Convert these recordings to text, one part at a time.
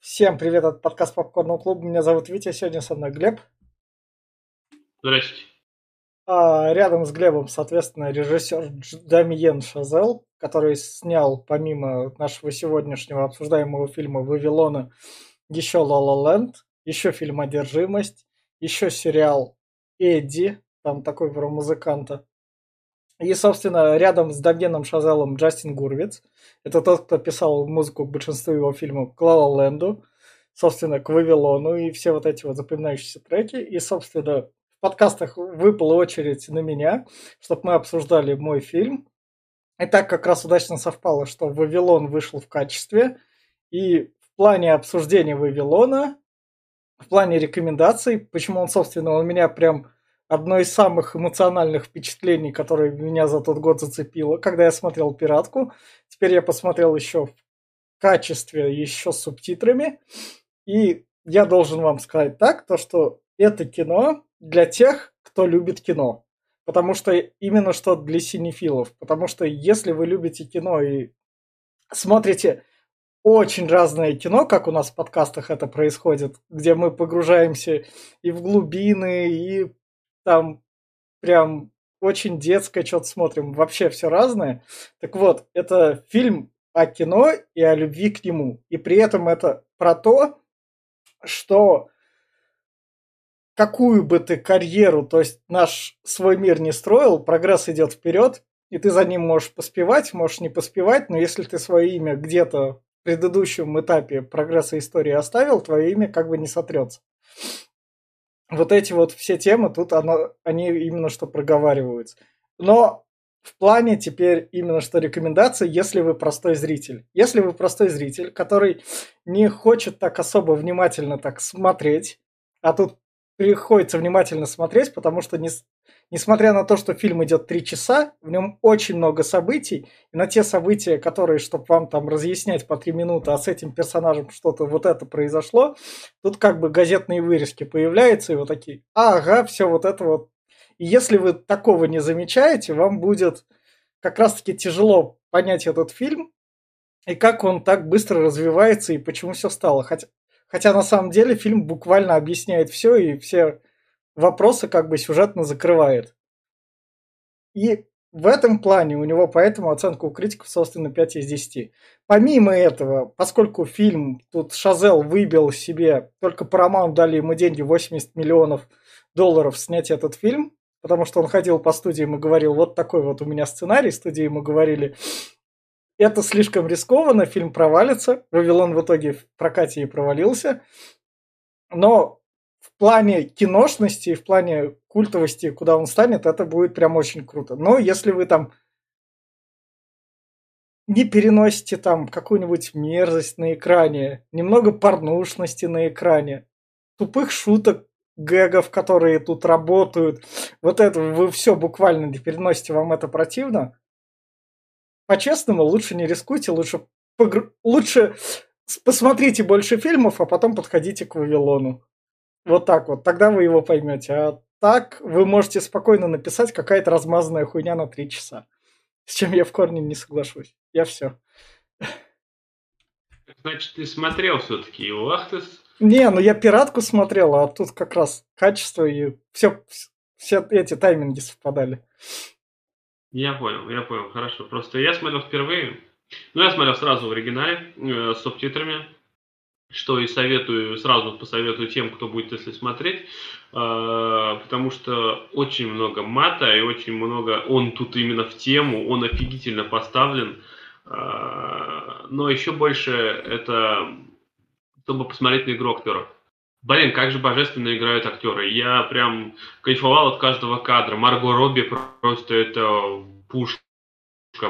Всем привет от подкаста Попкорного клуба. Меня зовут Витя, сегодня со мной Глеб. Здравствуйте. А рядом с Глебом, соответственно, режиссер Дамиен Шазел, который снял, помимо нашего сегодняшнего обсуждаемого фильма «Вавилона», еще «Ла Ла Ленд», еще фильм «Одержимость», еще сериал «Эдди», там такой про музыканта, и, собственно, рядом с Дамьеном Шазелом Джастин Гурвиц. Это тот, кто писал музыку к большинству его фильмов к Ла Ленду, собственно, к Вавилону и все вот эти вот запоминающиеся треки. И, собственно, в подкастах выпала очередь на меня, чтобы мы обсуждали мой фильм. И так как раз удачно совпало, что Вавилон вышел в качестве. И в плане обсуждения Вавилона, в плане рекомендаций, почему он, собственно, у меня прям одно из самых эмоциональных впечатлений, которое меня за тот год зацепило, когда я смотрел «Пиратку». Теперь я посмотрел еще в качестве, еще с субтитрами. И я должен вам сказать так, то что это кино для тех, кто любит кино. Потому что именно что для синефилов. Потому что если вы любите кино и смотрите очень разное кино, как у нас в подкастах это происходит, где мы погружаемся и в глубины, и там прям очень детское что-то смотрим, вообще все разное. Так вот, это фильм о кино и о любви к нему. И при этом это про то, что какую бы ты карьеру, то есть наш свой мир не строил, прогресс идет вперед, и ты за ним можешь поспевать, можешь не поспевать, но если ты свое имя где-то в предыдущем этапе прогресса истории оставил, твое имя как бы не сотрется вот эти вот все темы тут оно, они именно что проговариваются. Но в плане теперь именно что рекомендации, если вы простой зритель. Если вы простой зритель, который не хочет так особо внимательно так смотреть, а тут приходится внимательно смотреть, потому что не, несмотря на то, что фильм идет три часа, в нем очень много событий, и на те события, которые, чтобы вам там разъяснять по три минуты, а с этим персонажем что-то вот это произошло, тут как бы газетные вырезки появляются, и вот такие, ага, все вот это вот. И если вы такого не замечаете, вам будет как раз-таки тяжело понять этот фильм, и как он так быстро развивается, и почему все стало. Хотя, хотя на самом деле фильм буквально объясняет все, и все вопросы как бы сюжетно закрывает. И в этом плане у него поэтому оценка у критиков, собственно, 5 из 10. Помимо этого, поскольку фильм тут Шазел выбил себе, только Paramount дали ему деньги 80 миллионов долларов снять этот фильм, потому что он ходил по студиям и говорил, вот такой вот у меня сценарий, студии ему говорили, это слишком рискованно, фильм провалится. Вавилон в итоге в прокате и провалился. Но плане киношности, в плане культовости, куда он станет, это будет прям очень круто. Но если вы там не переносите там какую-нибудь мерзость на экране, немного порнушности на экране, тупых шуток, гэгов, которые тут работают, вот это вы все буквально не переносите, вам это противно, по-честному, лучше не рискуйте, лучше, погр... лучше посмотрите больше фильмов, а потом подходите к Вавилону. Вот так вот, тогда вы его поймете. А так вы можете спокойно написать какая-то размазанная хуйня на три часа. С чем я в корне не соглашусь. Я все. Значит, ты смотрел все-таки его, ах ты... Не, ну я пиратку смотрел, а тут как раз качество и все, все эти тайминги совпадали. Я понял, я понял, хорошо. Просто я смотрел впервые. Ну, я смотрел сразу в оригинале, э, с субтитрами что и советую, сразу посоветую тем, кто будет если смотреть, а, потому что очень много мата и очень много, он тут именно в тему, он офигительно поставлен, а, но еще больше это, чтобы посмотреть на игру актеров. Блин, как же божественно играют актеры. Я прям кайфовал от каждого кадра. Марго Робби просто это пушка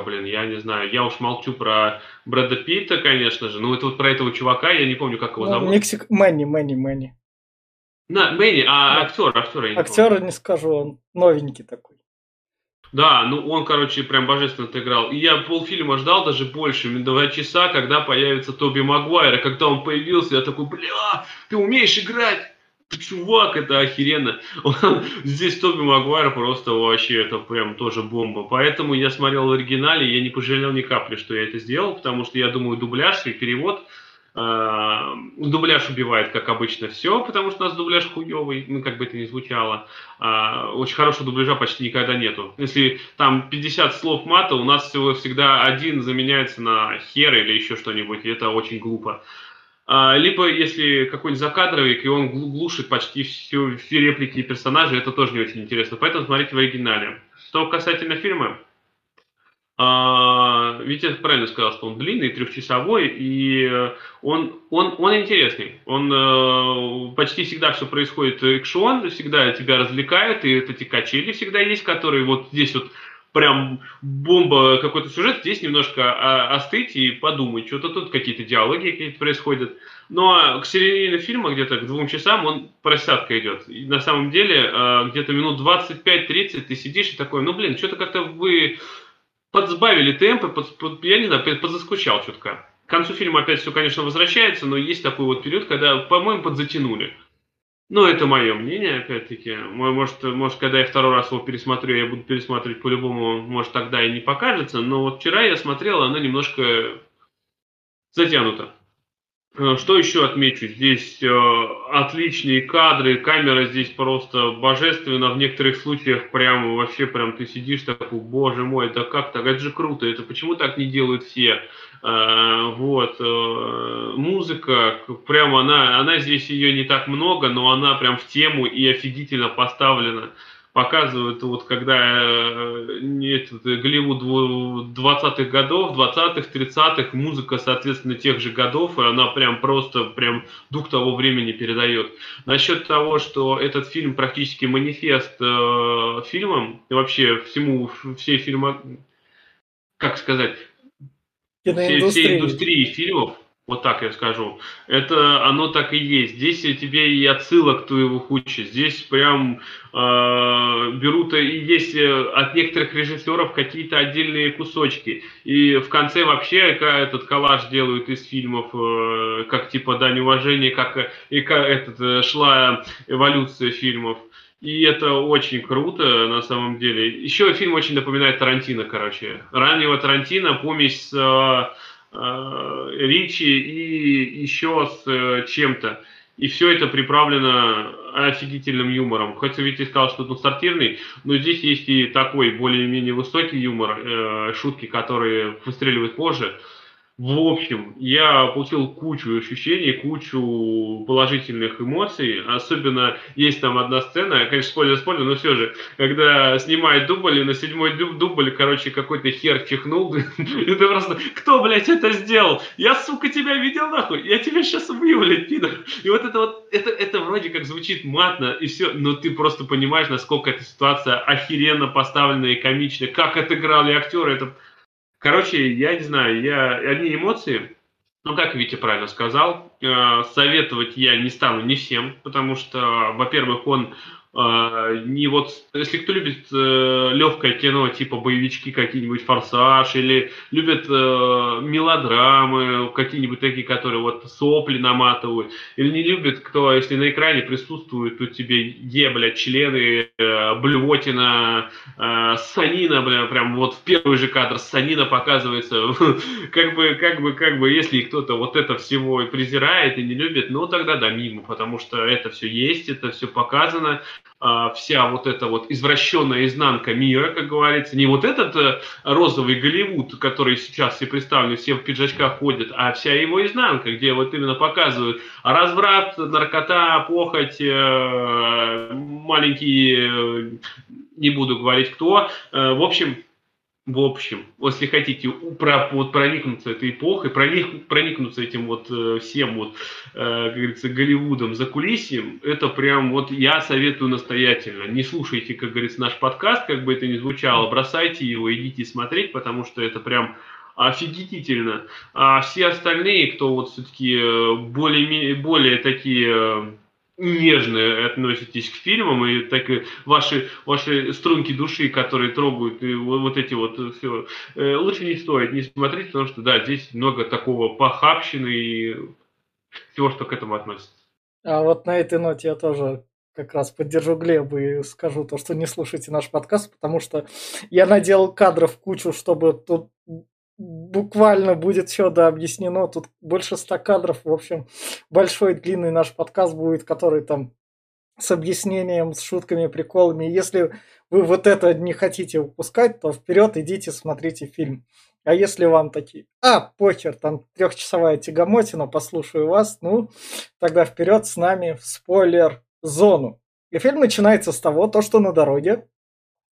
блин, я не знаю. Я уж молчу про Брэда Питта, конечно же. Ну, это вот про этого чувака, я не помню, как его зовут. Мексик... Мэнни, Мэнни, Мэнни. На, Мэнни, а да. актер, актер я не Актера помню. не скажу, он новенький такой. Да, ну он, короче, прям божественно отыграл. И я полфильма ждал даже больше, два часа, когда появится Тоби Магуайр. И когда он появился, я такой, бля, ты умеешь играть! Чувак, это охеренно. Он, здесь Тоби Магуайр просто вообще, это прям тоже бомба. Поэтому я смотрел в оригинале, я не пожалел ни капли, что я это сделал, потому что я думаю, дубляж и перевод Э, дубляж убивает, как обычно, все, потому что у нас дубляж хуевый, ну, как бы это ни звучало. Э, очень хорошего дубляжа почти никогда нету. Если там 50 слов мата, у нас всего всегда один заменяется на хер или еще что-нибудь, и это очень глупо. Э, либо если какой-нибудь закадровик, и он глушит почти все, все реплики и персонажи, это тоже не очень интересно. Поэтому смотрите в оригинале. Что касательно фильма, а, ведь я правильно сказал, что он длинный, трехчасовой, и он, он, он интересный. Он э, почти всегда все происходит экшон, всегда тебя развлекает, и вот эти качели всегда есть, которые вот здесь вот прям бомба какой-то сюжет, здесь немножко остыть и подумать, что-то тут какие-то диалоги какие-то происходят. Но к середине фильма, где-то к двум часам, он просядка идет. И на самом деле, э, где-то минут 25-30 ты сидишь и такой, ну блин, что-то как-то вы подсбавили темпы, под, под, я не знаю, подзаскучал чутка. К концу фильма опять все, конечно, возвращается, но есть такой вот период, когда, по-моему, подзатянули. Ну, это мое мнение, опять-таки. Может, может, когда я второй раз его пересмотрю, я буду пересматривать по-любому, может, тогда и не покажется. Но вот вчера я смотрел, она немножко затянута. Э, что еще отмечу? Здесь э, отличные кадры, камера здесь просто божественна. В некоторых случаях прям вообще прям ты сидишь такой, боже мой, да как так? Это же круто, это почему так не делают все? Э, вот. Э, музыка, прям она, она здесь ее не так много, но она прям в тему и офигительно поставлена показывают, вот когда э, этот, Голливуд 20-х годов, 20-х, 30-х, музыка, соответственно, тех же годов, и она прям просто, прям дух того времени передает. Насчет того, что этот фильм практически манифест э, фильмам, и вообще всему, всей фильма, как сказать, всей, всей индустрии фильмов, вот так я скажу. Это оно так и есть. Здесь тебе и отсылок твоего куча. Здесь прям э, берут и есть э, от некоторых режиссеров какие-то отдельные кусочки. И в конце вообще этот коллаж делают из фильмов, э, как типа дань уважения, как и как этот, э, шла эволюция фильмов. И это очень круто, на самом деле. Еще фильм очень напоминает Тарантино, короче. Раннего Тарантино, помесь с э, Э, Ричи и еще с э, чем-то. И все это приправлено офигительным юмором. Хоть и сказал, что он сортирный, но здесь есть и такой более-менее высокий юмор, э, шутки, которые выстреливают позже. В общем, я получил кучу ощущений, кучу положительных эмоций. Особенно есть там одна сцена, конечно, спойлер, спойлер, но все же, когда снимает дубль, и на седьмой дубль, короче, какой-то хер чихнул. И ты просто, кто, блядь, это сделал? Я, сука, тебя видел нахуй? Я тебя сейчас убью, блядь, пидор. И вот это вот, это, это вроде как звучит матно, и все, но ты просто понимаешь, насколько эта ситуация охеренно поставленная и комичная. Как отыграли актеры, это Короче, я не знаю, я одни эмоции, ну, как Витя правильно сказал, э, советовать я не стану не всем, потому что, во-первых, он не вот, если кто любит э, легкое кино, типа боевички какие-нибудь, «Форсаж», или любят э, мелодрамы, какие-нибудь такие, которые вот сопли наматывают, или не любит, кто, если на экране присутствует, тут тебе е, блядь, члены, э, блевотина, э, санина, бля, прям вот в первый же кадр санина показывается, как бы, как бы, как бы, если кто-то вот это всего презирает и не любит, ну тогда да, мимо, потому что это все есть, это все показано, а, вся вот эта вот извращенная изнанка мира, как говорится, не вот этот э, розовый Голливуд, который сейчас все представлены, все в пиджачках ходят, а вся его изнанка, где вот именно показывают разврат, наркота, похоть, э, маленькие, э, не буду говорить кто, в общем, в общем, если хотите про, вот, проникнуться этой эпохой, проник, проникнуться этим вот э, всем вот, э, как говорится, Голливудом за кулисьем, это прям вот я советую настоятельно. Не слушайте, как говорится, наш подкаст, как бы это ни звучало, бросайте его, идите смотреть, потому что это прям офигительно. А все остальные, кто вот все-таки э, более, более такие нежно относитесь к фильмам, и так и ваши, ваши струнки души, которые трогают, и вот, вот эти вот все, э, лучше не стоит не смотреть, потому что, да, здесь много такого похабщины и всего, что к этому относится. А вот на этой ноте я тоже как раз поддержу Глеба и скажу то, что не слушайте наш подкаст, потому что я наделал кадров кучу, чтобы тут буквально будет все да объяснено. Тут больше ста кадров. В общем, большой длинный наш подкаст будет, который там с объяснением, с шутками, приколами. если вы вот это не хотите упускать, то вперед идите, смотрите фильм. А если вам такие, а, похер, там трехчасовая тягомотина, послушаю вас, ну, тогда вперед с нами в спойлер-зону. И фильм начинается с того, то, что на дороге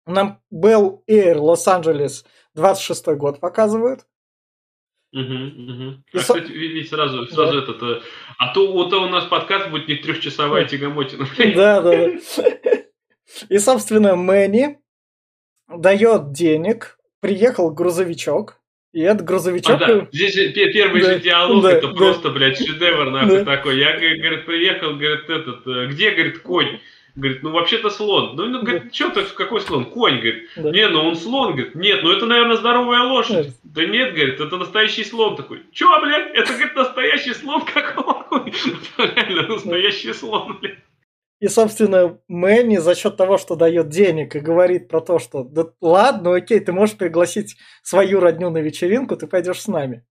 нам Bell Air Лос-Анджелес 26 год показывают. Угу, угу. А, кстати, видите, сразу, сразу да. этот... Э, а то, вот у нас подкаст будет не трехчасовая тягомотина. Да, да, да. И, собственно, Мэнни дает денег, приехал грузовичок, и этот грузовичок... А, да. Здесь первый да, же диалог, да, это да. просто, блядь, шедевр нахуй да. такой. Я, говорит, приехал, говорит, этот, э, где, говорит, конь? Говорит, ну вообще-то слон. Ну, ну говорит, что так, какой слон? Конь, говорит. Да. Не, ну он слон, говорит. Нет, ну это, наверное, здоровая лошадь. Да, да нет, говорит, это настоящий слон такой. Че, блядь, это, говорит, настоящий слон какой? Это реально настоящий слон, блядь. И, собственно, Мэнни за счет того, что дает денег и говорит про то, что да ладно, окей, ты можешь пригласить свою родню на вечеринку, ты пойдешь с нами.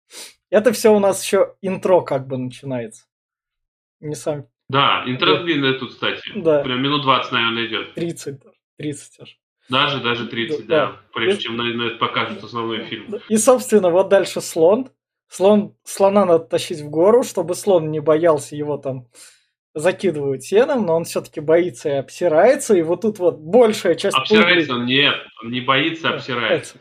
Это все у нас еще интро как бы начинается. Не сам да, интро да. длинное тут, кстати. Да. Прям минут 20, наверное, идет. 30 30 аж. Даже, даже 30, да. да. Прежде чем на, это покажут основной фильм. И, собственно, вот дальше слон. Слон, слона надо тащить в гору, чтобы слон не боялся его там закидывают сеном, но он все-таки боится и обсирается, и вот тут вот большая часть... Обсирается он? Нет, он не боится, обсирается.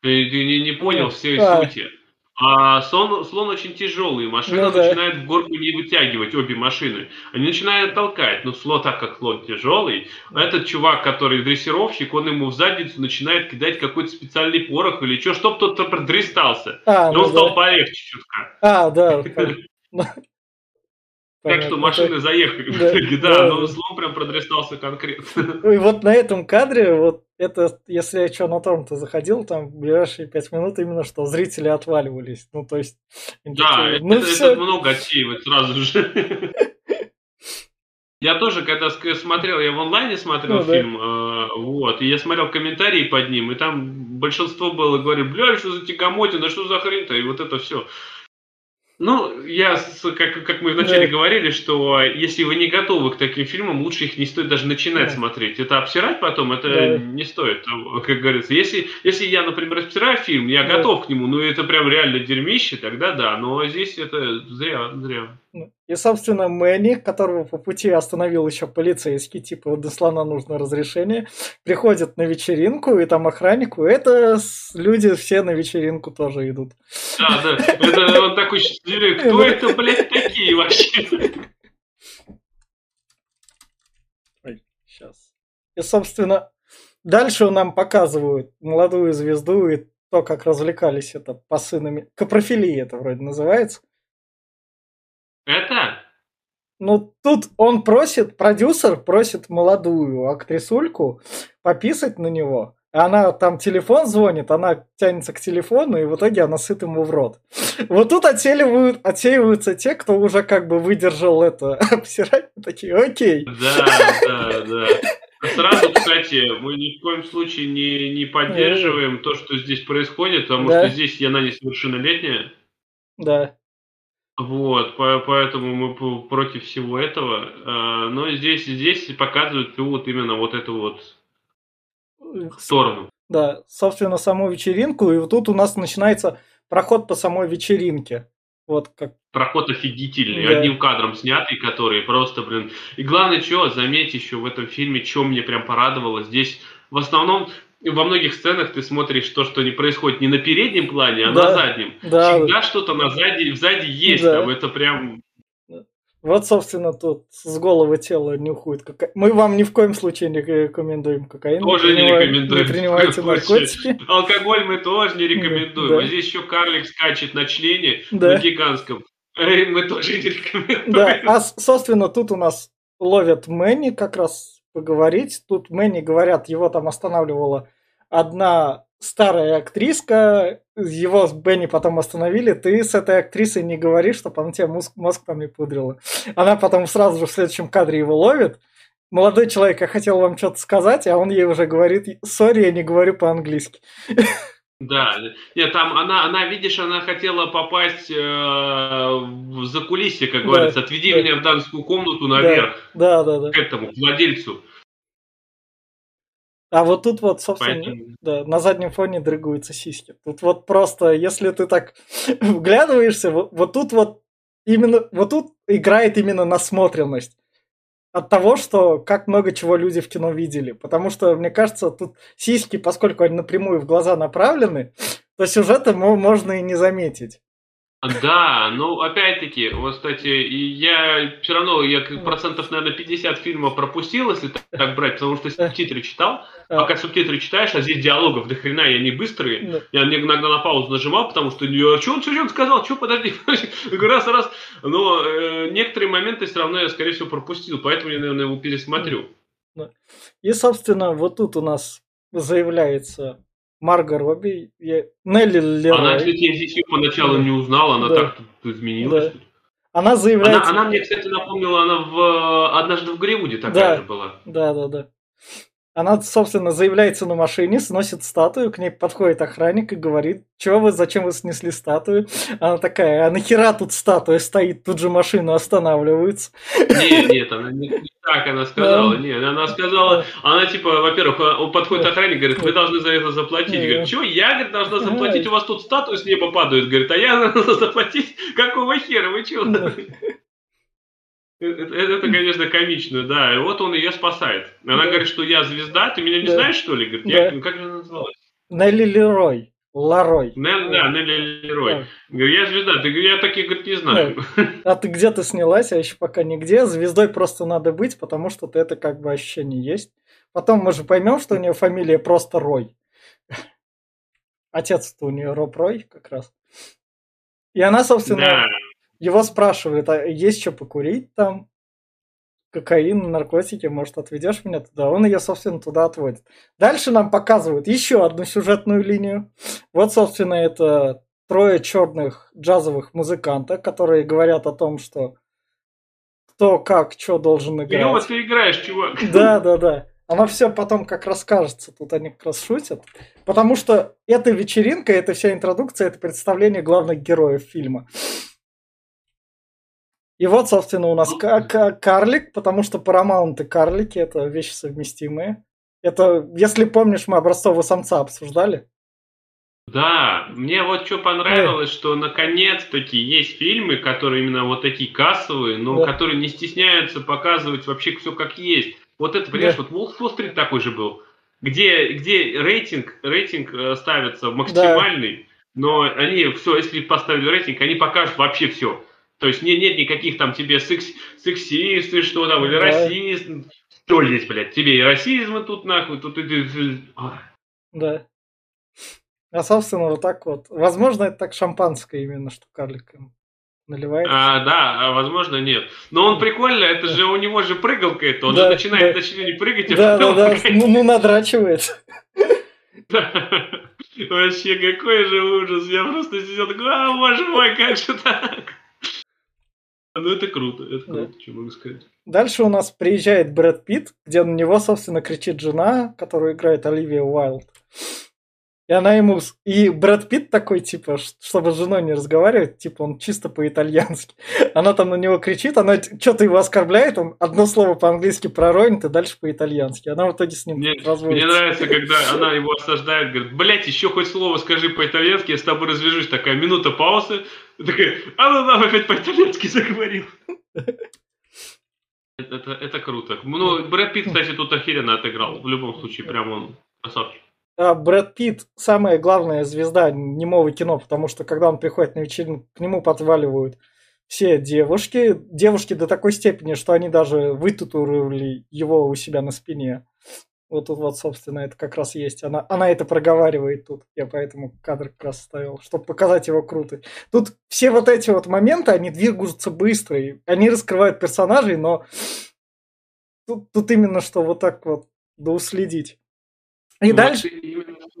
Ты, ты не, не понял всей а. сути. А слон, слон очень тяжелый, машина ну, начинает в горку не вытягивать, обе машины. Они начинают толкать, но слон, так как слон тяжелый, этот чувак, который дрессировщик, он ему в задницу начинает кидать какой-то специальный порох или что, чтоб тот продристался. А, и ну, он да. стал полегче чутка. А, да. Так что машины заехали в итоге, да, но слон прям продрестался конкретно. И вот на этом кадре, вот это, если я что на том-то заходил, там в ближайшие пять минут именно что зрители отваливались. Ну, то есть... Да, ну, это, все... это много отсеивает сразу же. Я тоже, когда смотрел, я в онлайне смотрел ну, фильм, да. э, вот, и я смотрел комментарии под ним, и там большинство было, говорит, бля, что за тягомотина, что за хрень-то, и вот это все. Ну, я, как, как мы вначале да. говорили, что если вы не готовы к таким фильмам, лучше их не стоит даже начинать да. смотреть. Это обсирать потом, это да. не стоит, как говорится. Если, если я, например, обсираю фильм, я да. готов к нему, но это прям реально дерьмище, тогда да. Но здесь это зря, зря. И, собственно, Мэнни, которого по пути остановил еще полицейский, типа, вот до слона нужно разрешение, приходит на вечеринку, и там охраннику, это люди все на вечеринку тоже идут. Да, да, это он такой счастливый, кто это, блядь, такие вообще? Ой, сейчас. И, собственно, дальше нам показывают молодую звезду и то, как развлекались это посынами. Капрофилия это вроде называется. Это? Ну, тут он просит, продюсер просит молодую актрисульку пописать на него. Она там телефон звонит, она тянется к телефону, и в итоге она сыт ему в рот. Вот тут отсеивают, отсеиваются те, кто уже как бы выдержал это обсирать, такие, окей. Да, да, да. Сразу, кстати, мы ни в коем случае не, не поддерживаем то, что здесь происходит, потому да. что здесь Яна несовершеннолетняя. Да. Вот, поэтому мы против всего этого. А, но здесь, здесь показывают вот именно вот эту вот сторону. Да, собственно, саму вечеринку, и вот тут у нас начинается проход по самой вечеринке. Вот как. Проход офигительный, да. одним кадром снятый, который просто, блин. И главное, что, заметь еще в этом фильме, что мне прям порадовало, здесь в основном во многих сценах ты смотришь то, что не происходит не на переднем плане, а да, на заднем. Да. Всегда что-то на сзади, сзади есть, да. там это прям... Вот, собственно, тут с головы тела нюхают. Кока... Мы вам ни в коем случае не рекомендуем кокаин. Тоже не, не рекомендуем. Не принимайте наркотики. Алкоголь мы тоже не рекомендуем. Да. А здесь еще карлик скачет на члене, да. на гигантском. Мы тоже не рекомендуем. Да, а, собственно, тут у нас ловят Мэнни как раз поговорить. Тут Мэнни, говорят, его там останавливала одна старая актриска, его с Бенни потом остановили, ты с этой актрисой не говоришь, чтобы она тебе мозг, мозг там не пудрила. Она потом сразу же в следующем кадре его ловит. Молодой человек, я хотел вам что-то сказать, а он ей уже говорит, сори, я не говорю по-английски. Да, нет, там она, она, видишь, она хотела попасть э, в закулисье, как говорится, да, отведи да. меня в дамскую комнату наверх. Да, да, да. К этому, к владельцу. А вот тут вот, собственно, Поэтому... да, на заднем фоне дрыгаются сиськи. Тут вот просто, если ты так вглядываешься, вот, вот тут вот именно, вот тут играет именно насмотренность от того, что как много чего люди в кино видели. Потому что, мне кажется, тут сиськи, поскольку они напрямую в глаза направлены, то сюжета можно и не заметить. Да, ну опять-таки, вот, кстати, я все равно, я процентов, наверное, 50 фильма пропустил, если так брать, потому что субтитры читал, пока субтитры читаешь, а здесь диалогов до хрена, и они быстрые, я иногда на паузу нажимал, потому что, я, что он, что он сказал, что, подожди, раз, раз, но э, некоторые моменты все равно я, скорее всего, пропустил, поэтому я, наверное, его пересмотрю. И, собственно, вот тут у нас заявляется Марго Робби, я... Нелли Лерой. Она, кстати, я здесь ее поначалу не узнала, она да. так тут изменилась. Да. Она заявляет... Она, она мне, кстати, напомнила, она в «Однажды в Голливуде» такая да. же была. Да, да, да. Она, собственно, заявляется на машине, сносит статую, к ней подходит охранник и говорит, что вы, зачем вы снесли статую? Она такая, а нахера тут статуя стоит, тут же машина останавливается. Нет, нет, она не, не так она сказала, нет, она сказала, она типа, во-первых, он подходит охранник, говорит, вы должны за это заплатить. Говорит, что, я, говорит, должна заплатить, у вас тут статуя с неба падает, говорит, а я должна заплатить, какого хера, вы что? Это, это, конечно, комично, да. И вот он ее спасает. Она да. говорит, что я звезда, ты меня не да. знаешь, что ли? Говорит, я, да. как же она называлась? Нелли Лерой. Ларой. Нелли, да, Нелли Лерой. Да. Говорю, я звезда. Ты говорю, я таких, говорит, не знаю. Да. А ты где-то снялась, а еще пока нигде. Звездой просто надо быть, потому что ты это как бы ощущение есть. Потом мы же поймем, что у нее фамилия просто Рой. Отец-то у нее Роб Рой как раз. И она, собственно, да. Его спрашивают, а есть что покурить там? Кокаин, наркотики, может, отведешь меня туда? Он ее, собственно, туда отводит. Дальше нам показывают еще одну сюжетную линию. Вот, собственно, это трое черных джазовых музыкантов, которые говорят о том, что кто как, что должен играть. Ты играешь, чувак. Да, да, да. Оно все потом как расскажется, тут они как раз шутят. Потому что эта вечеринка, эта вся интродукция, это представление главных героев фильма. И вот, собственно, у нас карлик, потому что Paramount и карлики – это вещи совместимые. Это, если помнишь, мы образцового самца обсуждали. Да, мне вот что понравилось, что наконец-таки есть фильмы, которые именно вот такие кассовые, но да. которые не стесняются показывать вообще все как есть. Вот это, понимаешь, да. вот Wall Street такой же был, где, где рейтинг, рейтинг э, ставится максимальный, да. но они все, если поставили рейтинг, они покажут вообще все. То есть нет, нет никаких там тебе секс, сексисты, что там, или да. расист. Что здесь, блядь, тебе и расизма тут нахуй, тут и... Да. А, собственно, вот так вот. Возможно, это так шампанское именно, что карликом наливает. А, да, а возможно, нет. Но он прикольно, это же у него же прыгалка это, он да, же начинает да. начинать прыгать, а да, потом... Да, да, ну, ну, надрачивает. Вообще, какой же ужас. Я просто сидел такой, а, боже мой, как же так? Ну, это круто, это круто, да. что могу сказать. Дальше у нас приезжает Брэд Питт, где на него, собственно, кричит жена, которую играет Оливия Уайлд. И она ему... И Брэд Питт такой, типа, чтобы с женой не разговаривать, типа, он чисто по-итальянски. Она там на него кричит, она что-то его оскорбляет, он одно слово по-английски проронит и дальше по-итальянски. Она в итоге с ним мне, разводится. Мне нравится, когда она его осаждает, говорит, блядь, еще хоть слово скажи по-итальянски, я с тобой развяжусь. Такая минута паузы, такая, а ну нам опять по-итальянски заговорил. Это, это, это круто. Ну, Брэд Питт, кстати, тут охеренно отыграл. В любом случае, прям он красавчик. А Брэд Питт самая главная звезда немого кино, потому что когда он приходит на вечеринку, к нему подваливают все девушки. Девушки до такой степени, что они даже вытатуировали его у себя на спине. Вот тут вот, собственно, это как раз есть. Она, она это проговаривает тут. Я поэтому кадр как раз ставил, чтобы показать его круто. Тут все вот эти вот моменты, они двигаются быстро. И они раскрывают персонажей, но тут, тут именно что вот так вот да уследить. И вот дальше...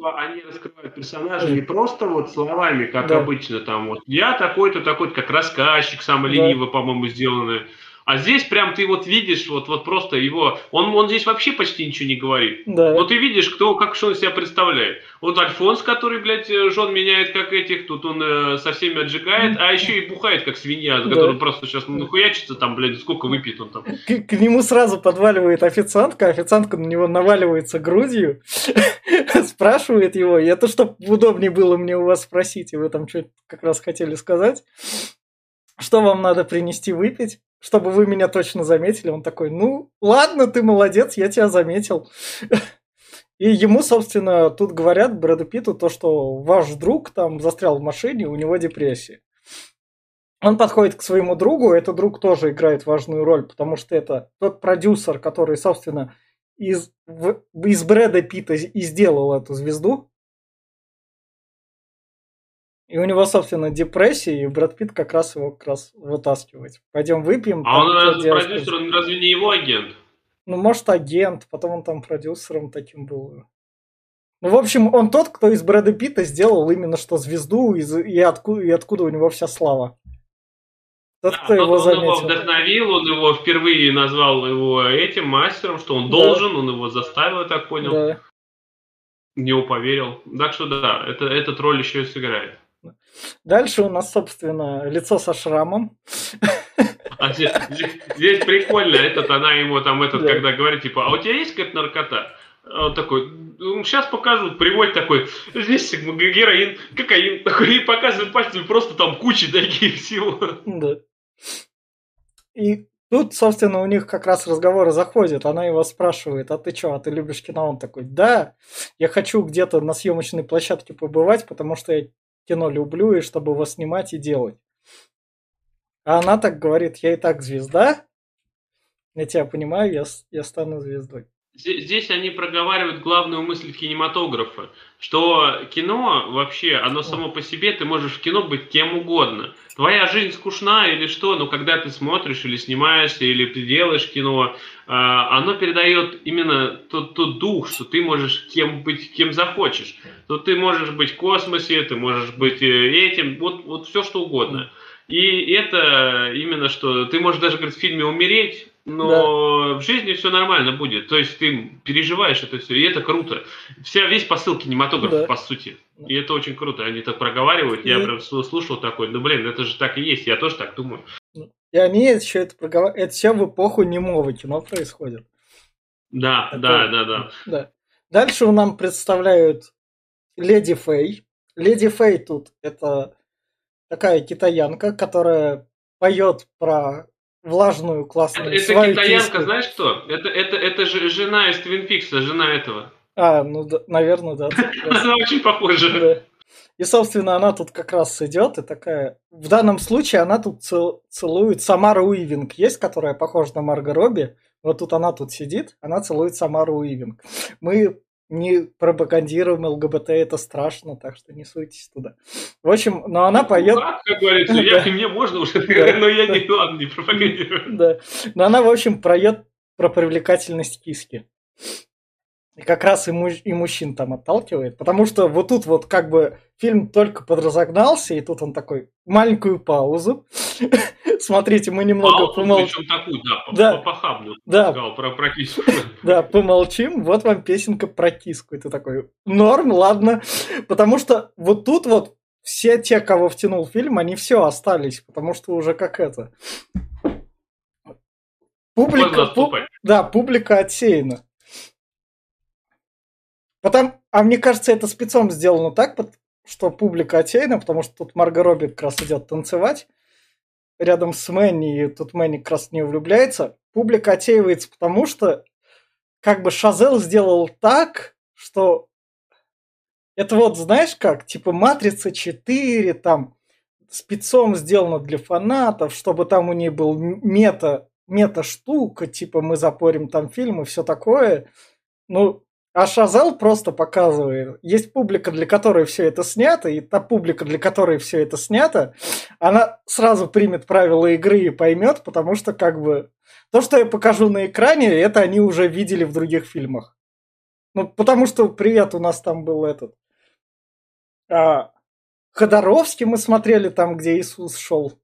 Что они раскрывают персонажей не просто вот словами, как да. обычно, там вот я такой-то, такой-то, как рассказчик, самый да. ленивый, по-моему, сделанный. А здесь прям ты вот видишь, вот, вот просто его, он, он здесь вообще почти ничего не говорит. Да. Вот ты видишь, кто, как что он себя представляет. Вот Альфонс, который, блядь, э, жен меняет, как этих, тут он э, со всеми отжигает, а еще и бухает, как свинья, Да. который просто сейчас нахуячится там, блядь, сколько выпьет он там. К, к нему сразу подваливает официантка, официантка на него наваливается грудью, спрашивает его, и это чтобы удобнее было мне у вас спросить, и вы там что-то как раз хотели сказать. Что вам надо принести выпить, чтобы вы меня точно заметили? Он такой, ну, ладно, ты молодец, я тебя заметил. И ему, собственно, тут говорят Брэду Питту то, что ваш друг там застрял в машине, у него депрессия. Он подходит к своему другу, этот друг тоже играет важную роль, потому что это тот продюсер, который, собственно, из, в- из Брэда Питта и сделал эту звезду. И у него, собственно, депрессия, и Брэд Питт как раз его как раз вытаскивает. Пойдем выпьем. А он разве продюсер, он разве не его агент? Ну, может, агент, потом он там продюсером таким был. Ну, в общем, он тот, кто из Брэда Питта сделал именно что звезду, из- и, откуда, и откуда у него вся слава. Тот, кто Да, его он его заметил. вдохновил, он его впервые назвал его этим мастером, что он Да. должен, он его заставил, я так понял. Да. Него поверил. Так что да, это, этот роль еще и сыграет. Дальше у нас, собственно, лицо со шрамом. А здесь, здесь- прикольно, этот, она ему там, этот, Да. когда говорит, типа, а у тебя есть какая-то наркота? А Он такой, сейчас покажу, приводит такой, здесь героин, кокаин, такой, и показывает пальцами, просто там куча таких всего. Да. И тут, собственно, у них как раз разговоры заходят. Она его спрашивает, а ты что, а ты любишь кино? Он такой, да, я хочу где-то на съемочной площадке побывать, потому что я кино люблю, и чтобы его снимать и делать. А она так говорит, я и так звезда, я тебя понимаю, я, я стану звездой. Здесь они проговаривают главную мысль кинематографа, что кино вообще, оно само по себе, ты можешь в кино быть кем угодно. Твоя жизнь скучна или что, но когда ты смотришь или снимаешься, или ты делаешь кино, а, оно передает именно тот, тот дух, что ты можешь кем быть, кем захочешь. То ты можешь быть в космосе, ты можешь быть э, этим, вот, вот все что угодно. И это именно что ты можешь даже говорит, в фильме умереть, но в жизни все нормально будет. То есть ты переживаешь это все, и это круто. Вся весь посыл кинематографа, Да. по сути. И это очень круто. Они так проговаривают. Я И- прям слу- слушал такой, ну блин, это же так и есть. Я тоже так думаю. И они еще это проговаривают. Это все в эпоху немого кино происходит. Да, Это- да, да, да. Да. Дальше нам представляют Леди Фэй. Леди Фэй тут это такая китаянка, которая поет про влажную Это, классную это свою китаянка, киску. знаешь кто? Это, это, это же жена из Твин Пикса, жена этого. А, ну, да, наверное, да. Она очень похожа. Да. И, собственно, она тут как раз идет и такая... В данном случае она тут цел- целует Самару Уивинг. Есть, которая похожа на Марго Робби. Вот тут она тут сидит, она целует Самару Уивинг. Мы не пропагандируем ЛГБТ, это страшно, так что не суйтесь туда. В общем, но она поет... Как, как говорится, я, мне можно уже, но я не, ладно, не пропагандирую. Да. Но она, в общем, проет про привлекательность киски. И как раз и, муж- и мужчин там отталкивает. Потому что вот тут вот как бы фильм только подразогнался, и тут он такой, маленькую паузу. Смотрите, мы немного помолчим. такую, да, по- Да. по- похабную. Да. Про, про киску. Да, помолчим, вот вам песенка про киску. И ты такой, норм, ладно. Потому что вот тут вот все те, кого втянул фильм, они все остались, потому что уже как это. Публика, пу- да, публика отсеяна. Потом, а мне кажется, это спецом сделано так, что публика отсеяна, потому что тут Марго Робби как раз идет танцевать рядом с Мэнни, и тут Мэнни как раз в нее влюбляется. Публика отсеивается, потому что как бы Шазел сделал так, что это вот, знаешь как, типа Матрица 4, там, спецом сделано для фанатов, чтобы там у нее был мета, мета-штука, типа мы запорим там фильм и все такое. Ну, а Шазел просто показывает. Есть публика, для которой все это снято, и та публика, для которой все это снято, она сразу примет правила игры и поймет, потому что как бы то, что я покажу на экране, это они уже видели в других фильмах. Ну, потому что, привет, у нас там был этот... А, Ходоровский мы смотрели там, где Иисус шел.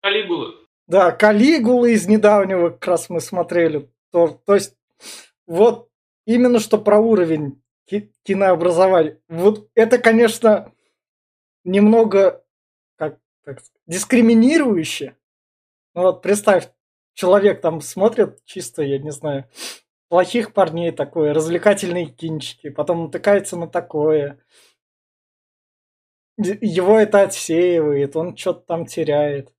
Калигула. Да, Калигулы из недавнего как раз мы смотрели. То, то есть, вот именно что про уровень кинообразования. Вот это, конечно, немного как, как дискриминирующе. Ну вот представь, человек там смотрит чисто, я не знаю, плохих парней такое, развлекательные кинчики, потом натыкается на такое. Его это отсеивает, он что-то там теряет.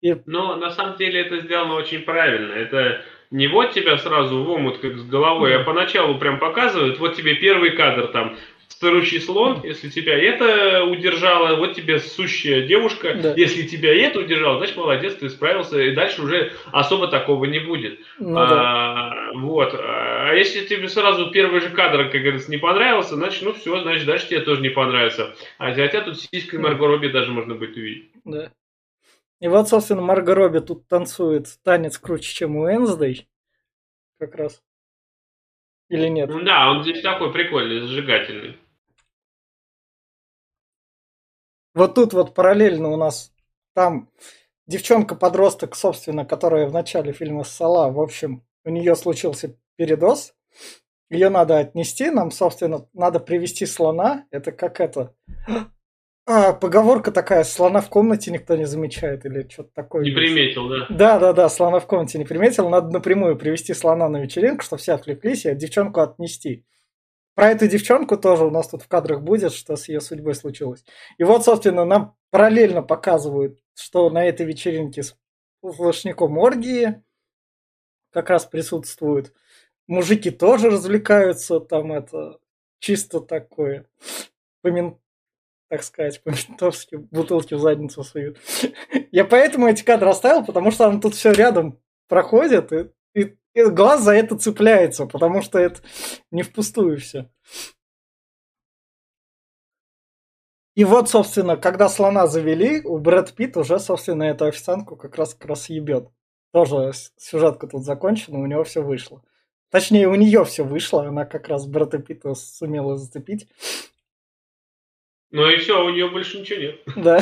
И... Но на самом деле это сделано очень правильно. Это не вот тебя сразу в омут как с головой, а поначалу прям показывают, вот тебе первый кадр там, старущий слон, если тебя это удержало, вот тебе сущая девушка, да. если тебя это удержало, значит молодец, ты справился, и дальше уже особо такого не будет. Ну, а, да. Вот. А если тебе сразу первый же кадр, как говорится, не понравился, значит, ну все, значит, дальше тебе тоже не понравится. А хотя тут сиськой Марго Робби даже можно будет увидеть. Да. И вот, собственно, Марго Робби тут танцует танец круче, чем у Энсдей. Как раз. Или нет? Ну да, он здесь такой прикольный, зажигательный. Вот тут вот параллельно у нас там девчонка-подросток, собственно, которая в начале фильма ссала, в общем, у нее случился передоз, ее надо отнести, нам, собственно, надо привести слона, это как это... А, поговорка такая, слона в комнате никто не замечает или что-то такое. Не приметил, да? Да, да, да, слона в комнате не приметил. Надо напрямую привести слона на вечеринку, чтобы все отвлеклись и девчонку отнести. Про эту девчонку тоже у нас тут в кадрах будет, что с ее судьбой случилось. И вот, собственно, нам параллельно показывают, что на этой вечеринке с флешником оргии как раз присутствуют. Мужики тоже развлекаются, там это чисто такое, помин, так сказать, по-ментовски бутылки в задницу суют. Я поэтому эти кадры оставил, потому что он тут все рядом проходит, и и, и глаз за это цепляется, потому что это не впустую все. И вот, собственно, когда слона завели, у Брэд Питт уже, собственно, эту официантку как раз как раз ебет. Тоже сюжетка тут закончена, у него все вышло. Точнее, у нее все вышло, она как раз Брэда Питта сумела зацепить. Ну и все, у нее больше ничего нет. Да.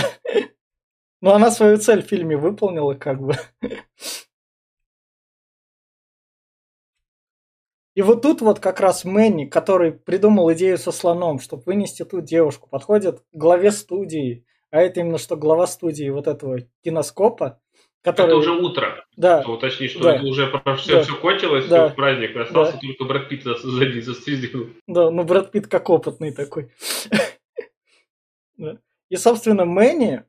Но она свою цель в фильме выполнила, как бы. И вот тут вот как раз Мэнни, который придумал идею со слоном, чтобы вынести ту девушку, подходит к главе студии, а это именно что глава студии вот этого киноскопа, который... Это уже утро. Да. Что уточнить, что да. это уже все, да. все кончилось, да. все праздник, остался да. только Брэд Питт сзади застризнул. Да, ну Брэд Питт как опытный такой. И, собственно, Мэнни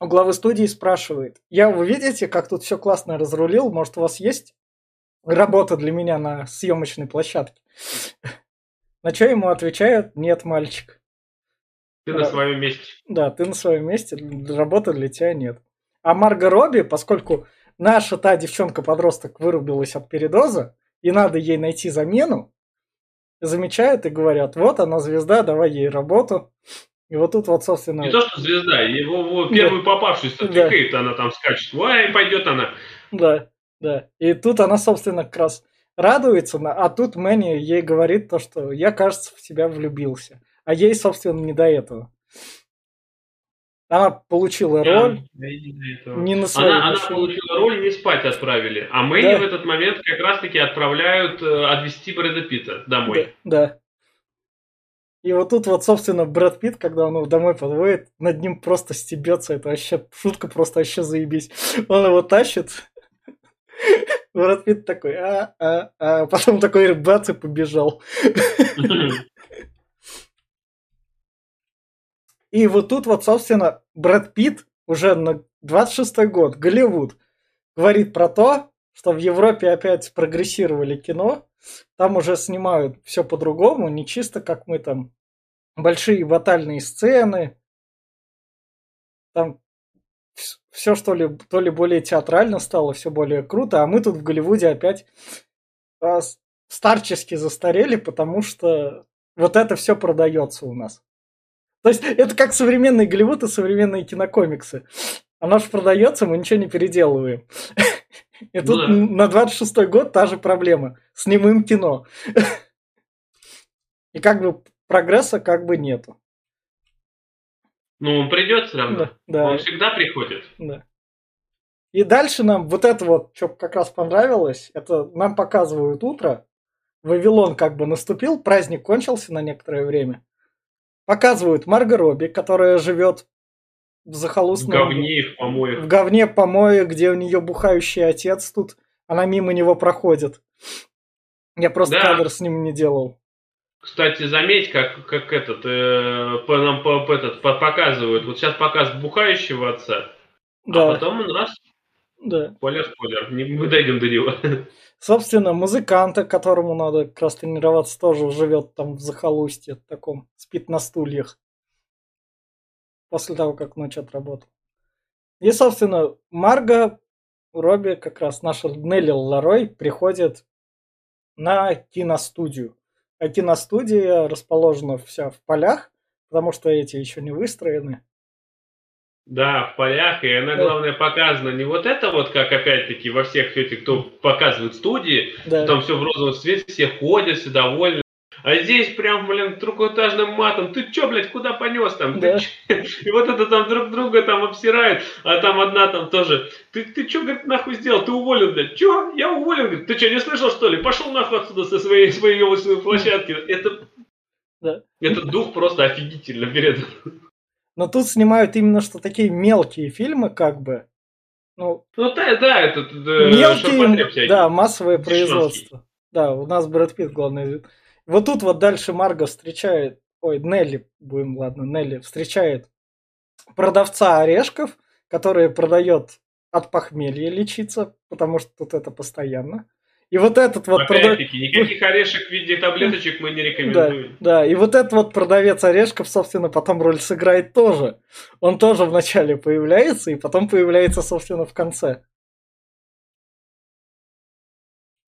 у главы студии спрашивает, я, вы видите, как тут все классно разрулил, может, у вас есть работа для меня на съемочной площадке. На что ему отвечают, нет, мальчик. Ты да. на своем месте. Да, ты на своем месте, работы для тебя нет. А Марго Робби, поскольку наша та девчонка-подросток вырубилась от передоза, и надо ей найти замену, замечают и говорят, вот она звезда, давай ей работу. И вот тут вот, собственно... Не то, что звезда, его, его первую да. попавшуюся да. она там скачет. Ой, пойдет она. Да. Да. И тут она, собственно, как раз радуется, а тут Мэнни ей говорит то, что я, кажется, в тебя влюбился. А ей, собственно, не до этого. Она получила роль. Я, не на своей она, она получила роль, не спать отправили. А Мэнни да. в этот момент как раз-таки отправляют э, отвезти Брэда Питта домой. Да, да. И вот тут вот, собственно, Брэд Питт, когда он его домой подводит, над ним просто стебется. Это вообще шутка просто вообще заебись. Он его тащит, Брэд Питт такой, а, а, а, потом такой бац и побежал. И вот тут вот, собственно, Брэд Питт уже на 26-й год, Голливуд, говорит про то, что в Европе опять прогрессировали кино, там уже снимают все по-другому, не чисто как мы там большие батальные сцены, там все что ли, то ли более театрально стало, все более круто, а мы тут в Голливуде опять а, старчески застарели, потому что вот это все продается у нас. То есть это как современный Голливуд и современные кинокомиксы. Оно же продается, мы ничего не переделываем. И тут да. на 26-й год та же проблема. С немым кино. И как бы прогресса как бы нету. Ну, он придет все равно. Да, да. Он всегда приходит. Да. И дальше нам вот это вот, что как раз понравилось, это нам показывают утро. Вавилон как бы наступил, праздник кончился на некоторое время. Показывают Марго Робби, которая живет в захолустном... В говне в помоях. В говне помоях, где у нее бухающий отец тут. Она мимо него проходит. Я просто да. кадр с ним не делал. Кстати, заметь, как, как этот, э, по, нам по, по, этот, по, показывают. Вот сейчас показ бухающего отца, а да. а потом он раз. Да. Спойлер, спойлер, не, мы дойдем до него. Собственно, музыканта, которому надо как раз тренироваться, тоже живет там в захолустье таком, спит на стульях. После того, как ночь отработал. И, собственно, Марга Робби, как раз наша Нелли Ларой, приходит на киностудию. А киностудия расположена вся в полях, потому что эти еще не выстроены. Да, в полях, и она, главное, показана не вот это вот, как опять-таки во всех этих, кто показывает студии, да. там все в розовом цвете, все ходят, все довольны, а здесь прям, блин, трехэтажным матом. Ты чё, блядь, куда понес там? Да. И вот это там друг друга там обсирает, а там одна там тоже. Ты, ты чё, говорит, нахуй сделал? Ты уволен, блядь. Чё? Я уволен, говорит. Ты чё, не слышал, что ли? Пошел нахуй отсюда со своей, своей, площадки. Это, да. это дух просто офигительно перед. Но тут снимают именно что такие мелкие фильмы, как бы. Ну, ну да, да, это мелкие, да, массовое производство. Да, у нас Брэд Питт главный вот тут вот дальше Марго встречает, ой, Нелли, будем, ладно, Нелли встречает продавца орешков, который продает от похмелья лечиться, потому что тут это постоянно. И вот этот вот продавец... никаких орешек в виде таблеточек мы не рекомендуем. Да, да, и вот этот вот продавец орешков, собственно, потом роль сыграет тоже. Он тоже вначале появляется, и потом появляется, собственно, в конце.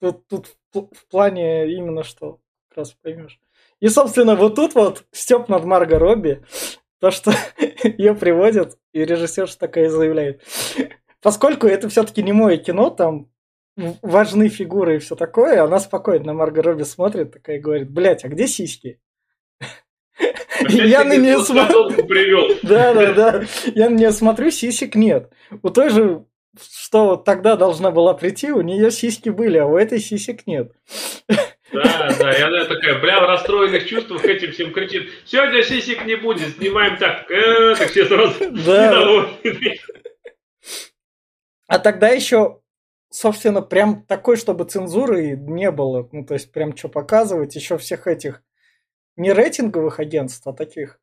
Тут, тут в плане именно что раз поймешь. И, собственно, вот тут вот степ над Марго Робби, то, что ее приводят, и режиссер такая заявляет. Поскольку это все-таки не мое кино, там важны фигуры и все такое, она спокойно на Марго Робби смотрит, такая говорит, блять, а где сиськи? Я на нее смотрю. Да, да, да. Я на нее смотрю, сисек нет. У той же, что тогда должна была прийти, у нее сиськи были, а у этой сисек нет. Да, да, и она такая, бля, в расстроенных чувствах этим всем кричит, сегодня сисек не будет, снимаем так, э, так все сразу да. А тогда еще, собственно, прям такой, чтобы цензуры не было, ну, то есть прям что показывать, еще всех этих не рейтинговых агентств, а таких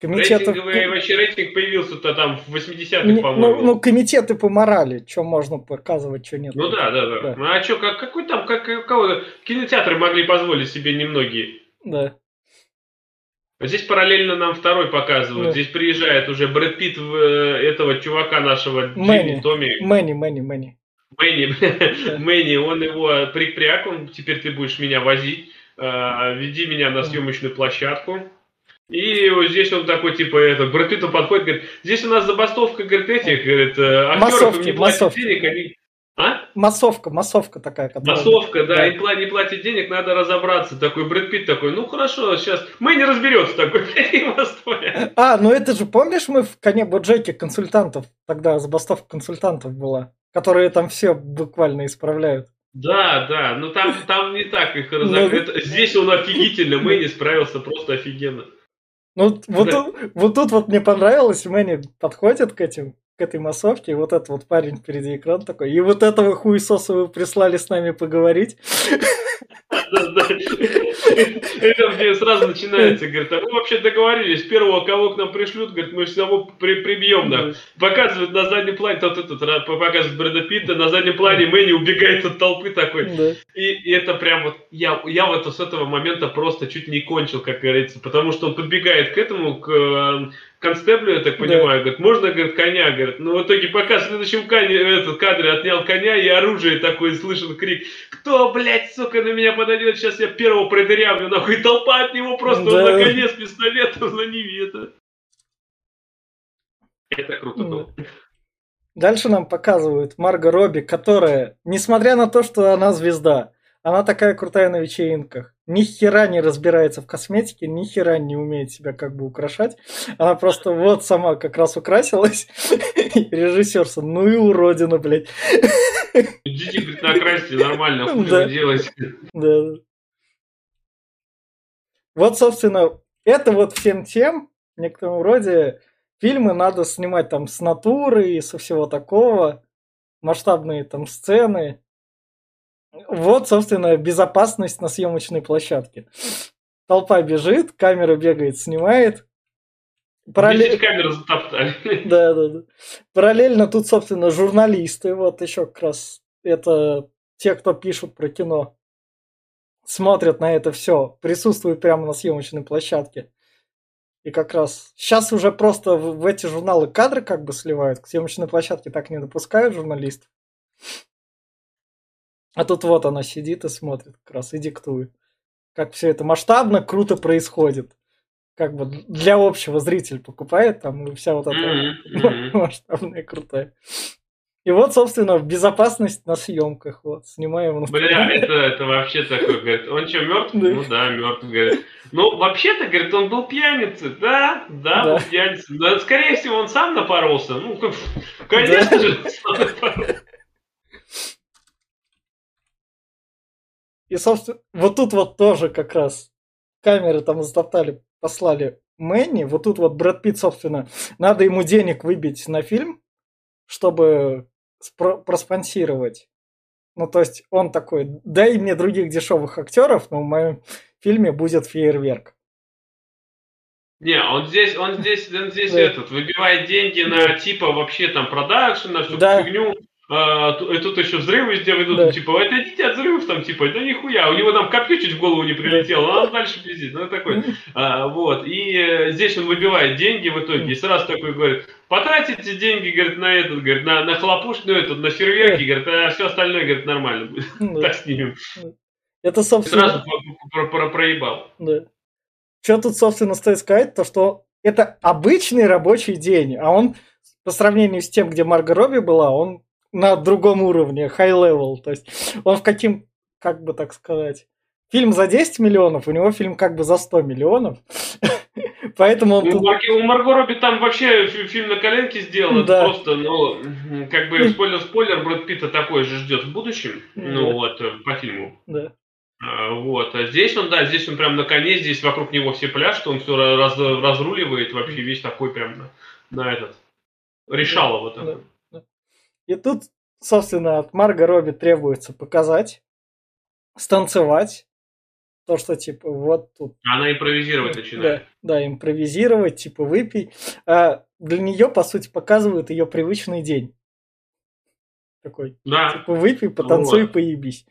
комитетов... Рейтинговый вообще рейтинг появился-то там в 80-х, ну, по-моему. Ну, ну, комитеты по морали, что можно показывать, что нет. Ну да, да, да. да. Ну а что, как, какой там, как, кого кинотеатры могли позволить себе немногие? Да. Здесь параллельно нам второй показывают. Да. Здесь приезжает уже Брэд Питт в э, этого чувака нашего Мэнни, Джимми Томми. Мэнни, Мэнни, Мэнни. Мэнни, да. Мэнни, он его припряг, он теперь ты будешь меня возить. Э, веди меня на съемочную площадку. И вот здесь он такой, типа, это, Брэд Питту подходит, говорит, здесь у нас забастовка, говорит, этих, говорит, э, актеров массовки, не платят массовки. денег, они... А? Массовка, массовка такая. Которая... Массовка, да, да. им не платят денег, надо разобраться. Такой Брэд Питт такой, ну хорошо, сейчас мы не разберется такой. а, ну это же, помнишь, мы в коне Боджеке консультантов, тогда забастовка консультантов была, которые там все буквально исправляют. Да, да, но там, там не так их разобрать. Ну, Здесь он офигительно, Мэнни справился просто офигенно. Ну, вот, да. вот тут вот мне понравилось, Мэнни подходит к этим, к этой массовке, и вот этот вот парень впереди экран такой, и вот этого хуесоса вы прислали с нами поговорить. Это где сразу начинается, говорит, а мы вообще договорились, первого, кого к нам пришлют, говорит, мы всего при, прибьем, да. Показывают на заднем плане, тот этот, показывает Брэда Питта, на заднем плане Мэнни убегает от толпы такой. И, и это прям вот, я, я вот с этого момента просто чуть не кончил, как говорится, потому что он подбегает к этому, к констеблю, я так понимаю, да. говорит, можно, говорит, коня, говорит. Но в итоге пока в следующем кадре, этот кадре отнял коня и оружие такой, слышен крик, кто, блядь, сука, на меня подойдет, сейчас я первого продырявлю, нахуй, толпа от него просто да. на коне с пистолетом за ними, это... Это круто было. Дальше нам показывают Марго Робби, которая, несмотря на то, что она звезда, она такая крутая на вечеринках. Ни хера не разбирается в косметике, ни хера не умеет себя как бы украшать. Она просто вот сама как раз украсилась. Режиссер, ну и уродина, блядь. Идите, говорит, накрасьте нормально, хуй да. делать. Да. Вот, собственно, это вот всем тем, в некотором роде, фильмы надо снимать там с натуры и со всего такого, масштабные там сцены. Вот, собственно, безопасность на съемочной площадке. Толпа бежит, камера бегает, снимает. Параллель... камеры затоптали. Да, да, да. Параллельно тут, собственно, журналисты, вот еще как раз это те, кто пишут про кино, смотрят на это все, присутствуют прямо на съемочной площадке. И как раз сейчас уже просто в, в эти журналы кадры как бы сливают, к съемочной площадке так не допускают журналистов. А тут вот она сидит и смотрит как раз и диктует. Как все это масштабно, круто происходит. Как бы для общего зрителя покупает там и вся вот эта mm-hmm. масштабная крутая. И вот, собственно, безопасность на съемках. Вот, снимаем. Бля, это, это вообще такой, говорит, он что, мертв? Ну да, мертв, говорит. Ну, вообще-то, говорит, он был пьяницей. Да, да, да. был пьяницей. Да, скорее всего, он сам напоролся. Ну, конечно да. же, сам напоролся. И, собственно, вот тут вот тоже как раз камеры там затоптали, послали Мэнни. Вот тут вот Брэд Питт, собственно, надо ему денег выбить на фильм, чтобы спро- проспонсировать. Ну, то есть он такой, дай мне других дешевых актеров, но в моем фильме будет фейерверк. Не, он здесь, он здесь, он здесь этот, выбивает деньги на типа вообще там продакшн, на всю да. фигню. А, и тут еще взрывы везде выйдут, да. типа, отойдите от взрывов, там, типа, да нихуя, у него там копье чуть в голову не прилетело, а он дальше пиздит, ну, такой, а, вот, и э, здесь он выбивает деньги в итоге, и сразу такой говорит, потратите деньги, говорит, на этот, говорит, на, на хлопушную, этот, на фейерверки, говорит, а все остальное, говорит, нормально будет, так снимем. Это, собственно... Сразу про про проебал. Да. Что тут, собственно, стоит сказать, то, что это обычный рабочий день, а он по сравнению с тем, где Марго Робби была, он на другом уровне, high level. То есть он в каким, как бы так сказать, фильм за 10 миллионов, у него фильм как бы за 100 миллионов. Поэтому он... Тут... У Марго Робби там вообще фильм на коленке сделан, да. просто, ну, как бы, спойлер-спойлер, Брэд Питта такой же ждет в будущем, ну, вот, э, по фильму. Да. А, вот, а здесь он, да, здесь он прям на коне, здесь вокруг него все пляж, что он все раз, разруливает, вообще весь такой прям на, на этот, решало вот это. И тут, собственно, от Марго Робби требуется показать, станцевать. То, что, типа, вот тут... Она импровизировать начинает. Да, да, импровизировать, типа, выпей. А для нее, по сути, показывают ее привычный день. Такой, да. типа, выпей, потанцуй, вот. поебись.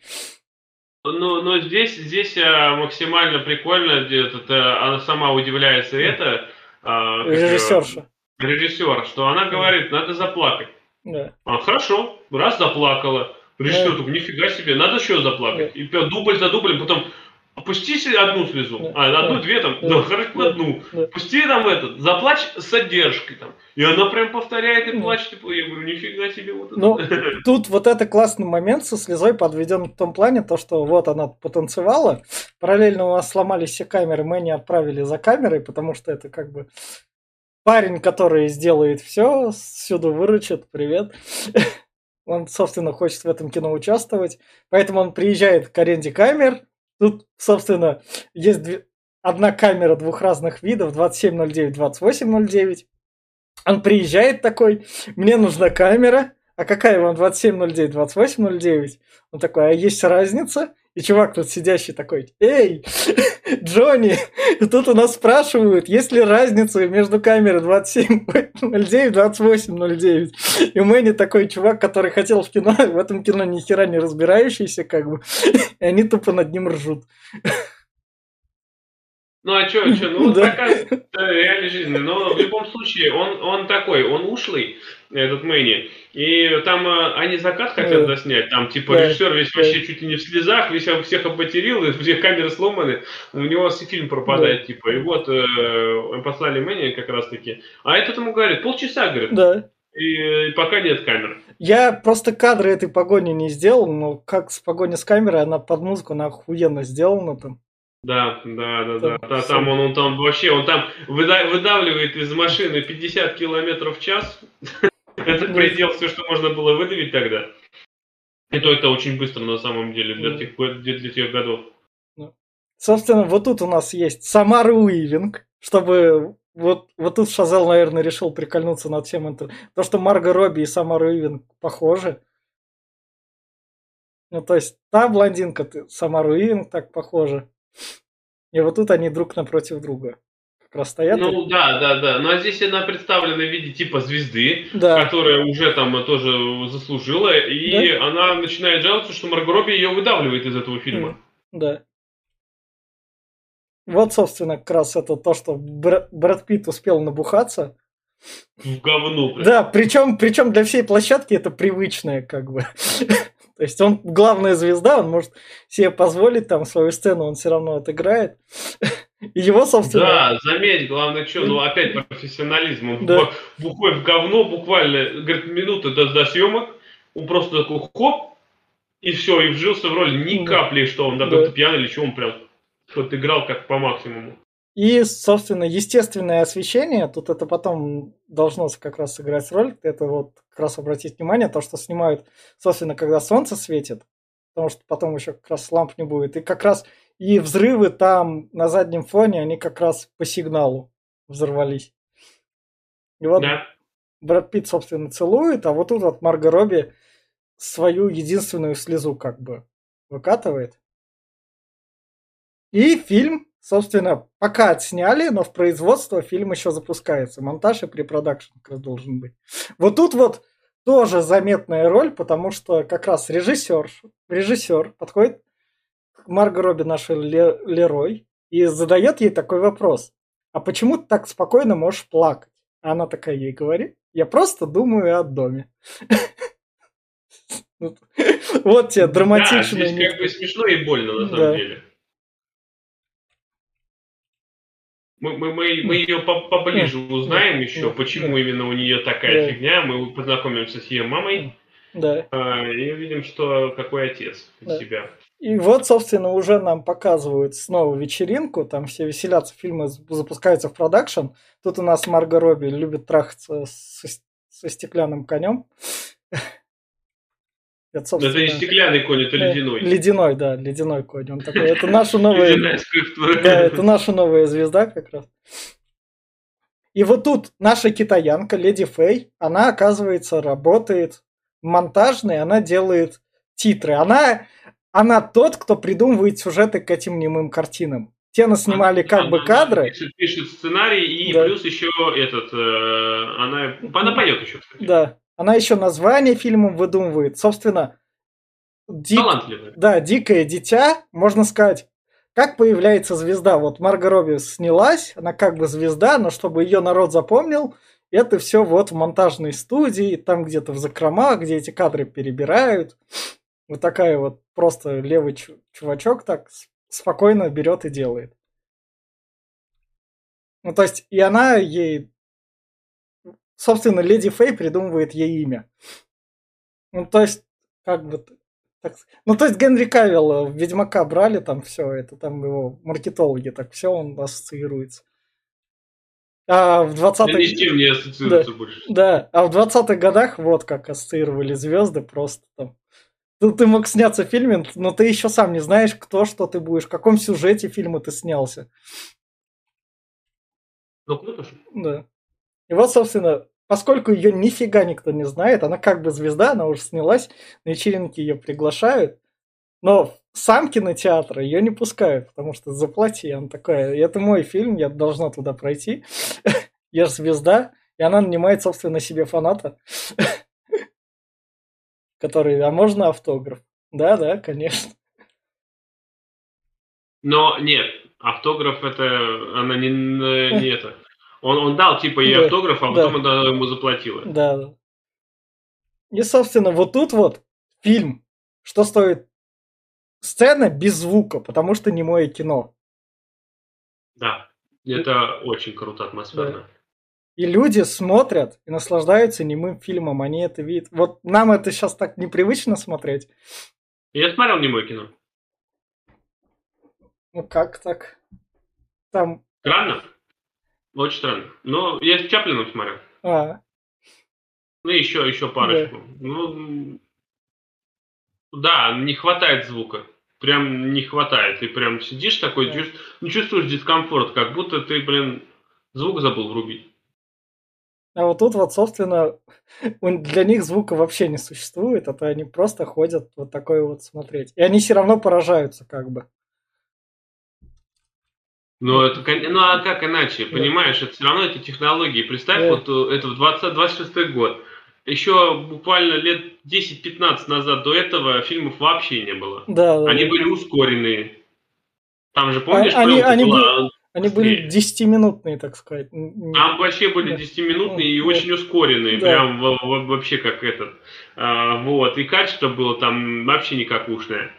Ну, но здесь, здесь а, максимально прикольно, это, она сама удивляется это. А, Режиссерша. Режиссер, что она говорит, надо заплакать. Да. А, хорошо, раз заплакала. Режиссер да. только, нифига себе, надо еще заплакать. Да. И дубль за дублем, потом опустите одну слезу, да. а одну, да. две там, да, да хорошо, да. одну. Да. Пусти там этот, заплачь с задержкой там. И она прям повторяет и плачет, и я говорю, нифига себе вот это. Ну, тут вот это классный момент со слезой подведен в том плане, то, что вот она потанцевала, параллельно у нас сломались все камеры, мы не отправили за камерой, потому что это как бы парень, который сделает все, всюду выручит, привет. Он, собственно, хочет в этом кино участвовать. Поэтому он приезжает к аренде камер. Тут, собственно, есть две... одна камера двух разных видов, 2709, 2809. Он приезжает такой, мне нужна камера, а какая вам 2709, 2809? Он такой, а есть разница? И чувак тут сидящий такой, эй, Джонни, тут у нас спрашивают, есть ли разница между камерой 2709 и 2809. И Мэнни такой чувак, который хотел в кино, в этом кино ни хера не разбирающийся, как бы. И они тупо над ним ржут. Ну а что, что, ну да. такая реальная жизнь. Но в любом случае, он, он такой, он ушлый, этот Мэнни. И там э, они закат хотят заснять, там типа да. режиссер весь да. вообще чуть ли не в слезах, весь всех обматерил, и все камеры сломаны, у него фильм пропадает, да. типа. И вот э, послали Мэнни как раз таки. А этот ему говорит, полчаса, говорит. Да. И, и пока нет камер. Я просто кадры этой погони не сделал, но как с погони с камерой, она под музыку, она охуенно сделана там. Да, да, да, да. да там он, он там вообще, он там выдавливает из машины 50 километров в час. Это предел все, что можно было выдавить тогда. И то это очень быстро на самом деле для тех, для тех годов. Собственно, вот тут у нас есть Самар Уивинг, чтобы вот, вот тут Шазел, наверное, решил прикольнуться над всем это. То, что Марго Робби и Самар Уивинг похожи. Ну, то есть, та блондинка, Самар Уивинг так похожа. И вот тут они друг напротив друга как раз стоят. Ну да, да, да. Ну а здесь она представлена в виде типа звезды, да. которая уже там тоже заслужила, и да? она начинает жаловаться, что Марго Робби ее выдавливает из этого фильма. Да. Вот, собственно, как раз это то, что Брэд, Брэд Питт успел набухаться. В говно. Блин. Да, причем, причем для всей площадки это привычное, как бы. То есть он главная звезда, он может себе позволить там свою сцену, он все равно отыграет. И его, собственно... Да, заметь, главное, что, ну опять профессионализм. Он да. буквой в говно, буквально, говорит, минуты до, до съемок, он просто такой хоп, и все, и вжился в роль ни капли, что он да. какой-то пьяный или что, он прям что-то играл как по максимуму. И, собственно, естественное освещение, тут это потом должно как раз сыграть роль, это вот как раз обратить внимание, то, что снимают, собственно, когда солнце светит, потому что потом еще как раз ламп не будет, и как раз и взрывы там на заднем фоне, они как раз по сигналу взорвались. И вот да. Брэд Питт, собственно, целует, а вот тут вот Марго Робби свою единственную слезу как бы выкатывает. И фильм, собственно, пока отсняли, но в производство фильм еще запускается. Монтаж и препродакшн как раз должен быть. Вот тут вот тоже заметная роль, потому что как раз режиссер, режиссер подходит к Марго Робби нашей Лерой и задает ей такой вопрос. А почему ты так спокойно можешь плакать? А она такая ей говорит, я просто думаю о доме. Вот тебе драматичный. Да, здесь как бы смешно и больно на самом деле. Мы, мы, мы, мы ее поближе узнаем еще, почему именно у нее такая фигня. Мы познакомимся с ее мамой. Да. А, и увидим, что какой отец у да. себя. И вот, собственно, уже нам показывают снова вечеринку, там все веселятся, фильмы запускаются в продакшн. Тут у нас Марго Робби любит трахаться со, со стеклянным конем. Это, собственно, это не стеклянный конь, это э, ледяной. Ледяной, да, ледяной конь. Он такой, это наша новая... Да, это наша новая звезда как раз. И вот тут наша китаянка, Леди Фэй, она, оказывается, работает монтажной, она делает титры. Она, она тот, кто придумывает сюжеты к этим немым картинам. Те наснимали как она, бы кадры. Пишет, пишет сценарий, и да. плюс еще этот, э, она, она поет еще. Кстати. Да. Она еще название фильмом выдумывает. Собственно, дик... да, дикое дитя, можно сказать, как появляется звезда. Вот Марго Робби снялась, она как бы звезда, но чтобы ее народ запомнил, это все вот в монтажной студии, там где-то в закромах, где эти кадры перебирают. Вот такая вот просто левый чувачок так спокойно берет и делает. Ну, то есть, и она ей собственно, Леди Фэй придумывает ей имя. Ну, то есть, как бы... Так, ну, то есть Генри Кавилл в Ведьмака брали, там все это, там его маркетологи, так все он ассоциируется. А в 20-х... Ни с чем не ассоциируется да, больше. Да, а в 20-х годах вот как ассоциировали звезды просто там. Ну, ты мог сняться в фильме, но ты еще сам не знаешь, кто, что ты будешь, в каком сюжете фильма ты снялся. Ну, круто же. Да. И вот, собственно, поскольку ее нифига никто не знает, она как бы звезда, она уже снялась, на вечеринки ее приглашают, но сам кинотеатр ее не пускают, потому что заплати, она такая, это мой фильм, я должна туда пройти, я же звезда, и она нанимает, собственно, себе фаната, который, а можно автограф? Да, да, конечно. Но нет, автограф это, она не, не это. Он, он дал типа ей да, автограф, а потом да. она ему заплатила. Да. И, собственно, вот тут вот фильм, что стоит сцена без звука, потому что не мое кино. Да, это очень круто, атмосферно. Да. И люди смотрят и наслаждаются немым фильмом, они это видят. Вот нам это сейчас так непривычно смотреть. Я смотрел немое кино. Ну как так? Там... Странно. Очень странно. Но я с Чаплином смотрел. А. Ну, еще, еще парочку. Да. Ну, да, не хватает звука. Прям не хватает. Ты прям сидишь такой, да. чувств, ну, чувствуешь дискомфорт, как будто ты, блин, звук забыл врубить. А вот тут вот, собственно, для них звука вообще не существует, а то они просто ходят вот такое вот смотреть. И они все равно поражаются как бы. Ну, это, ну а как иначе, понимаешь, это все равно эти технологии. Представь, вот э, это в 20, 26 год. Еще буквально лет 10-15 назад до этого фильмов вообще не было. Да, да, они да. были ускоренные. Там же, помнишь, а, они, они, была они были 10-минутные, так сказать. Там вообще были 10-минутные и очень ускоренные, да. прям вообще как этот. А, вот, и качество было там вообще никакушное.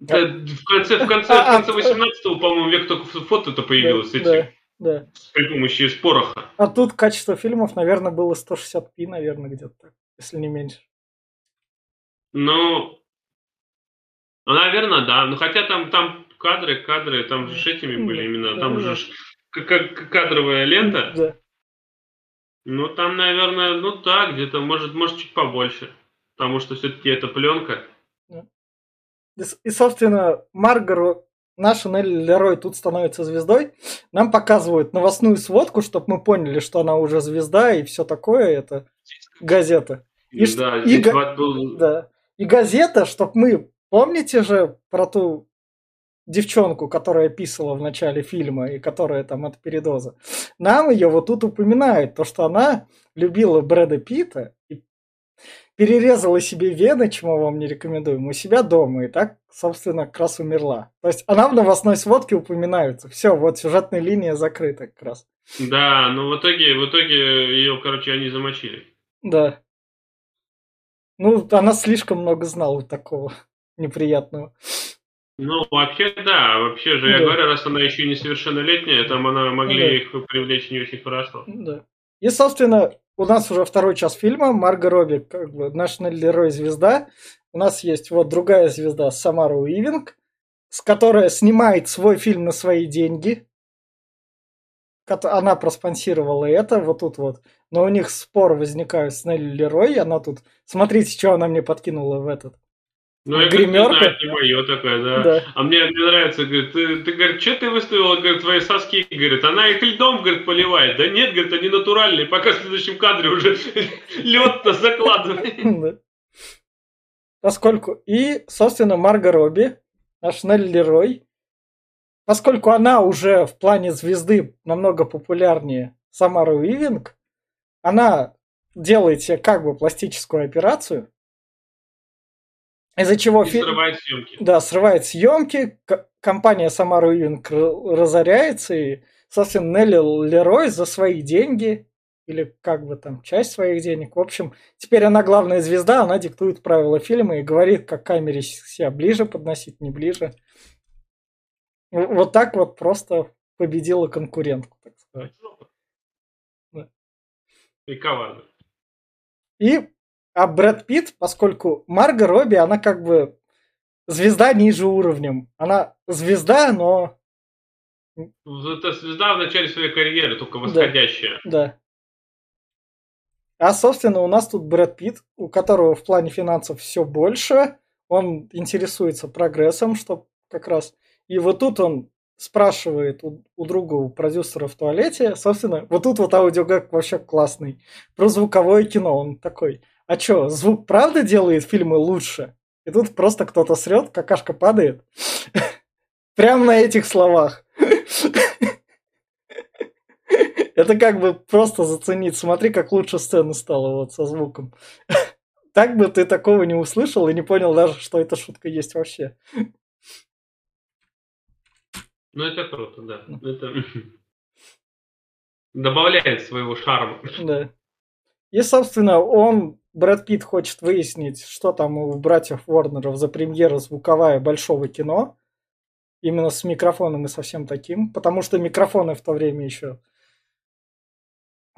Да. В конце, в конце, а, в конце 18-го, а, по-моему, век только фото-то появилось да, этим. Да, да. При помощи спороха. А тут качество фильмов, наверное, было 160p, наверное, где-то так, если не меньше. Ну, ну, наверное, да. Ну, хотя там, там кадры, кадры, там же этими были именно, там уже как кадровая лента. Да. Ну, там, наверное, ну да, где-то, может, может, чуть побольше. Потому что все-таки это пленка. И, собственно, Маргару, наша Нелли Лерой тут становится звездой. Нам показывают новостную сводку, чтобы мы поняли, что она уже звезда и все такое. Это газета. И, да, и, был... да. и газета, чтобы мы... Помните же про ту девчонку, которая писала в начале фильма и которая там от передоза, нам ее вот тут упоминают, то, что она любила Брэда Питта и перерезала себе вены, чему вам не рекомендуем, у себя дома, и так, собственно, как раз умерла. То есть она в новостной сводке упоминается. Все, вот сюжетная линия закрыта как раз. Да, но в итоге, в итоге ее, короче, они замочили. Да. Ну, она слишком много знала такого неприятного. Ну, вообще, да. Вообще же, да. я говорю, раз она еще несовершеннолетняя, там она могли да. их привлечь не очень хорошо. Да. И, собственно, у нас уже второй час фильма. Марго Робби, как бы, наш герой звезда. У нас есть вот другая звезда, Самара Уивинг, с которой снимает свой фильм на свои деньги. Она проспонсировала это, вот тут вот. Но у них спор возникает с Нелли Лерой. Она тут, смотрите, что она мне подкинула в этот ну, я гримерка. Говорю, не мое такое, да. да. А мне, мне нравится, говорит, ты, ты, говорит, что ты выставила, говорит, твои соски, говорит, она их льдом, говорит, поливает. Да нет, говорит, они натуральные, пока в следующем кадре уже лед-то закладывает. Поскольку, и, собственно, Марго Робби, наш Нелли Лерой, поскольку она уже в плане звезды намного популярнее Самара Уивинг, она делает себе как бы пластическую операцию, из-за чего фильм... срывает съемки. Да, срывает съемки. Компания Самара Уивинг разоряется. И, собственно, Нелли Лерой за свои деньги или как бы там часть своих денег. В общем, теперь она главная звезда, она диктует правила фильма и говорит, как камере себя ближе подносить, не ближе. Вот так вот просто победила конкурентку, так сказать. Да. И коварно. И а Брэд Питт, поскольку Марго Робби, она как бы звезда ниже уровнем. Она звезда, но... Это звезда в начале своей карьеры, только восходящая. Да. да. А, собственно, у нас тут Брэд Питт, у которого в плане финансов все больше. Он интересуется прогрессом, что как раз... И вот тут он спрашивает у, у друга, у продюсера в туалете, собственно, вот тут вот аудиогак вообще классный, про звуковое кино. Он такой, а чё, звук правда делает фильмы лучше? И тут просто кто-то срет, какашка падает. Прямо на этих словах. Это как бы просто заценить. Смотри, как лучше сцена стала вот со звуком. Так бы ты такого не услышал и не понял даже, что эта шутка есть вообще. Ну, это круто, да. Это добавляет своего шарма. Да. И, собственно, он Брэд Питт хочет выяснить, что там у братьев Ворнеров за премьера звуковая большого кино. Именно с микрофоном и со всем таким. Потому что микрофоны в то время еще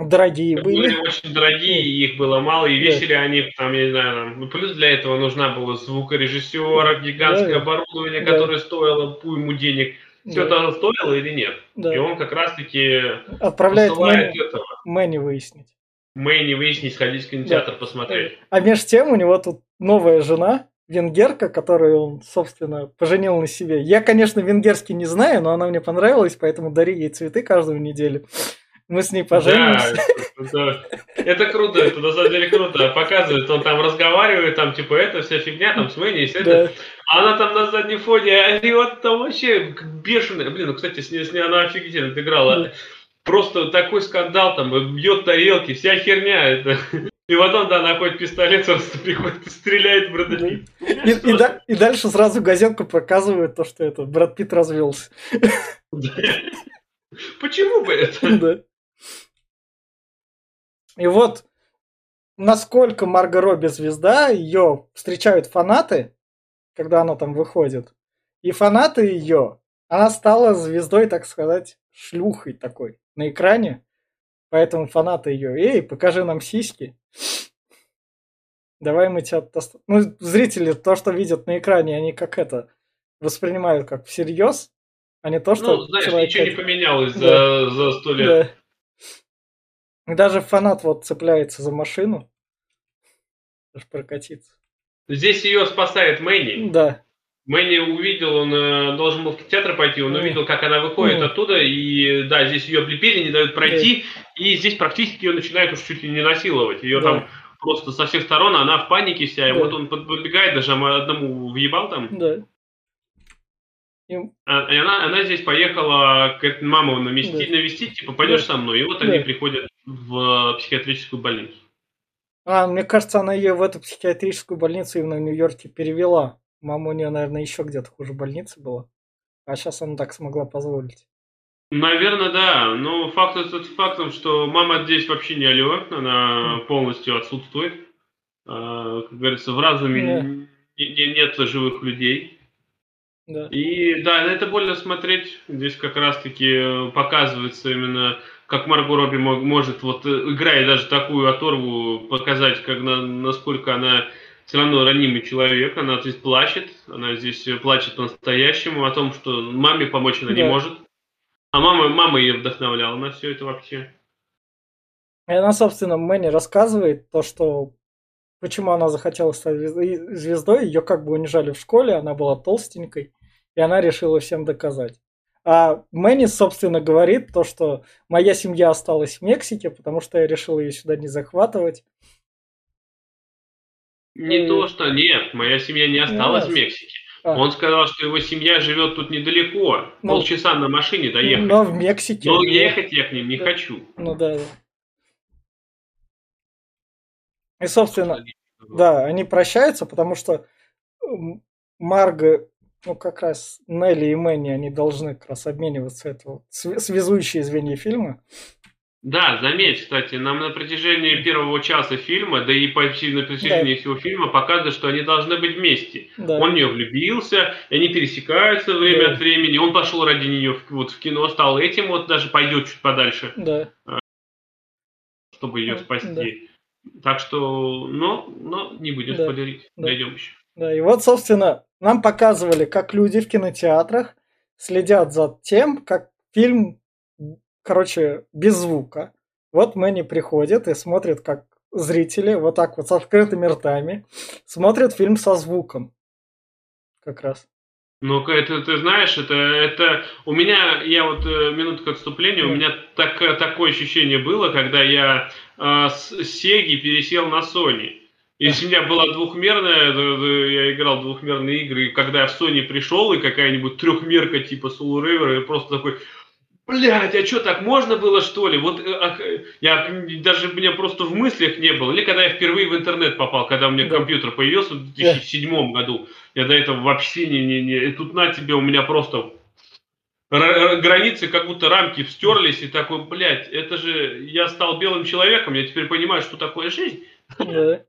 Дорогие были. Были очень дорогие, и их было мало, и весили да. они, там, я не знаю, там, ну, плюс для этого нужна была звукорежиссера, гигантское да. оборудование, да. которое стоило пуйму денег. Все да. это стоило или нет? Да. И он как раз-таки отправляет Мэнни, этого. Мэнни выяснить. Мэнни выяснить, сходить в кинотеатр, да. посмотреть. А между тем у него тут новая жена, венгерка, которую он, собственно, поженил на себе. Я, конечно, венгерский не знаю, но она мне понравилась, поэтому дари ей цветы каждую неделю. Мы с ней поженимся. Да, это, это круто, это на самом деле круто. Показывает, он там разговаривает, там типа это вся фигня, там с Мэнни, все да. это. А она там на заднем фоне орет там вообще бешеная. Блин, ну, кстати, с ней, с ней она офигительно играла. Да. Просто такой скандал, там, бьет тарелки, вся херня. Это. И потом, да, находит пистолет, просто приходит и стреляет в Брэда Питт. И, и, да, и дальше сразу газетку показывает то, что это Брэд Питт развелся. Почему бы это? Да. И вот насколько Марго Робби звезда, ее встречают фанаты, когда она там выходит. И фанаты ее, она стала звездой, так сказать, шлюхой такой на экране. Поэтому фанаты ее, эй, покажи нам сиськи. Давай мы тебя... Ну, зрители то, что видят на экране, они как это воспринимают как всерьез, а не то, что... Ну, знаешь, человек... ничего не поменялось да. за, за сто лет. Да. Даже фанат вот цепляется за машину, даже прокатиться. Здесь ее спасает Мэнни. Да. Мэнни увидел, он э, должен был в театр пойти, он увидел, как она выходит mm. оттуда, и да, здесь ее облепили, не дают пройти, mm. и здесь практически ее начинают уж чуть ли не насиловать. Ее да. там просто со всех сторон, она в панике вся, и вот он подбегает, даже одному въебал там. Да. И, а, и она, она здесь поехала к маму навестить, да. навестить типа, пойдешь да. со мной, и вот да. они приходят в психиатрическую больницу. А, мне кажется, она ее в эту психиатрическую больницу именно в Нью-Йорке перевела. Мама у нее, наверное, еще где-то хуже больницы была. А сейчас она так смогла позволить. Наверное, да. Но факт этот фактом, что мама здесь вообще не алё, она полностью отсутствует. А, как говорится, в разуме yeah. нет живых людей. Да. И да, это больно смотреть. Здесь как раз-таки показывается именно, как Марго Робби может, вот играя даже такую оторву, показать, как на, насколько она все равно ранимый человек, она здесь плачет, она здесь плачет по-настоящему о том, что маме помочь она да. не может. А мама, мама ее вдохновляла на все это вообще. И она, собственно, Мэнни рассказывает то, что почему она захотела стать звездой, ее как бы унижали в школе, она была толстенькой, и она решила всем доказать. А Мэнни, собственно, говорит то, что моя семья осталась в Мексике, потому что я решил ее сюда не захватывать. Не и... то, что нет, моя семья не осталась в Мексике. А. Он сказал, что его семья живет тут недалеко, ну, полчаса на машине доехать. Но в Мексике. Но ехать я к ним не да. хочу. Ну да. И, собственно, да, они прощаются, потому что Марго, ну как раз Нелли и Мэнни, они должны как раз обмениваться это связующие звенья фильма. Да, заметь, кстати, нам на протяжении первого часа фильма, да и почти на протяжении да. всего фильма показывают, что они должны быть вместе. Да. Он в нее влюбился, они пересекаются время да. от времени, он пошел ради нее в, вот в кино, стал этим, вот даже пойдет чуть подальше, да. чтобы ее спасти. Да. Так что, но, но не будем да. спойлерить, да. дойдем еще. Да, и вот, собственно, нам показывали, как люди в кинотеатрах следят за тем, как фильм короче, без звука. Вот Мэнни приходит и смотрит, как зрители вот так вот с открытыми ртами смотрят фильм со звуком. Как раз. Ну, это ты знаешь, это, это у меня, я вот э, минутка отступления, у меня так, такое ощущение было, когда я э, с Сеги пересел на Sony. Если у меня была двухмерная, я играл двухмерные игры, и когда я в Sony пришел, и какая-нибудь трехмерка типа Soul River, я просто такой, Блять, а что, так можно было, что ли? Вот э, я даже меня просто в мыслях не было. Или когда я впервые в интернет попал, когда у меня да. компьютер появился в 2007 да. году. Я до этого вообще не, не, не. И тут на тебе у меня просто границы, как будто рамки встерлись, и такой, блядь, это же я стал белым человеком, я теперь понимаю, что такое жизнь. Да.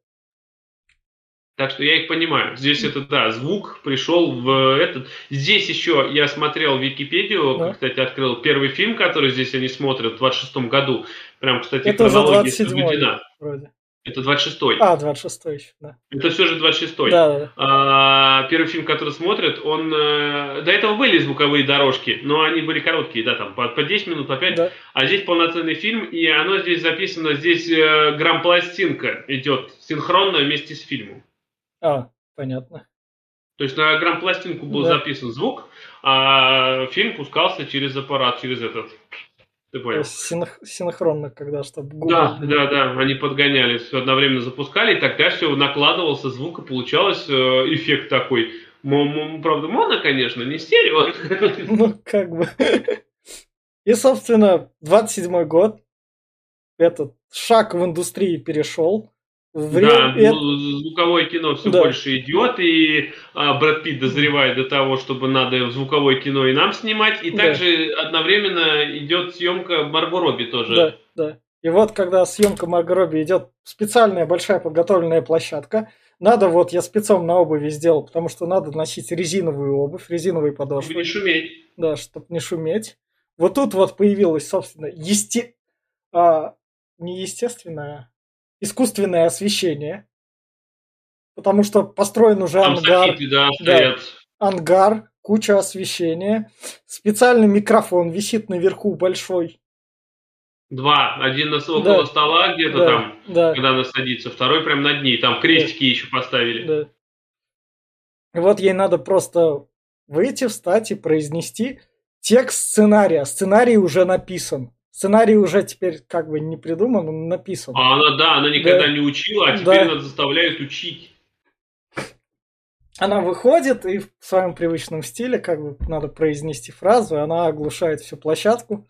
Так что я их понимаю. Здесь это, да, звук пришел в этот... Здесь еще я смотрел Википедию, да. кстати, открыл первый фильм, который здесь они смотрят в 26-м году. Прям, кстати, это хронология соблюдена. Вроде. Это 26-й. А, 26-й еще, да. Это все же 26-й. Да, да. А, первый фильм, который смотрят, он... Э, до этого были звуковые дорожки, но они были короткие, да, там по, по 10 минут, по 5. Да. А здесь полноценный фильм, и оно здесь записано, здесь э, грамм-пластинка идет синхронно вместе с фильмом. А, понятно. То есть на грамм-пластинку был да. записан звук, а фильм пускался через аппарат, через этот. Ты понял? Синх- синхронно, когда чтобы Google... Да, да, да, они подгоняли, все одновременно запускали, и тогда все накладывался звук, и получалось э, эффект такой. Правда, моно, конечно, не стерео. Ну, как бы. И, собственно, 27-й год, этот шаг в индустрии перешел. Время... Да, ну, звуковое кино все да. больше идет, и а, Брэд Питт дозревает до того, чтобы надо звуковое кино и нам снимать, и да. также одновременно идет съемка Марго Робби тоже. Да, да. И вот когда съемка Марго Робби идет специальная большая подготовленная площадка, надо вот я спецом на обуви сделал, потому что надо носить резиновую обувь, резиновые подошвы. Чтобы не шуметь. Да, чтобы не шуметь. Вот тут вот появилась, собственно, есте... а, не естественная, искусственное освещение, потому что построен уже Там ангар. Софиты, да, да, ангар, куча освещения, специальный микрофон висит наверху большой. Два. Один на около да. стола где-то да. там, да. когда она садится, второй прям над ней. Там крестики да. еще поставили. Да. И вот ей надо просто выйти, встать и произнести текст сценария. Сценарий уже написан. Сценарий уже теперь как бы не придуман, он написан. А она, да, она никогда да. не учила, а теперь да. она заставляет учить. Она выходит и в своем привычном стиле, как бы надо произнести фразу, и она оглушает всю площадку.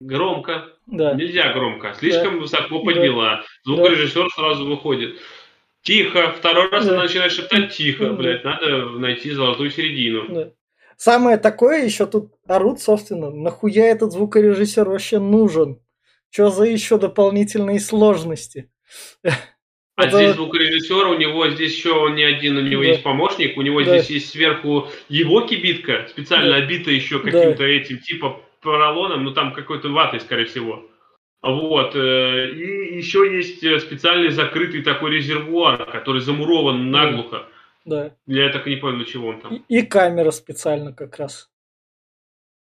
Громко. Да. Нельзя громко. Слишком да. высоко подняла. Да. Звукорежиссер да. сразу выходит. Тихо. Второй раз да. она начинает шептать тихо. Да. Блять, надо найти золотую середину. Да. Самое такое еще тут орут, собственно, нахуя этот звукорежиссер вообще нужен? Что за еще дополнительные сложности? А Это... здесь звукорежиссер, у него здесь еще он не один, у него да. есть помощник, у него да. здесь есть сверху его кибитка, специально да. обита еще каким-то да. этим типа поролоном, ну там какой-то ватой, скорее всего. Вот. Э, и еще есть э, специальный закрытый такой резервуар, который замурован наглухо. Да. Я так и не понял, для чего он там. И, и камера специально как раз.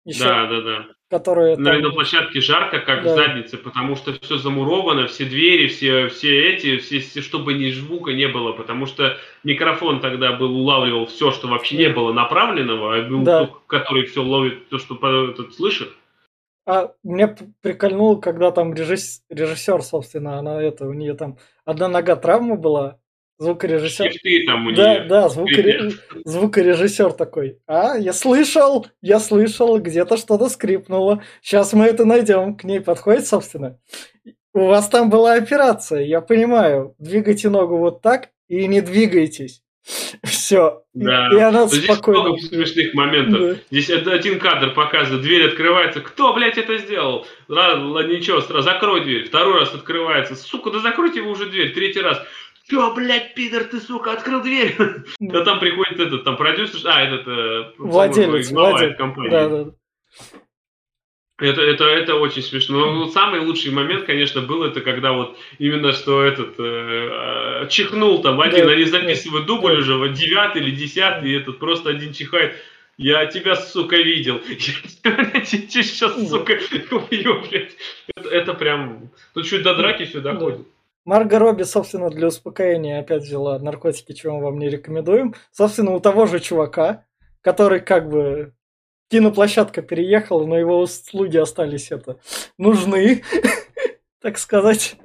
Еще, да, да, да. Которая на, там... площадке жарко, как да. в заднице, потому что все замуровано, все двери, все, все эти, все, все, чтобы ни звука не было, потому что микрофон тогда был улавливал все, что вообще не было направленного, а был да. тот, который все ловит, то, что этот слышит. А меня прикольнуло, когда там режиссер, режиссер, собственно, она это, у нее там одна нога травма была, Звукорежиссер. Шрифты там у да, нее. Да, звукоре... звукорежиссер такой. А, я слышал, я слышал, где-то что-то скрипнуло. Сейчас мы это найдем. К ней подходит, собственно. У вас там была операция, я понимаю. Двигайте ногу вот так и не двигайтесь. Все. Да. И она Здесь спокойно. много смешных моментов. Да. Здесь один кадр показывает, дверь открывается. Кто, блядь, это сделал? Ладно, ничего, закрой дверь. Второй раз открывается. Сука, да закройте вы уже дверь. Третий раз. Че, блядь, пидор, ты, сука, открыл дверь? Да там приходит этот, там продюсер, а, этот... Э, владелец, владелец. компании. Да, да. Это, это, это очень смешно. Но самый лучший момент, конечно, был это, когда вот именно что этот э, чихнул там один, да, они записывают дубль да. уже, вот девятый или десятый, и этот просто один чихает. Я тебя, сука, видел. Я тебя сейчас, сука, убью, блядь. Это, это прям... Тут чуть до драки все доходит. Марго Робби, собственно, для успокоения опять взяла наркотики, чего мы вам не рекомендуем. Собственно, у того же чувака, который как бы киноплощадка переехала, но его услуги остались это нужны, так сказать.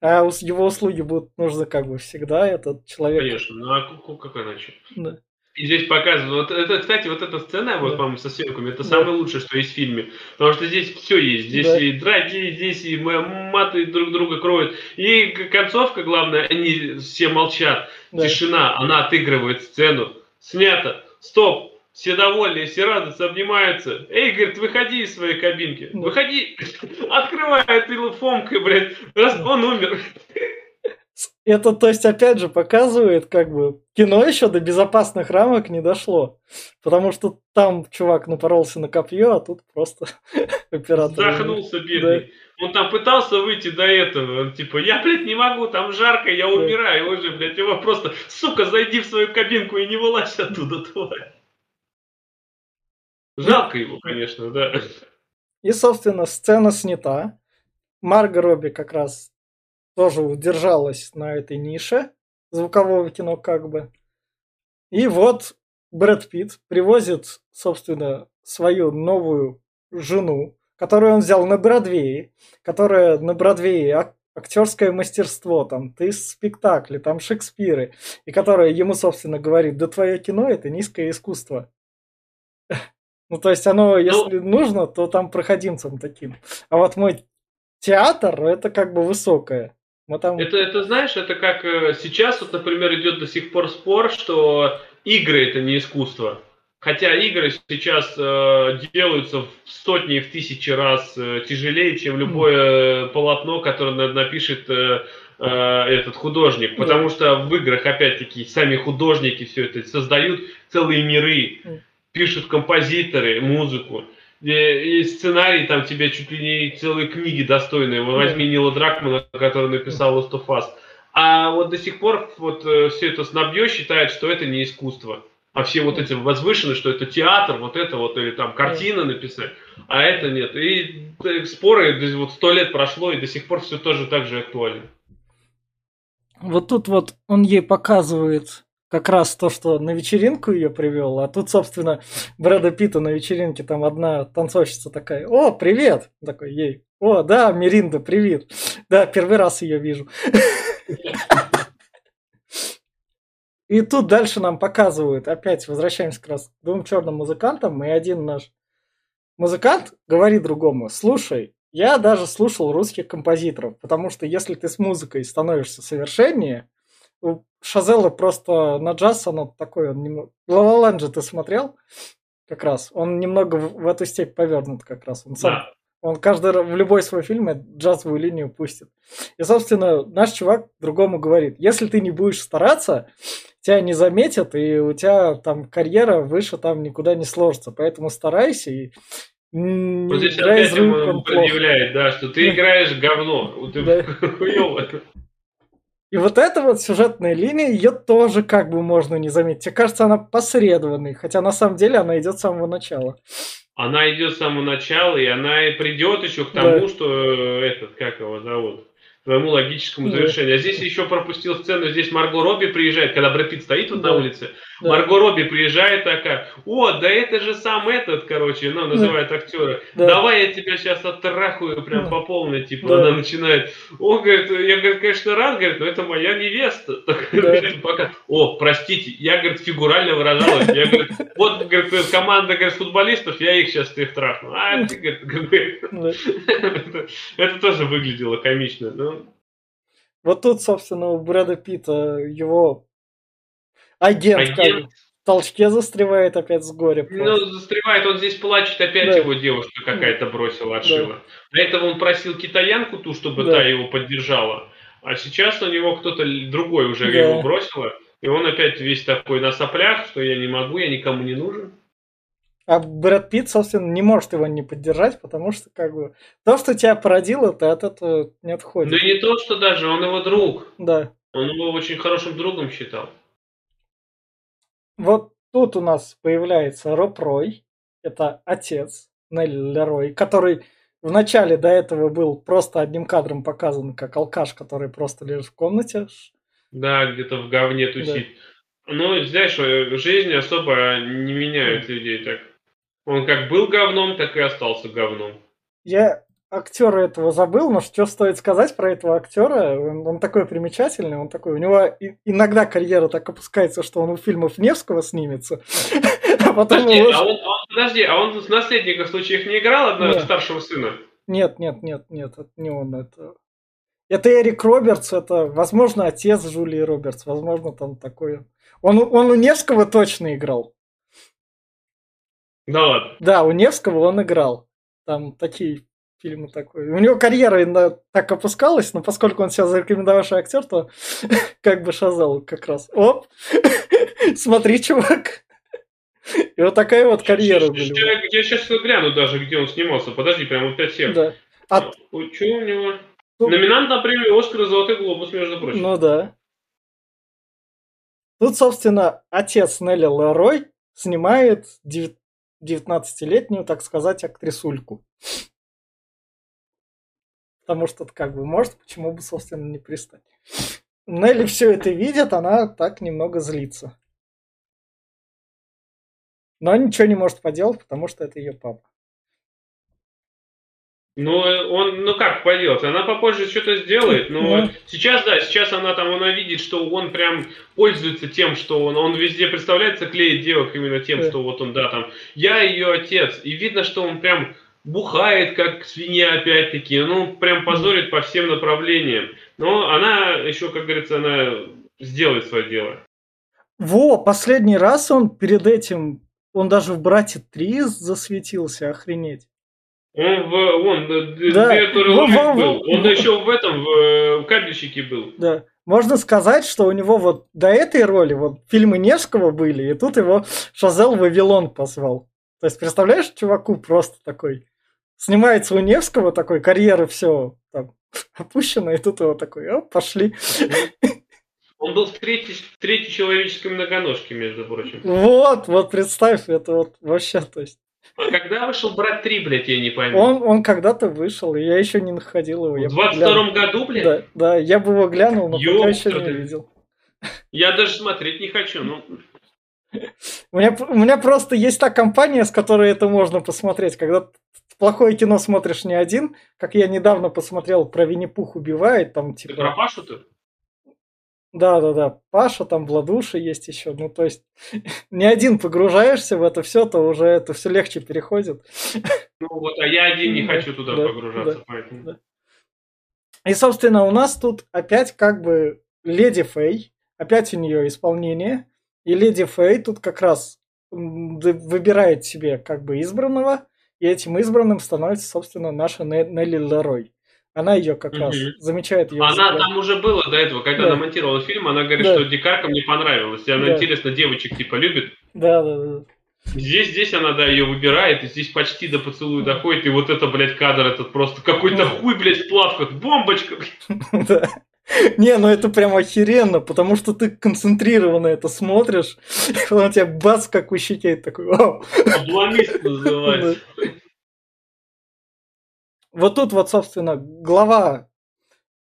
А его услуги будут нужны как бы всегда, этот человек. Конечно, ну а как иначе? Да. И здесь показывают, вот это, кстати, вот эта сцена, вот, да. по-моему, со съемками, это да. самое лучшее, что есть в фильме. Потому что здесь все есть. Здесь да. и драки, здесь и маты друг друга кроют. И концовка, главное, они все молчат. Да. Тишина, она отыгрывает сцену. Снято. Стоп. все довольны, все радуются, обнимаются. Эй, говорит, выходи из своей кабинки. Выходи. Открывает Фомкой, блядь. Раз он умер. Это, то есть, опять же, показывает, как бы, кино еще до безопасных рамок не дошло. Потому что там чувак напоролся на копье, а тут просто оператор... Захнулся бедный. Да. Он там пытался выйти до этого. Он типа, я, блядь, не могу, там жарко, я да. умираю. Уже, блядь, его просто, сука, зайди в свою кабинку и не вылазь оттуда, тварь. Жалко его, конечно, да. И, собственно, сцена снята. Марго Робби как раз тоже удержалась на этой нише звукового кино как бы. И вот Брэд Питт привозит, собственно, свою новую жену, которую он взял на Бродвее, которая на Бродвее актерское мастерство, там, ты спектакли, там Шекспиры, и которая ему, собственно, говорит, да твое кино это низкое искусство. Ну, то есть оно, если ну, нужно, то там проходимцам таким. А вот мой театр, это как бы высокое. Мы там... это, это, знаешь, это как э, сейчас, вот, например, идет до сих пор спор, что игры это не искусство. Хотя игры сейчас э, делаются в сотни и в тысячи раз э, тяжелее, чем любое mm. полотно, которое напишет э, э, этот художник. Потому yeah. что в играх, опять-таки, сами художники все это создают целые миры. Пишут композиторы музыку, и сценарий там тебе чуть ли не целые книги достойные. Возьми Нила Дракмана, который написал Last of Us. А вот до сих пор вот э, все это снобье считает, что это не искусство. А все вот эти возвышенные, что это театр, вот это вот, или там картина написать, а это нет. И э, споры, вот сто лет прошло, и до сих пор все тоже так же актуально. Вот тут вот он ей показывает как раз то, что на вечеринку ее привел, а тут, собственно, Брэда Питта на вечеринке там одна танцовщица такая, о, привет, такой ей, о, да, Миринда, привет, да, первый раз ее вижу. И тут дальше нам показывают, опять возвращаемся как раз к двум черным музыкантам, и один наш музыкант говорит другому, слушай, я даже слушал русских композиторов, потому что если ты с музыкой становишься совершеннее, Шазела просто на джаз, оно такое, он немного... Ла же ты смотрел? Как раз. Он немного в, в эту степь повернут как раз. Он сам, да. он каждый в любой свой фильм джазовую линию пустит. И, собственно, наш чувак другому говорит, если ты не будешь стараться, тебя не заметят, и у тебя там карьера выше там никуда не сложится. Поэтому старайся и вот здесь опять ему предъявляет, да, что ты играешь говно, ты хуёво. И вот эта вот сюжетная линия, ее тоже как бы можно не заметить. Мне кажется, она посредованной, хотя на самом деле она идет с самого начала. Она идет с самого начала, и она и придет еще к тому, да. что э, этот, как его зовут, твоему логическому да. завершению. А здесь еще пропустил сцену, здесь Марго Робби приезжает, когда Брэд Питт стоит вот да. на улице, да. Марго Робби приезжает такая, о, да это же сам этот, короче, ну, называет да. актера, да. давай я тебя сейчас оттрахаю прям да. по полной, типа, да. она начинает, о, говорит, я, говорит, конечно, рад, говорит, но это моя невеста. Да. Пока, о, простите, я, говорит, фигурально выражалась, я, говорит, вот, говорит, команда, говорит, футболистов, я их сейчас всех трахну. А, ты, говорит, это тоже выглядело комично, ну, вот тут, собственно, у Брэда Питта его агент, агент. как в толчке застревает опять с горя. Ну, застревает, он здесь плачет, опять да. его девушка какая-то бросила, отшила. Да. До этого он просил китаянку ту, чтобы да. та его поддержала. А сейчас у него кто-то другой уже да. его бросила. И он опять весь такой на соплях, что я не могу, я никому не нужен. А Брэд Питт, собственно, не может его не поддержать, потому что, как бы, то, что тебя породило, ты от этого не отходишь. Да не то, что даже, он его друг. Да. Он его очень хорошим другом считал. Вот тут у нас появляется Роб Рой, это отец Нелли Лерой, который в начале до этого был просто одним кадром показан как алкаш, который просто лежит в комнате. Да, где-то в говне тусит. Да. Ну, знаешь, жизнь особо не меняет людей так. Он как был говном, так и остался говном. Я актера этого забыл, но что стоит сказать про этого актера? Он, он такой примечательный, он такой. У него и, иногда карьера так опускается, что он у фильмов Невского снимется. А потом подожди, его... а он, он, подожди, а он в наследниках случаях не играл одного нет. старшего сына? Нет, нет, нет, нет, это не он, это. Это Эрик Робертс, это, возможно, отец Джулии Робертс, возможно, там такое. Он, он у Невского точно играл. Да ладно. Да, у Невского он играл. Там такие фильмы такой. У него карьера иногда так опускалась, но поскольку он себя зарекомендовавший актер, то как бы Шазал как раз. Оп! Смотри, чувак. И вот такая вот карьера была. Я, сейчас гляну даже, где он снимался. Подожди, прям вот 5 7 Да. А... Что у него? Ну, Номинант на премию Оскар Золотой глобус, между прочим. Ну да. Тут, собственно, отец Нелли Лерой снимает 19-летнюю, так сказать, актрисульку. Потому что, как бы, может, почему бы, собственно, не пристать. Нелли все это видит, она так немного злится. Но ничего не может поделать, потому что это ее папа. Ну, он, ну как поделать, она попозже что-то сделает, но ну. сейчас, да, сейчас она там, она видит, что он прям пользуется тем, что он, он везде представляется, клеит девок именно тем, да. что вот он, да, там, я ее отец, и видно, что он прям бухает, как свинья опять-таки, ну, прям позорит по всем направлениям, но она еще, как говорится, она сделает свое дело. Во, последний раз он перед этим, он даже в «Брате 3» засветился, охренеть. Он в он да. ну, в, был. Он еще в этом в, в кабельщике был. Да. Можно сказать, что у него вот до этой роли вот фильмы Невского были, и тут его Шазел Вавилон позвал. То есть, представляешь, чуваку просто такой снимается у Невского такой, карьера все там опущена, и тут его такой, о, пошли. Он был в третьей, в третьей человеческой многоножке, между прочим. Вот, вот представь, это вот вообще, то есть. Когда вышел «Брат 3», блядь, я не пойму. Он, он когда-то вышел, и я еще не находил его. В 22 году, блядь? Да, да, я бы его глянул, но Ёптер пока еще не видел. Я даже смотреть не хочу, ну... У меня, у меня просто есть та компания, с которой это можно посмотреть. Когда плохое кино смотришь не один, как я недавно посмотрел про Винни-Пух убивает, там типа... Ты про Пашу-то? Да, да, да. Паша, там Владуша есть еще. Ну, то есть, не один погружаешься в это все, то уже это все легче переходит. Ну вот, а я один не хочу туда да, погружаться, да, поэтому. Да. И, собственно, у нас тут опять как бы Леди Фэй, опять у нее исполнение. И Леди Фэй тут как раз выбирает себе как бы избранного, и этим избранным становится, собственно, наша Нелли Лерой. Она ее как раз замечает ее. Она взгляд. там уже было до этого, когда да. она монтировала фильм, она говорит, да. что дикарка мне понравилась. И она, да. интересно, девочек типа любит. Да, да, да. Здесь, здесь она, да, ее выбирает, и здесь почти до поцелуя доходит, и вот это, блядь, кадр этот просто какой-то хуй, блядь, в плавках, бомбочка. Да. Не, ну это прям охеренно, потому что ты концентрированно это смотришь, и он тебя бац как ущекает такой. Обломист называется. Вот тут вот, собственно, глава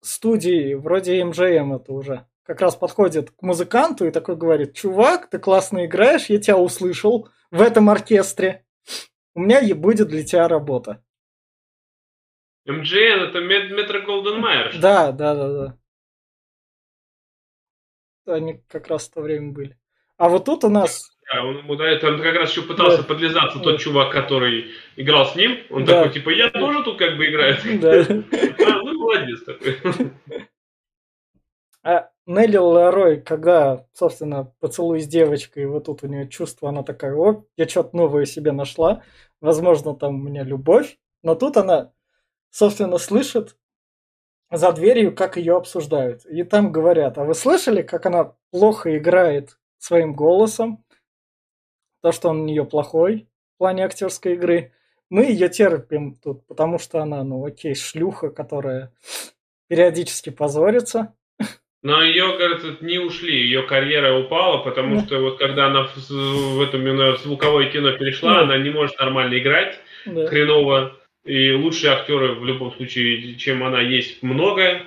студии, вроде MGM это уже, как раз подходит к музыканту и такой говорит, чувак, ты классно играешь, я тебя услышал в этом оркестре, у меня будет для тебя работа. MGM это Метро Голден Майер. Да, да, да, да. Они как раз в то время были. А вот тут у нас да, он ему да, это он как раз еще пытался да. подлизаться тот чувак, который играл с ним. Он да. такой, типа, я тоже тут как бы играю. Да. А, ну, молодец такой. А Нелли Ларой, когда, собственно, поцелуй с девочкой, вот тут у нее чувство, она такая, о, я что-то новое себе нашла, возможно, там у меня любовь, но тут она, собственно, слышит за дверью, как ее обсуждают. И там говорят, а вы слышали, как она плохо играет своим голосом, то, что он у нее плохой в плане актерской игры. Мы ее терпим тут, потому что она, ну окей, шлюха, которая периодически позорится. Но ее, кажется, не ушли, ее карьера упала, потому да. что вот когда она в, в это в звуковое кино перешла, да. она не может нормально играть, да. хреново. И лучшие актеры в любом случае, чем она есть, много.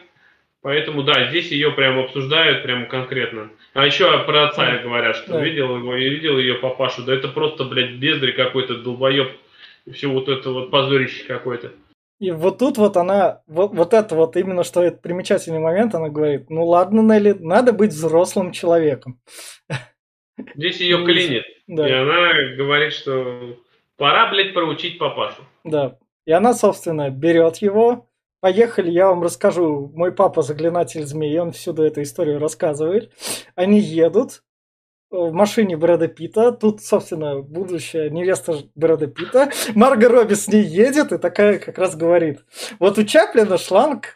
Поэтому, да, здесь ее прям обсуждают прям конкретно. А еще про отца да. говорят, что да. видел его, я видел ее папашу, да это просто, блядь, бездарь какой-то, долбоеб. И все вот это вот позорище какое-то. И вот тут вот она, вот, вот это вот именно, что это примечательный момент, она говорит, ну ладно, Нелли, надо быть взрослым человеком. Здесь ее клинит. Да. И она говорит, что пора, блядь, проучить папашу. Да. И она, собственно, берет его, Поехали, я вам расскажу. Мой папа заклинатель змей, он всюду эту историю рассказывает. Они едут, в машине Брэда Питта. Тут, собственно, будущая невеста Брэда Питта. Марго Робби с ней едет и такая как раз говорит. Вот у Чаплина шланг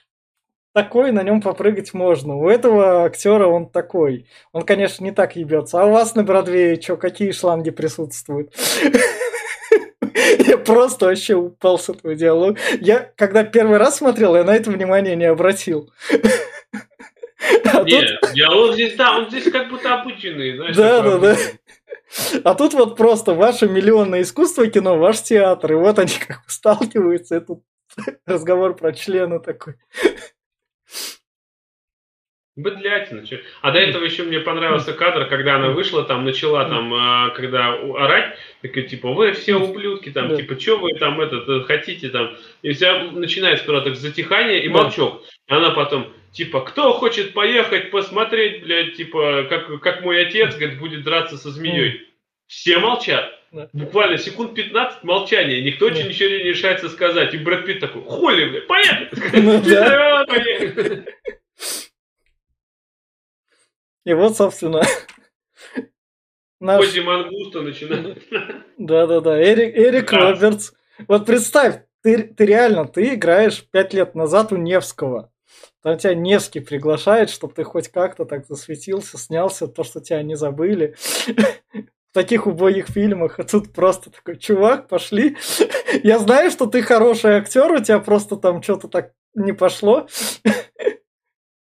такой, на нем попрыгать можно. У этого актера он такой. Он, конечно, не так ебется. А у вас на Бродвее что, какие шланги присутствуют? Просто вообще упал с этого диалога. Я, когда первый раз смотрел, я на это внимание не обратил. А Нет, тут... диалог здесь, да, он здесь как будто обученный, знаешь. Да, да, да. А тут вот просто ваше миллионное искусство кино, ваш театр, и вот они как сталкиваются, и тут разговор про члены такой. Быдлятина. А до этого еще мне понравился кадр, когда она вышла, там начала там, а, когда орать, такая типа, вы все ублюдки, там, типа, что вы там этот э, хотите там. И вся начинается сперва так затихание и молчок. И она потом, типа, кто хочет поехать посмотреть, блядь, типа, как, как мой отец, говорит, будет драться со змеей. Все молчат. Буквально секунд 15 молчания. Никто да. ничего не решается сказать. И Брэд Питт такой, хули, блядь, поехали. И вот, собственно, наш... Кози Мангуста начинает. Да-да-да, Эрик, Эрик Робертс. Вот представь, ты, ты реально, ты играешь пять лет назад у Невского. Там тебя Невский приглашает, чтобы ты хоть как-то так засветился, снялся, то, что тебя не забыли. В таких убогих фильмах, а тут просто такой, чувак, пошли. Я знаю, что ты хороший актер, у тебя просто там что-то так не пошло.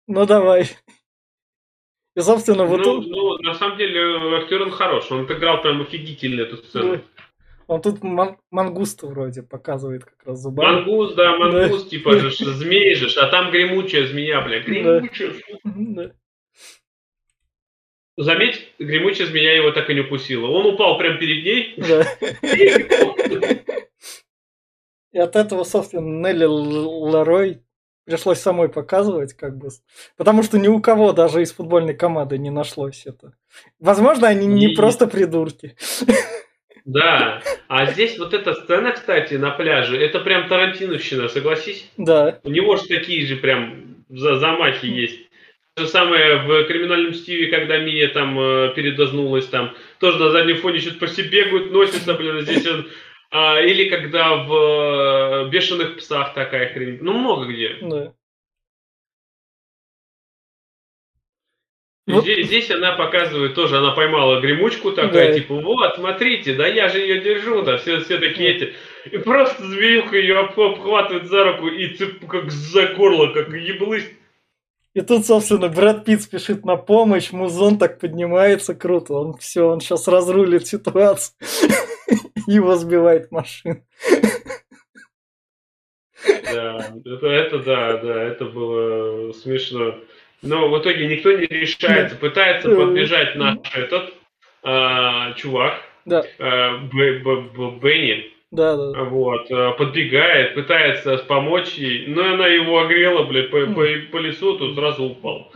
Ну давай. И, собственно, вот ну, ну, на самом деле, актер он хорош. Он отыграл прям офигительно эту сцену. Ну, он тут ман- мангуста вроде показывает как раз зубами. Мангуст, да, мангуст, да. типа же, змей же, а там гремучая змея, бля, гремучая. Да. Заметь, гремучая змея его так и не укусила. Он упал прямо перед ней. Да. И от этого, собственно, Нелли Ларой пришлось самой показывать, как бы. Потому что ни у кого даже из футбольной команды не нашлось это. Возможно, они не и... просто придурки. Да, а здесь вот эта сцена, кстати, на пляже, это прям Тарантиновщина, согласись? Да. У него же такие же прям за замахи есть. То же самое в криминальном стиле, когда Мия там э, передознулась, там тоже на заднем фоне что-то по себе бегают, носится, блин, здесь он или когда в э, бешеных псах такая хрень. Ну, много где. Да. Вот. Здесь, здесь она показывает тоже, она поймала гремучку такая, да. типа, вот, смотрите, да я же ее держу, да, все, все такие эти. И просто змеюха ее обхватывает за руку и цеп, как за горло, как еблысь. И тут, собственно, Брэд Питт спешит на помощь, музон так поднимается, круто, он все, он сейчас разрулит ситуацию. Его сбивает машина. Да, это, это да, да, это было смешно. Но в итоге никто не решается, пытается подбежать наш этот а, чувак, да. а, Б, Б, Б, Бенни. Да, да. Вот, а, подбегает, пытается помочь ей, но она его огрела, блядь, по, по, по лесу, тут сразу упал.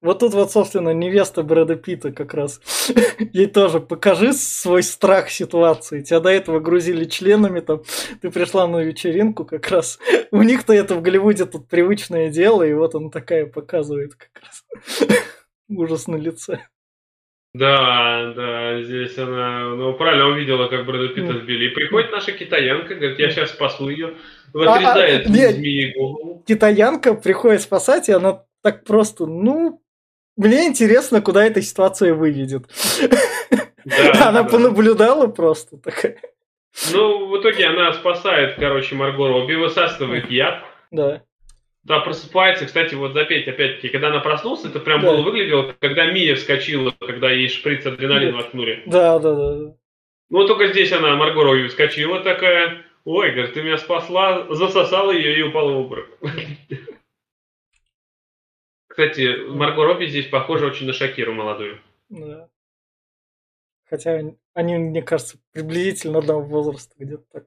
Вот тут вот, собственно, невеста Брэда Питта как раз. Ей тоже покажи свой страх ситуации. Тебя до этого грузили членами, там, ты пришла на вечеринку как раз. У них-то это в Голливуде тут привычное дело, и вот он такая показывает как раз. Ужас на лице. Да, да, здесь она, ну, правильно увидела, как Брэда Питта сбили. И приходит наша китаянка, говорит, я сейчас спасу ее, отрезает а, а, змеи голову. Китаянка приходит спасать, и она так просто, ну, мне интересно, куда эта ситуация выведет. Да, она да. понаблюдала просто такая. Ну, в итоге она спасает, короче, Марго Робби, высасывает яд. Да. Да, просыпается. Кстати, вот запеть, опять-таки, когда она проснулась, это прям да. было выглядело, когда Мия вскочила, когда ей шприц адреналина воткнули. Да, да, да. Ну, только здесь она, Марго Робби, вскочила такая, ой, говорит, ты меня спасла, засосала ее и упала в обморок. Кстати, Марго Робби здесь похожа очень на Шакиру молодую. Да. Хотя они, мне кажется, приблизительно одного возраста где-то так.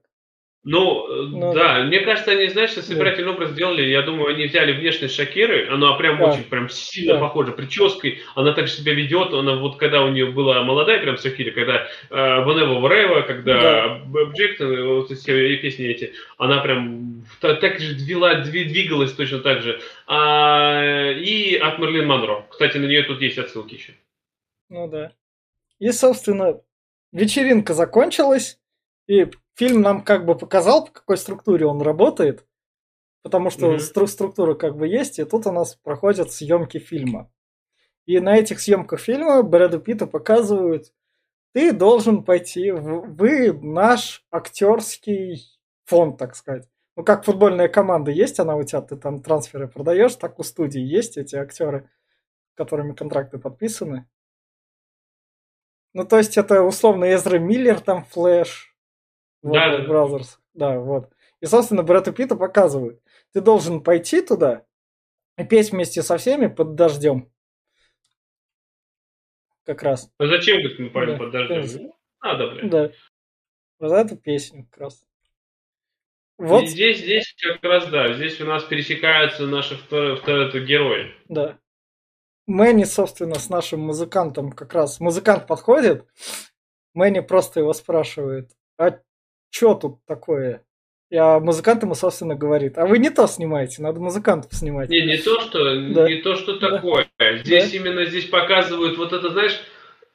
Ну, ну да. да, мне кажется, они, знаешь, собирательный да. образ сделали, я думаю, они взяли внешность Шакиры, она прям да. очень, прям сильно да. похожа, прической, она так себя ведет, она вот когда у нее была молодая прям Шакира, когда э, Ванева Варева, когда да. Джектон, вот все песни эти, она прям так, так же двила, двигалась точно так же. А, и от Мерлин Монро. Кстати, на нее тут есть отсылки еще. Ну да. И, собственно, вечеринка закончилась, и фильм нам как бы показал, по какой структуре он работает, потому что mm-hmm. структура как бы есть, и тут у нас проходят съемки фильма. И на этих съемках фильма Брэду Питта показывают, ты должен пойти, в, вы наш актерский фонд, так сказать. Ну, как футбольная команда есть, она у тебя, ты там трансферы продаешь, так у студии есть эти актеры, которыми контракты подписаны. Ну, то есть это условно Эзра Миллер, там Флэш, вот, да, Brothers. Да, вот. И, собственно, Брэда Питта показывают. Ты должен пойти туда и петь вместе со всеми под дождем. Как раз. А зачем, мы пойдем да, под дождем? Надо, блин. Да. Вот эту песню как раз. Вот. И здесь, здесь как раз, да, здесь у нас пересекаются наши вторые, вторые герои. Да. Мэнни, собственно, с нашим музыкантом как раз. Музыкант подходит, Мэнни просто его спрашивает, а что тут такое? И а музыкант ему, собственно, говорит, а вы не то снимаете, надо музыкантов снимать. Не, не то, что, да. не то, что такое. Да. Здесь да. именно здесь показывают вот это, знаешь,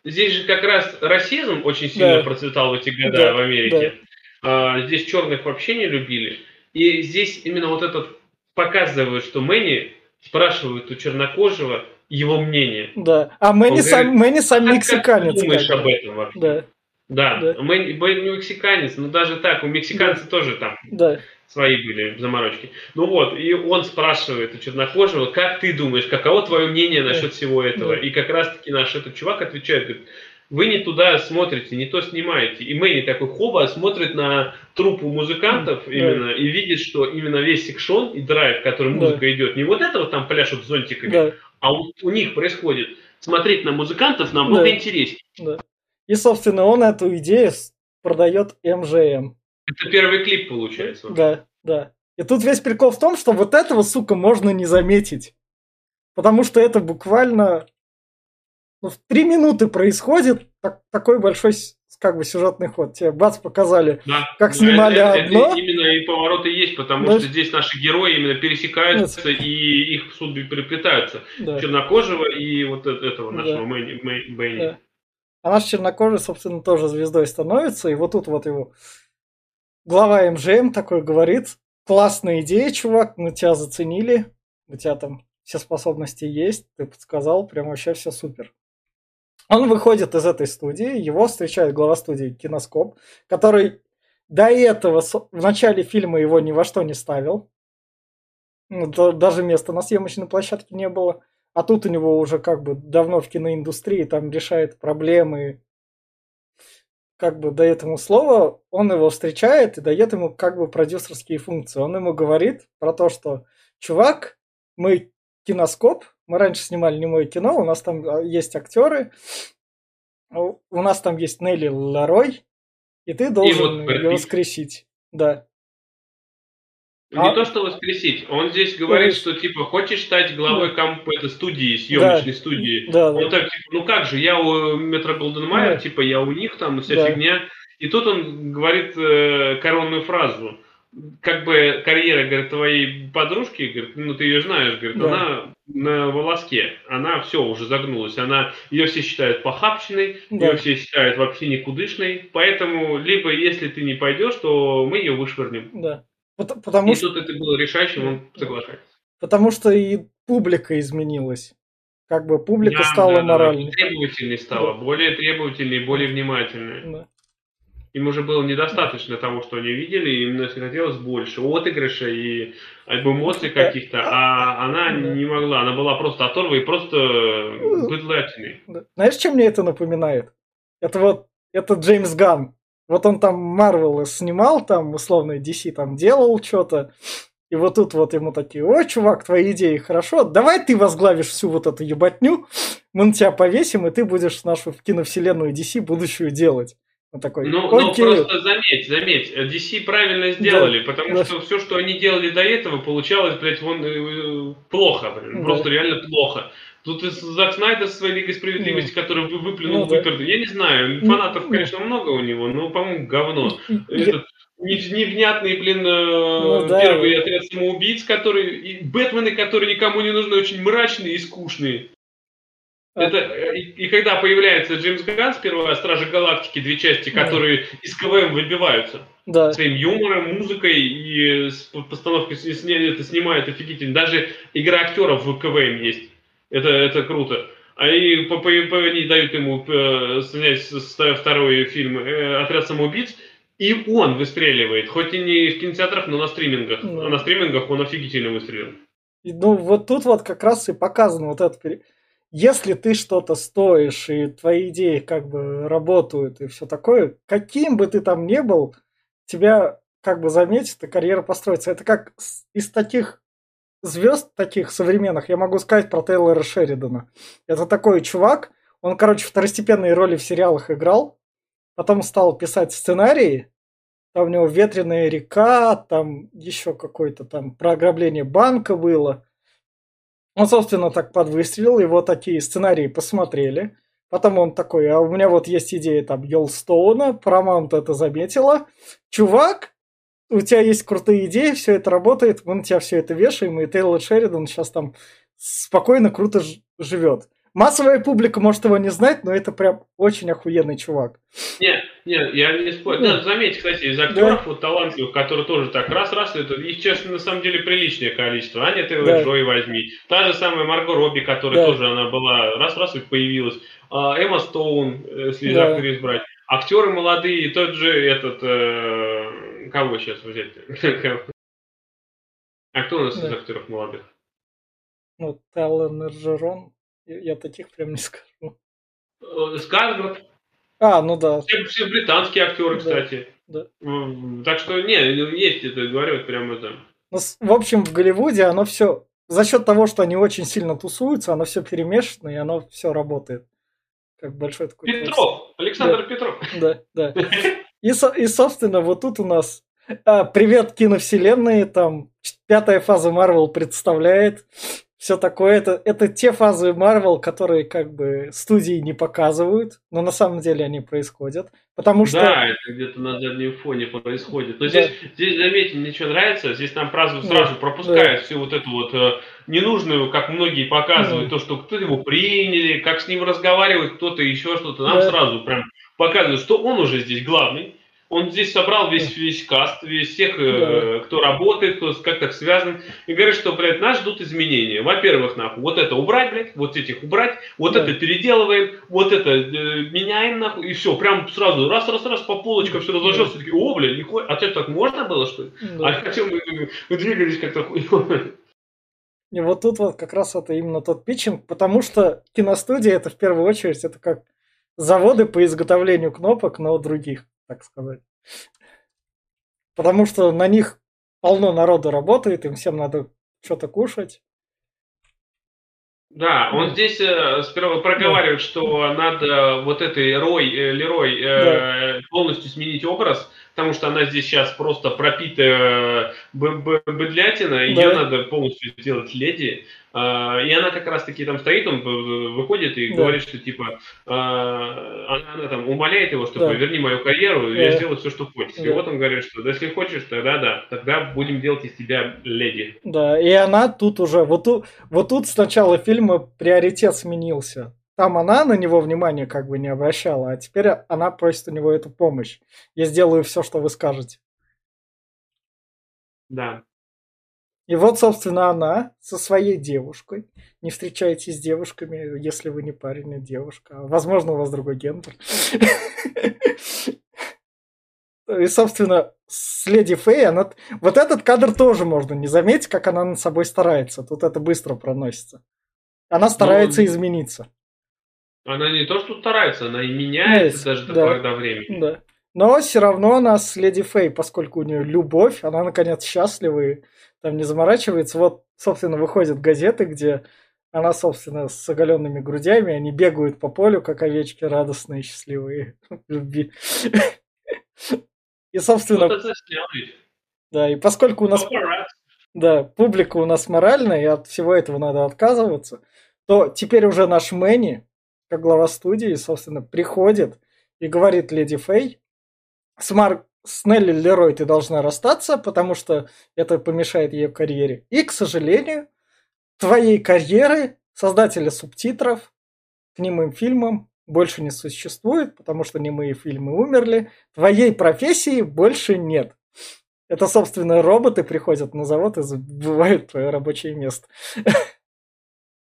здесь же как раз расизм очень сильно да. процветал в эти годы да. в Америке. Да. А, здесь черных вообще не любили. И здесь именно вот этот показывают, что Мэнни спрашивают у чернокожего его мнение. Да. А Мэнни, сам, Мэнни сам мексиканец. Как ты думаешь об этом вообще? Да. Да, да. Мы, мы мексиканец, но даже так, у мексиканцев да. тоже там да. свои были заморочки. Ну вот, и он спрашивает у чернокожего, как ты думаешь, каково твое мнение насчет да. всего этого? Да. И как раз-таки наш этот чувак отвечает, говорит, вы не туда смотрите, не то снимаете. И Мэнни такой хоба смотрит на трупу музыкантов да. именно и видит, что именно весь секшон и драйв, который музыка да. идет, не вот это вот там пляшут зонтиками, да. а у, у них происходит. Смотреть на музыкантов намного да. интереснее. Да. И, собственно, он эту идею продает МЖМ. Это первый клип получается. Да, да. И тут весь прикол в том, что вот этого, сука, можно не заметить. Потому что это буквально ну, в три минуты происходит так, такой большой как бы сюжетный ход. Тебе бац показали, да. как снимали это, одно. Это именно и повороты есть, потому да. что здесь наши герои именно пересекаются Нет. и их судьбы переплетаются. Да. Чернокожего и вот этого нашего да. Мэнни. Да. А наш чернокожий, собственно, тоже звездой становится. И вот тут вот его глава МЖМ такой говорит, классная идея, чувак, мы тебя заценили, у тебя там все способности есть, ты подсказал, прям вообще все супер. Он выходит из этой студии, его встречает глава студии Киноскоп, который до этого в начале фильма его ни во что не ставил. Даже места на съемочной площадке не было. А тут у него уже как бы давно в киноиндустрии там решает проблемы. Как бы до этому слова он его встречает и дает ему как бы продюсерские функции. Он ему говорит про то, что чувак, мы киноскоп, мы раньше снимали немое кино, у нас там а, есть актеры, у нас там есть Нелли Ларой, и ты должен и вот ее воскресить. Да. Не а... то, что воскресить. Он здесь говорит, что типа хочешь стать главой комп этой студии, съемочной да. студии. Да, он да. так, типа, ну как же, я у Метро Голден Майер, да. типа я у них там, вся да. фигня. И тут он говорит э, коронную фразу. Как бы карьера, говорит, твоей подружки, говорит, ну ты ее знаешь, говорит, да. она на волоске, она все уже загнулась, она ее все считают похабщенной, да. ее все считают вообще никудышной, поэтому либо если ты не пойдешь, то мы ее вышвырнем. Да. Потому и что... тут это было решающим, он соглашается. Потому что и публика изменилась. Как бы публика да, стала да, моральной. Да, требовательней стала, да. более требовательной, более внимательной. Да. Им уже было недостаточно того, что они видели, им хотелось больше отыгрыша и эмоций каких-то, а она да. не могла, она была просто оторва и просто ну, быдлятиной. Знаешь, чем мне это напоминает? Это вот, это Джеймс Ган. Вот он там Марвел снимал, там условно DC там делал что-то. И вот тут вот ему такие, о, чувак, твои идеи хорошо, давай ты возглавишь всю вот эту ебатню, мы на тебя повесим, и ты будешь нашу киновселенную DC будущую делать. Он такой, ну, ну, просто заметь, заметь, DC правильно сделали, да, потому да. что все, что они делали до этого, получалось, блядь, вон э, плохо, блин, да. просто реально плохо. Тут и Зак Снайдер со своей Лигой Справедливости, ну, который выплюнул, ну, выпердил. Я не знаю, ну, фанатов, ну, конечно, много у него, но, по-моему, говно. Этот невнятный, блин, э, ну, да, первый отряд самоубийц, который, и Бэтмены, которые никому не нужны, очень мрачные и скучные. Это, и, и когда появляется Джеймс Ганн сперва, Стражи Галактики, две части, которые да. из КВМ выбиваются. Да. Своим юмором, музыкой и постановкой это снимают офигительно. Даже игра актеров в КВМ есть. Это, это круто. А и по, по, по, они дают ему э, снять второй фильм э, «Отряд самоубийц», и он выстреливает, хоть и не в кинотеатрах, но на стримингах. Да. А на стримингах он офигительно выстрелил. Ну, вот тут вот как раз и показано вот это если ты что-то стоишь, и твои идеи как бы работают, и все такое, каким бы ты там ни был, тебя как бы заметит, и карьера построится. Это как из таких звезд, таких современных, я могу сказать про Тейлора Шеридана. Это такой чувак, он, короче, второстепенные роли в сериалах играл, потом стал писать сценарии, там у него «Ветреная река», там еще какой-то там про ограбление банка было – он, собственно, так подвыстрелил, его такие сценарии посмотрели. Потом он такой, а у меня вот есть идея там Йолстоуна, Paramount это заметила. Чувак, у тебя есть крутые идеи, все это работает, мы на тебя все это вешаем, и Тейлор Шеридан сейчас там спокойно, круто живет. Массовая публика может его не знать, но это прям очень охуенный чувак. Нет, нет, я не спорю. Да, заметьте, кстати, из актеров да. вот талантливых, которые тоже так раз-раз, это их, честно, на самом деле приличное количество. Аня Тейлор да. Джой возьми. Та же самая Марго Робби, которая да. тоже она была раз-раз и появилась. А, Эмма Стоун, если да. актрис брать. Актеры молодые, тот же этот... Э, кого сейчас взять? А кто у нас из актеров молодых? Ну, Таллен Эржерон. Я таких прям не скажу. Э, Скаргард. А, ну да. Все, все британские актеры, кстати. Да. Так что, не, есть это, говорю, прям это. Ну, в общем, в Голливуде оно все, за счет того, что они очень сильно тусуются, оно все перемешано, и оно все работает. Как большой такой... Петров! Александр да. Петров! Да, да. И, и, собственно, вот тут у нас а, привет киновселенной, там пятая фаза Марвел представляет все такое. Это, это те фазы Marvel, которые как бы студии не показывают, но на самом деле они происходят. Потому что... Да, это где-то на заднем фоне происходит. Но да. здесь, здесь, заметьте, мне что нравится, здесь нам сразу, сразу да. пропускают да. всю вот эту вот э, ненужную, как многие показывают, да. то, что кто-то его приняли, как с ним разговаривать, кто-то еще что-то. Нам да. сразу прям показывают, что он уже здесь главный, он здесь собрал весь, весь каст, весь всех, э, кто работает, кто как-то связан. И говорит, что, блядь, нас ждут изменения. Во-первых, нахуй, вот это убрать, блядь, вот этих убрать, вот да. это переделываем, вот это э, меняем, нахуй, и все. Прям сразу раз, раз, раз по полочкам все разложилось. Да. Такие, о, блядь, нихуя, а это так можно было, что ли? Да. А хотя мы, мы двигались как-то хуево. И вот тут вот как раз это именно тот питчинг, потому что киностудия это в первую очередь это как заводы по изготовлению кнопок, но других так сказать. Потому что на них полно народу работает, им всем надо что-то кушать. Да, он здесь э, сперва проговаривает, да. что надо вот этой Рой, э, Лерой э, да. полностью сменить образ, потому что она здесь сейчас просто пропитая быдлятина, ее да. надо полностью сделать леди. А, и она как раз таки там стоит, он выходит и да. говорит, что типа а, она, она там умоляет его, что да. верни мою карьеру, да. я сделаю все, что хочешь. Да. И вот он говорит, что да, если хочешь, тогда да, тогда будем делать из тебя леди. Да, и она тут уже, вот, тут, вот тут с начала фильма приоритет сменился. Там она на него внимания как бы не обращала, а теперь она просит у него эту помощь. Я сделаю все, что вы скажете. Да. И вот, собственно, она со своей девушкой. Не встречайтесь с девушками, если вы не парень, а девушка. Возможно, у вас другой гендер. И, собственно, с Леди Фэй, она... Вот этот кадр тоже можно не заметить, как она над собой старается. Тут это быстро проносится. Она старается ну, измениться. Она не то, что старается, она и меняется Нет, даже да, до времени. Да. Но все равно она с Леди Фэй, поскольку у нее любовь, она наконец счастлива и там не заморачивается. Вот, собственно, выходят газеты, где она, собственно, с оголенными грудями, они бегают по полю, как овечки радостные, счастливые любви. И, собственно... Да, и поскольку у нас... Да, публика у нас моральная, и от всего этого надо отказываться, то теперь уже наш Мэнни, как глава студии, собственно, приходит и говорит Леди Фэй, с, Мар... с Нелли Лерой ты должна расстаться, потому что это помешает ее карьере. И, к сожалению, твоей карьеры, создателя субтитров, к немым фильмам больше не существует, потому что немые фильмы умерли. Твоей профессии больше нет. Это, собственно, роботы приходят на завод и забывают твое рабочее место.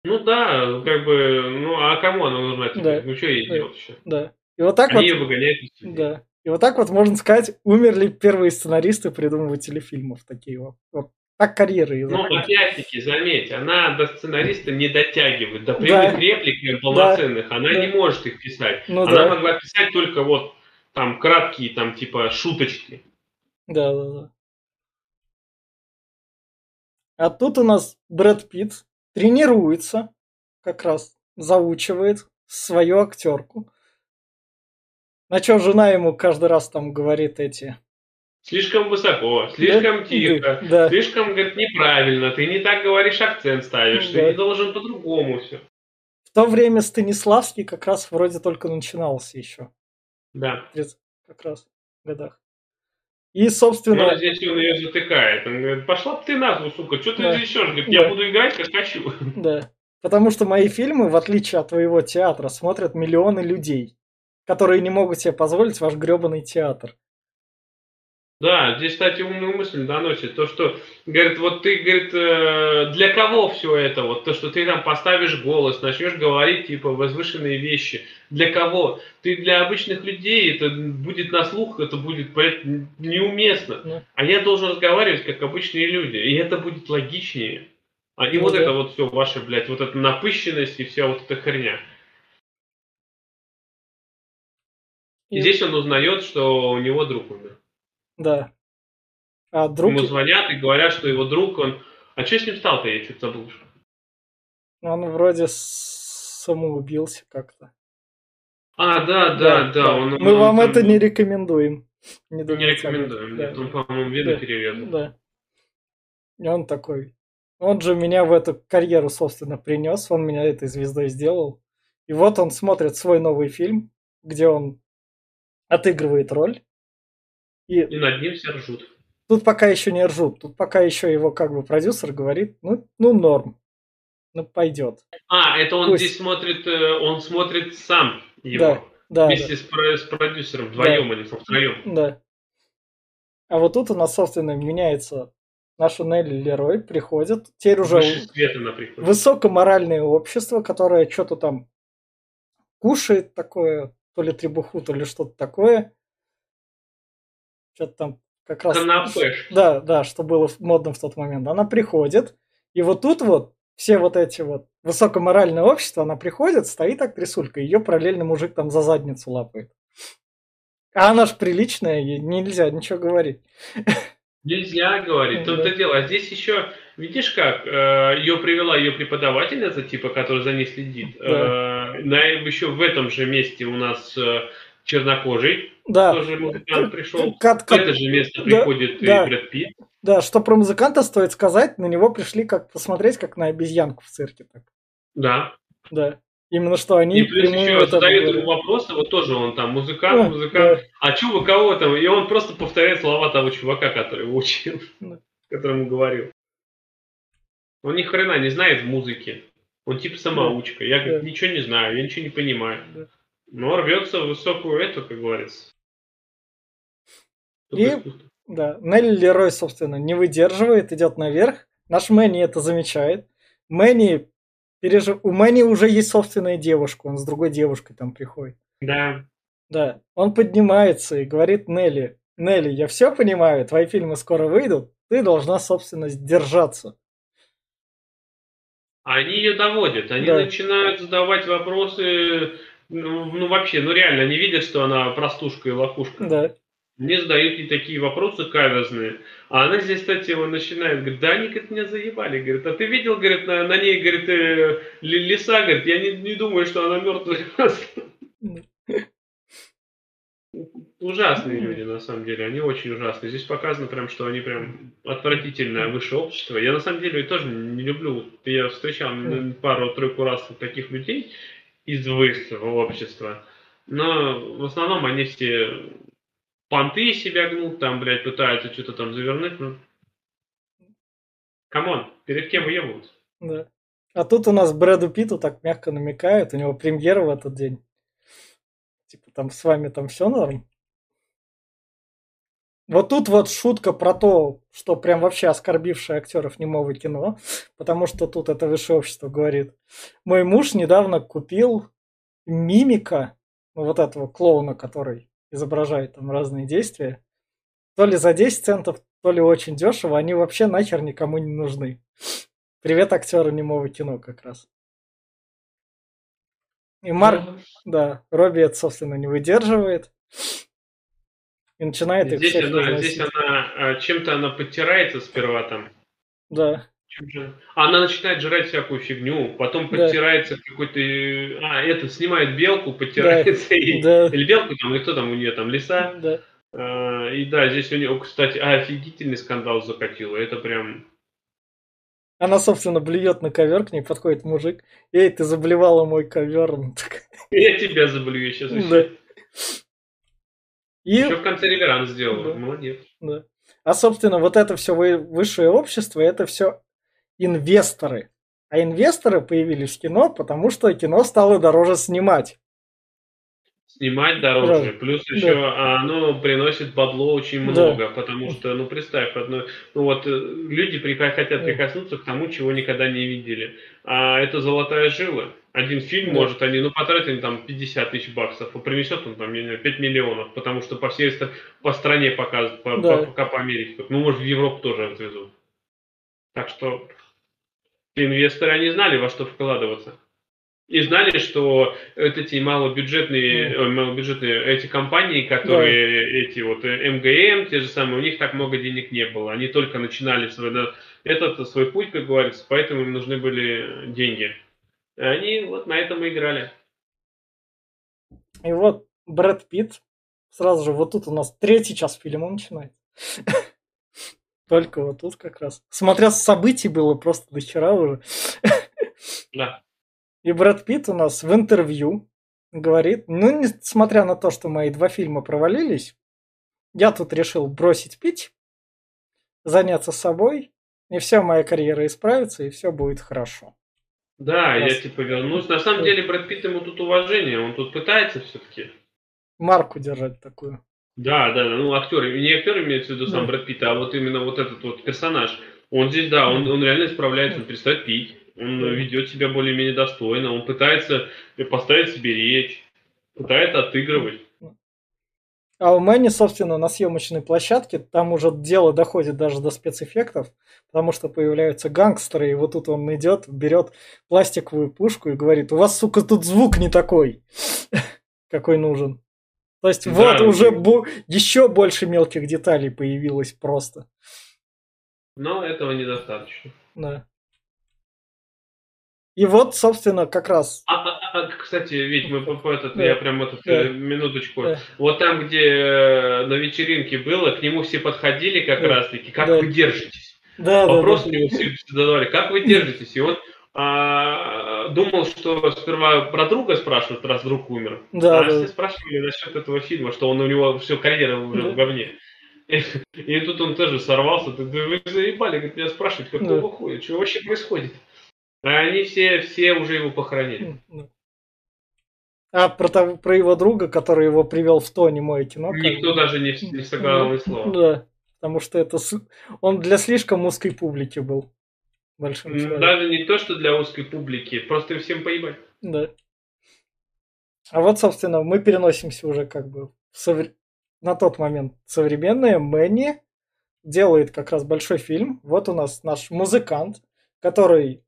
Ну да, как бы, ну а кому она нужна тебе? Да. Ну что ей да. делать еще? Да. И вот так Они вот... ее выгоняют из Да. И вот так вот, можно сказать, умерли первые сценаристы, придумыватели фильмов. Такие вот. вот. Так карьеры Ну, опять-таки, заметь, она до сценариста не дотягивает. До прямых да. реплик полноценных да. она да. не может их писать. Ну, она да. могла писать только вот там краткие, там типа шуточки. Да, да, да. А тут у нас Брэд Питт тренируется, как раз заучивает свою актерку. На чем жена ему каждый раз там говорит эти... Слишком высоко, слишком Да, тихо, да. слишком, говорит, неправильно, ты не так говоришь, акцент ставишь, Да. ты не должен по-другому все. В то время Станиславский как раз вроде только начинался еще. Да. Как раз в годах. И, собственно... Но здесь он ее затыкает. Он говорит, пошла ты нахуй, сука, что ты Да. здесь еще? Говорит, Да. я буду играть, как хочу. Да. Потому что мои фильмы, в отличие от твоего театра, смотрят миллионы людей, которые не могут себе позволить ваш гребаный театр. Да, здесь, кстати, умную мысль доносит. То, что, говорит, вот ты, говорит, э, для кого все это? Вот то, что ты там поставишь голос, начнешь говорить, типа, возвышенные вещи. Для кого? Ты для обычных людей, это будет на слух, это будет неуместно. Ну. А я должен разговаривать, как обычные люди. И это будет логичнее. А не Ну вот да. это вот все ваше, блядь, вот эта напыщенность и вся вот эта херня. И И- здесь он узнает, что у него друг умер. Да. А друг... Ему звонят и говорят, что его друг, он... А что с ним стал-то, я что-то забыл. уже. Он вроде самоубился как-то. А, да, да, да. он- Мы он вам там это не рекомендуем. Не, не рекомендуем. Да. Он, по-моему, вены Да. перерезал. Да. И он такой. Он же меня в эту карьеру, собственно, принес. Он меня этой звездой сделал. И вот он смотрит свой новый фильм, где он отыгрывает роль. И И над ним все ржут. тут пока еще не ржут. Тут пока еще его как бы продюсер говорит, ну, ну норм. Ну, пойдет. А, это он Пусть. здесь смотрит, э, он смотрит сам его. Да, да, Вместе С, про- с продюсером, вдвоем они там втроем. да. А вот тут у нас, собственно, меняется наша Нелли Лерой, приходит. Теперь уже приходе. высокоморальное общество, которое что-то там кушает такое, то ли требуху, то ли что-то такое. Что-то там как раз... Да, да, что было модно в тот момент. Она приходит, и вот тут вот все вот эти вот высокоморальное общество, она приходит, стоит актрисулька, ее параллельно мужик там за задницу лапает. А она ж приличная, ей нельзя ничего говорить. Нельзя говорить, Да. тут-то дело. А здесь еще, видишь как, э, ее привела ее преподавательница, типа, которая за ней следит. Э, на, еще в этом же месте у нас э, чернокожий, Да. тоже музыкант пришел. Кат- кат- это же место да, приходит да. и Брэд Питт. Да, что про музыканта стоит сказать, на него пришли как посмотреть, как на обезьянку в цирке. Так. Да. Да. Именно что они И плюс еще задают ему вопросы, вот тоже он там музыкант, Да, музыкант. да. А чё вы кого там? И он просто повторяет слова того чувака, который его учил, Да. которому говорил. Он ни хрена не знает в музыке. Он типа самоучка. Я Да. ничего не знаю, я ничего не понимаю. Да. Но рвется в высокую эту, как говорится. И- Да, Нелли Лерой, собственно, не выдерживает, идет наверх. Наш Мэнни это замечает. Мэнни пережив... У Мэнни уже есть собственная девушка, он с другой девушкой там приходит. Да. Да, он поднимается и говорит Нелли, Нелли, я все понимаю, твои фильмы скоро выйдут, ты должна, собственно, сдержаться. Они ее доводят. Они Да. начинают задавать вопросы. Ну, ну, вообще, ну реально, они видят, что она простушка и лохушка. Да, Мне задают ей такие вопросы каверзные. А она здесь, кстати, его начинает, говорит, да они, говорит, меня заебали, говорит, а ты видел, говорит, на, на ней, говорит, э, лиса, говорит, я не, не думаю, что она мертвая. Ужасные люди, на самом деле, они очень ужасные. Здесь показано прям, что они прям отвратительное высшее общество. Я на самом деле тоже не люблю, я встречал пару-тройку раз таких людей из высшего общества. Но в основном они все понты себя гнут, там, блядь, пытаются что-то там завернуть. Ну, come on, перед кем выебываются? да. А тут у нас Брэду Питу так мягко намекают, у него премьера в этот день. Типа там с вами там все норм. Вот тут вот шутка про то, что прям вообще оскорбившее актеров немого кино, потому что тут это высшее общество говорит. Мой муж недавно купил мимика, ну, вот этого клоуна, который изображает там разные действия, то ли за 10 центов, то ли очень дешево, они вообще нахер никому не нужны. Привет актеру немого кино как раз. И Марк, да, Робби это, собственно, не выдерживает. И начинает их здесь всех она, Здесь она, а, чем-то она подтирается сперва там. Да. Она начинает жрать всякую фигню, потом подтирается да. какой-то... А, это, снимает белку, подтирается. Да. И, да. Или белку там, и кто там у нее там, лиса. Да. А, и да, здесь у нее, кстати, офигительный скандал закатила. Это прям... Она, собственно, блюет на ковер, к ней подходит мужик. Эй, ты заблевала мой ковер. Я тебя заблюю сейчас. Да. И... Еще в конце реверанс сделал. Да. Молодец. Да. А, собственно, вот это все высшее общество, это все инвесторы. А инвесторы появились в кино, потому что кино стало дороже снимать. Снимать дороже. Да. Плюс еще да. оно приносит бабло очень много, да. потому что, ну, представь, одно, ну вот э, люди хотят прикоснуться к тому, чего никогда не видели. А это золотая жила. Один фильм да. может, они, ну, потратили там 50 тысяч баксов, а принесет он там, я не знаю, 5 миллионов, потому что по всей по стране показывают, по, да. по, пока по Америке. Ну, может, в Европу тоже отвезут. Так что инвесторы, они знали, во что вкладываться. И знали, что вот эти малобюджетные, mm. малобюджетные эти компании, которые yeah. эти вот МГМ, те же самые, у них так много денег не было. Они только начинали свой, этот свой путь, как говорится, поэтому им нужны были деньги. И они вот на этом и играли. И вот Брэд Питт сразу же вот тут у нас третий час фильма начинает. Только вот тут как раз. Смотря с событий было просто до вчера уже. Да. И Брэд Питт у нас в интервью говорит, ну, несмотря на то, что мои два фильма провалились, я тут решил бросить пить, заняться собой, и вся моя карьера исправится, и все будет хорошо. Да, Раз. я типа вернусь. На самом деле Брэд Питт ему тут уважение, он тут пытается все-таки. Марку держать такую. Да, да, ну актер, не актер имеется в виду сам да. Брэд Питт, а вот именно вот этот вот персонаж. Он здесь, да, он, он реально исправляется, он перестает пить, он ведет себя более-менее достойно, он пытается поставить себе речь, пытается отыгрывать. А у Мэнни, собственно, на съемочной площадке, там уже дело доходит даже до спецэффектов, потому что появляются гангстеры, и вот тут он идет, берет пластиковую пушку и говорит, у вас, сука, тут звук не такой, какой нужен. То есть да, вот уже бо- еще больше мелких деталей появилось просто. Но этого недостаточно. Да. И вот, собственно, как раз. А, а, а кстати, ведь мы по, этот, да. я прям да. Э, минуточку. Да. Вот там, где э, на вечеринке было, к нему все подходили как да. раз таки, как да. вы держитесь. Да, Вопрос да, да. у него все задавали, как вы держитесь? И он а, думал, что сперва про друга спрашивают, раз друг умер. Да, а да. все спрашивали насчет этого фильма, что он у него все карьера уже да. в говне. И, и тут он тоже сорвался. Ты, вы заебали, говорит, меня спрашивать, какого да. хуя, что вообще происходит? А они все, все уже его похоронили. А про, того, про его друга, который его привел в то немое кино? Никто даже не, не сказал ни слова. Да, потому что это он для слишком узкой публики был. Большим Даже не то, что для узкой публики, просто всем поебать. Да. А вот, собственно, мы переносимся уже как бы в совр... на тот момент современное. Мэнни делает как раз большой фильм. Вот у нас наш музыкант, который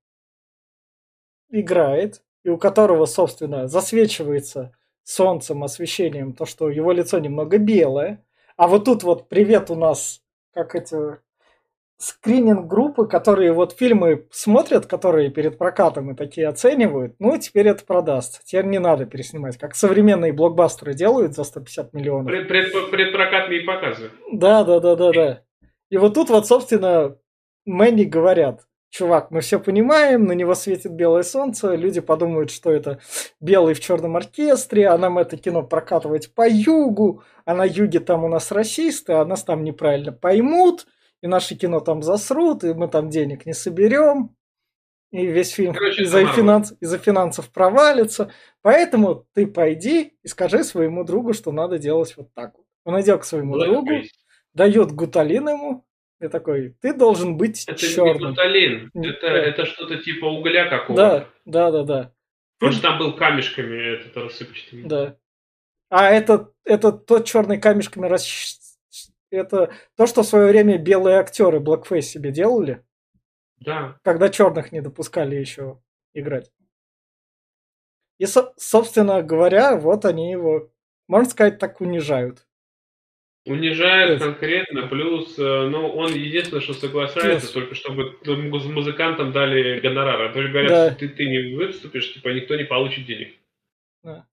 играет, и у которого, собственно, засвечивается солнцем, освещением, то, что его лицо немного белое. А вот тут вот привет у нас, как эти скрининг группы, которые вот фильмы смотрят, которые перед прокатом и такие оценивают, ну, теперь это продастся. Теперь не надо переснимать, как современные блокбастеры делают за 150 миллионов. Пред, пред, предпрокатные показы. Да, да, да, да, да. И вот тут вот, собственно, Мэнни говорят, чувак, мы все понимаем, на него светит белое солнце, люди подумают, что это белый в черном оркестре, а нам это кино прокатывать по югу, а на юге там у нас расисты, а нас там неправильно поймут, и наше кино там засрут, и мы там денег не соберем. и весь фильм из-за финанс, из финансов провалится. Поэтому ты пойди и скажи своему другу, что надо делать вот так вот. Он идет к своему Black другу, face. дает гуталин ему, и такой, ты должен быть это черным. Это не гуталин, это, это что-то типа угля какого-то. Да, да, да, да. Же там был камешками этот рассыпчатый. Да. А это, это тот черный камешками рас... Это то, что в свое время белые актеры Blackface себе делали. Да. Когда черных не допускали еще играть. И, со- собственно говоря, вот они его, можно сказать, так унижают. Унижают конкретно, плюс, э, ну, он единственное, что соглашается, плюс. только чтобы музыкантам дали гонорар. А то говорят, да. что ты, ты не выступишь, типа никто не получит денег. Да.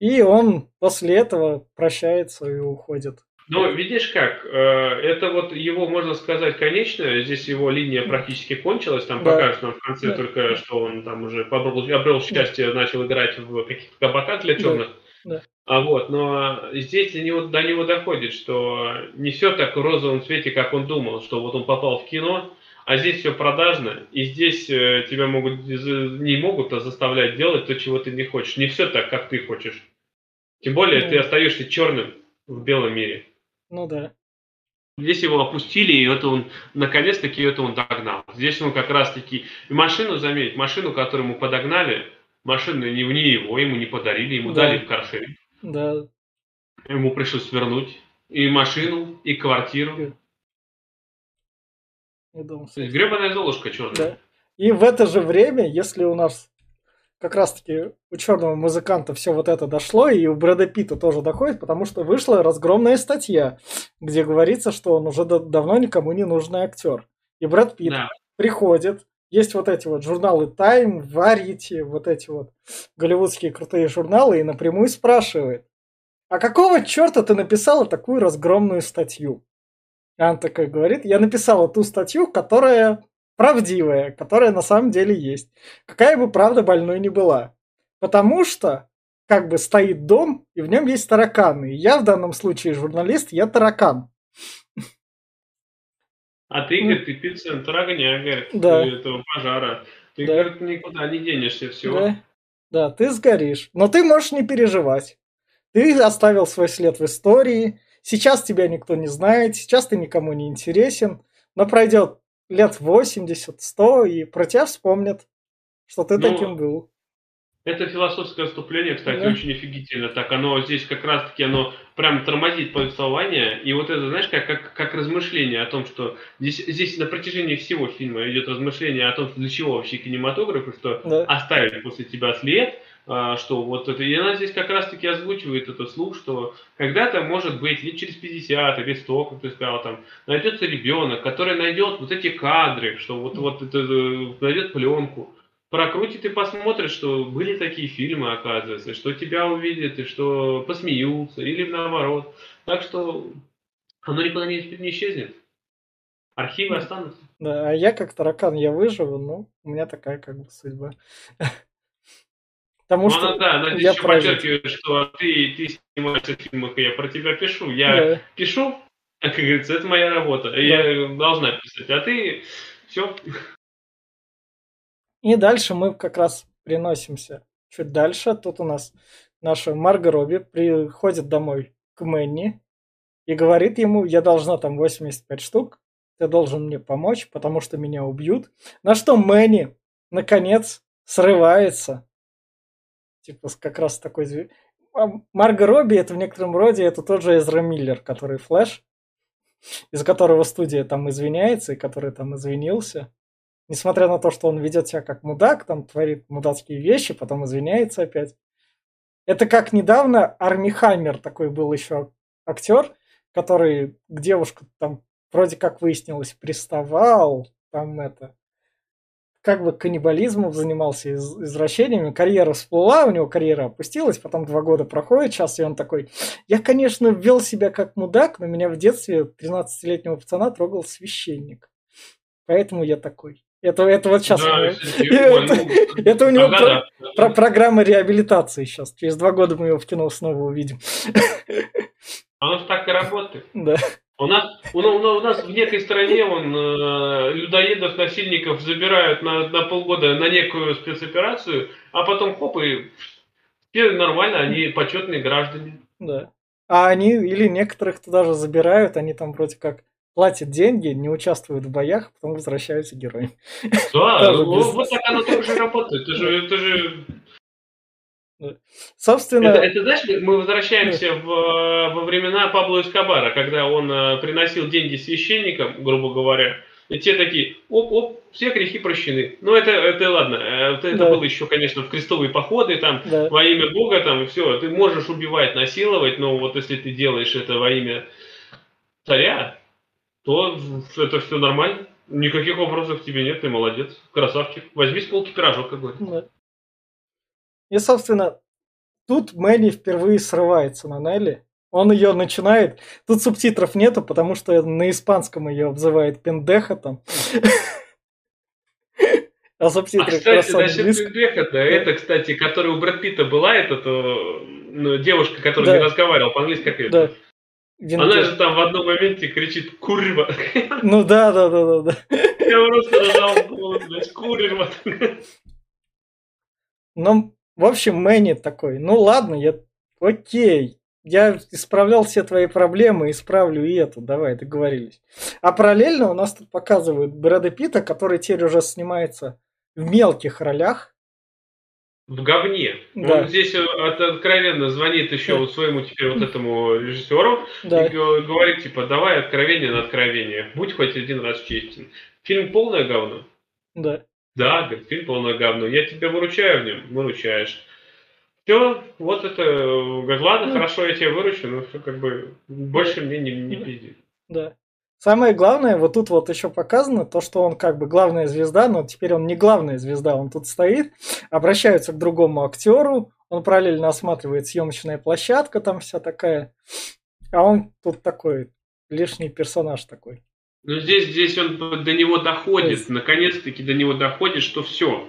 И он после этого прощается и уходит. Ну, видишь как, э, это вот его, можно сказать, конечное, здесь его линия практически кончилась, там да. покажут нам в конце да. только, что он там уже обрел, обрел счастье, да. начал играть в каких-то кабаках для черных. Да. Да. А вот, но здесь для него, до него доходит, что не все так в розовом цвете, как он думал, что вот он попал в кино, а здесь все продажно, и здесь э, тебя могут не могут а заставлять делать то, чего ты не хочешь. Не все так, как ты хочешь. Тем более, ну, ты остаешься черным в белом мире. Ну да. Здесь его опустили, и это он, наконец-таки, это он догнал. Здесь он как раз-таки, и машину, заметь, машину, которую ему подогнали, машину не, не его, ему не подарили, ему да. дали в каршеринг. Да. Ему пришлось вернуть и машину, и квартиру. Дом. Гребаная золушка черная. Да. И в это же время, если у нас как раз-таки у черного музыканта все вот это дошло, и у Брэда Питта тоже доходит, потому что вышла разгромная статья, где говорится, что он уже давно никому не нужный актер. И Брэд Питт да. приходит, есть вот эти вот журналы Time, Variety, вот эти вот голливудские крутые журналы, и напрямую спрашивает, а какого черта ты написала такую разгромную статью? И он такой говорит, я написала ту статью, которая правдивая, которая на самом деле есть. Какая бы правда больной ни была. Потому что как бы стоит дом, и в нем есть тараканы. И я в данном случае журналист, я таракан. А ты, говорит, ты пиццент огня, да. этого пожара. Ты, да. говорит, никуда не денешься, все. Да. да, ты сгоришь. Но ты можешь не переживать. Ты оставил свой след в истории. Сейчас тебя никто не знает, сейчас ты никому не интересен. Но пройдет лет 80, 100, и про тебя вспомнят, что ты ну, таким был. Это философское отступление, кстати, да. очень офигительно. Так, оно здесь как раз-таки, оно прям тормозит повествование. И вот это, знаешь, как, как, как размышление о том, что здесь, здесь на протяжении всего фильма идет размышление о том, для чего вообще кинематограф, и что да. оставить после тебя след, а, что вот это, и она здесь как раз-таки озвучивает этот слух, что когда-то, может быть, лет через 50 или 100, как ты сказал, там, найдется ребенок, который найдет вот эти кадры, что вот, вот это, э, найдет пленку, прокрутит и посмотрит, что были такие фильмы, оказывается, что тебя увидят и что посмеются, или наоборот. Так что оно никуда не, не исчезнет. Архивы останутся. Да, а я как таракан, я выживу, ну, у меня такая как бы судьба. Потому ну, что она, да, она я еще подчеркивает, что ты, ты снимаешься в фильмах, и я про тебя пишу. Я да. пишу, как говорится, это моя работа. Да. Я должна писать. А ты все. И дальше мы как раз приносимся чуть дальше. Тут у нас наша Марго Робби приходит домой к Мэнни и говорит ему, я должна там 85 штук, ты должен мне помочь, потому что меня убьют. На что Мэнни, наконец, срывается типа как раз такой... А Марго Робби это в некотором роде это тот же Эзра Миллер, который Флэш, из которого студия там извиняется и который там извинился. Несмотря на то, что он ведет себя как мудак, там творит мудацкие вещи, потом извиняется опять. Это как недавно Арми Хаммер такой был еще актер, который к девушку там вроде как выяснилось приставал, там это как бы каннибализмом занимался, из, извращениями, карьера всплыла, у него карьера опустилась, потом два года проходит, сейчас и он такой, я, конечно, вел себя как мудак, но меня в детстве 13-летнего пацана трогал священник. Поэтому я такой. Это, это вот сейчас. Да, это, это у него ага, про, да. про, программа реабилитации сейчас. Через два года мы его в кино снова увидим. Оно же так и работает. Да. У нас, у, у, у нас в некой стране он, э, людоедов, насильников забирают на, на полгода на некую спецоперацию, а потом хоп, и все нормально, они почетные граждане. Да. А они, или некоторых туда же забирают, они там вроде как платят деньги, не участвуют в боях, потом возвращаются героями. Да, вот так оно тоже работает. Это же, это же Собственно... Это, это, знаешь, мы возвращаемся в, во времена Пабло Эскобара, когда он э, приносил деньги священникам, грубо говоря, и те такие, оп-оп, все грехи прощены. Ну, это, это ладно, э, это, да. было еще, конечно, в крестовые походы, там, да. во имя Бога, там, и все. Ты можешь убивать, насиловать, но вот если ты делаешь это во имя царя, то это все нормально. Никаких вопросов к тебе нет, ты молодец, красавчик. Возьми с полки пирожок, как говорится. Да. И, собственно, тут Мэнни впервые срывается на Нелли. Он ее начинает. Тут субтитров нету, потому что на испанском ее обзывает пендеха там. А субтитры а, кстати, насчет пендеха, да, это, кстати, которая у Брэд Питта была, эта ну, девушка, которая не разговаривала по-английски, как это? Она же там в одном моменте кричит «Курва!» Ну да, да, да, да. да. Я просто нажал блядь, «Курва!» Ну, в общем, Мэнни такой, ну ладно, я окей, я исправлял все твои проблемы, исправлю и эту, давай, договорились. А параллельно у нас тут показывают Брэда Питта, который теперь уже снимается в мелких ролях. В говне. Да. Он здесь откровенно звонит еще да. своему теперь вот этому режиссеру да. и говорит, типа, давай откровение на откровение, будь хоть один раз честен. Фильм полное говно. Да. Да, говорит, фильм полное говно. Я тебя выручаю в нем, выручаешь. Все, вот это, говорит, ладно, ну, хорошо, я тебя выручу, но все как бы больше да. мне не, не пизди. Да. Самое главное, вот тут вот еще показано, то, что он как бы главная звезда, но теперь он не главная звезда, он тут стоит, обращаются к другому актеру, он параллельно осматривает съемочная площадка, там вся такая, а он тут такой лишний персонаж такой. Но здесь, здесь он до него доходит, есть... наконец-таки до него доходит, что все,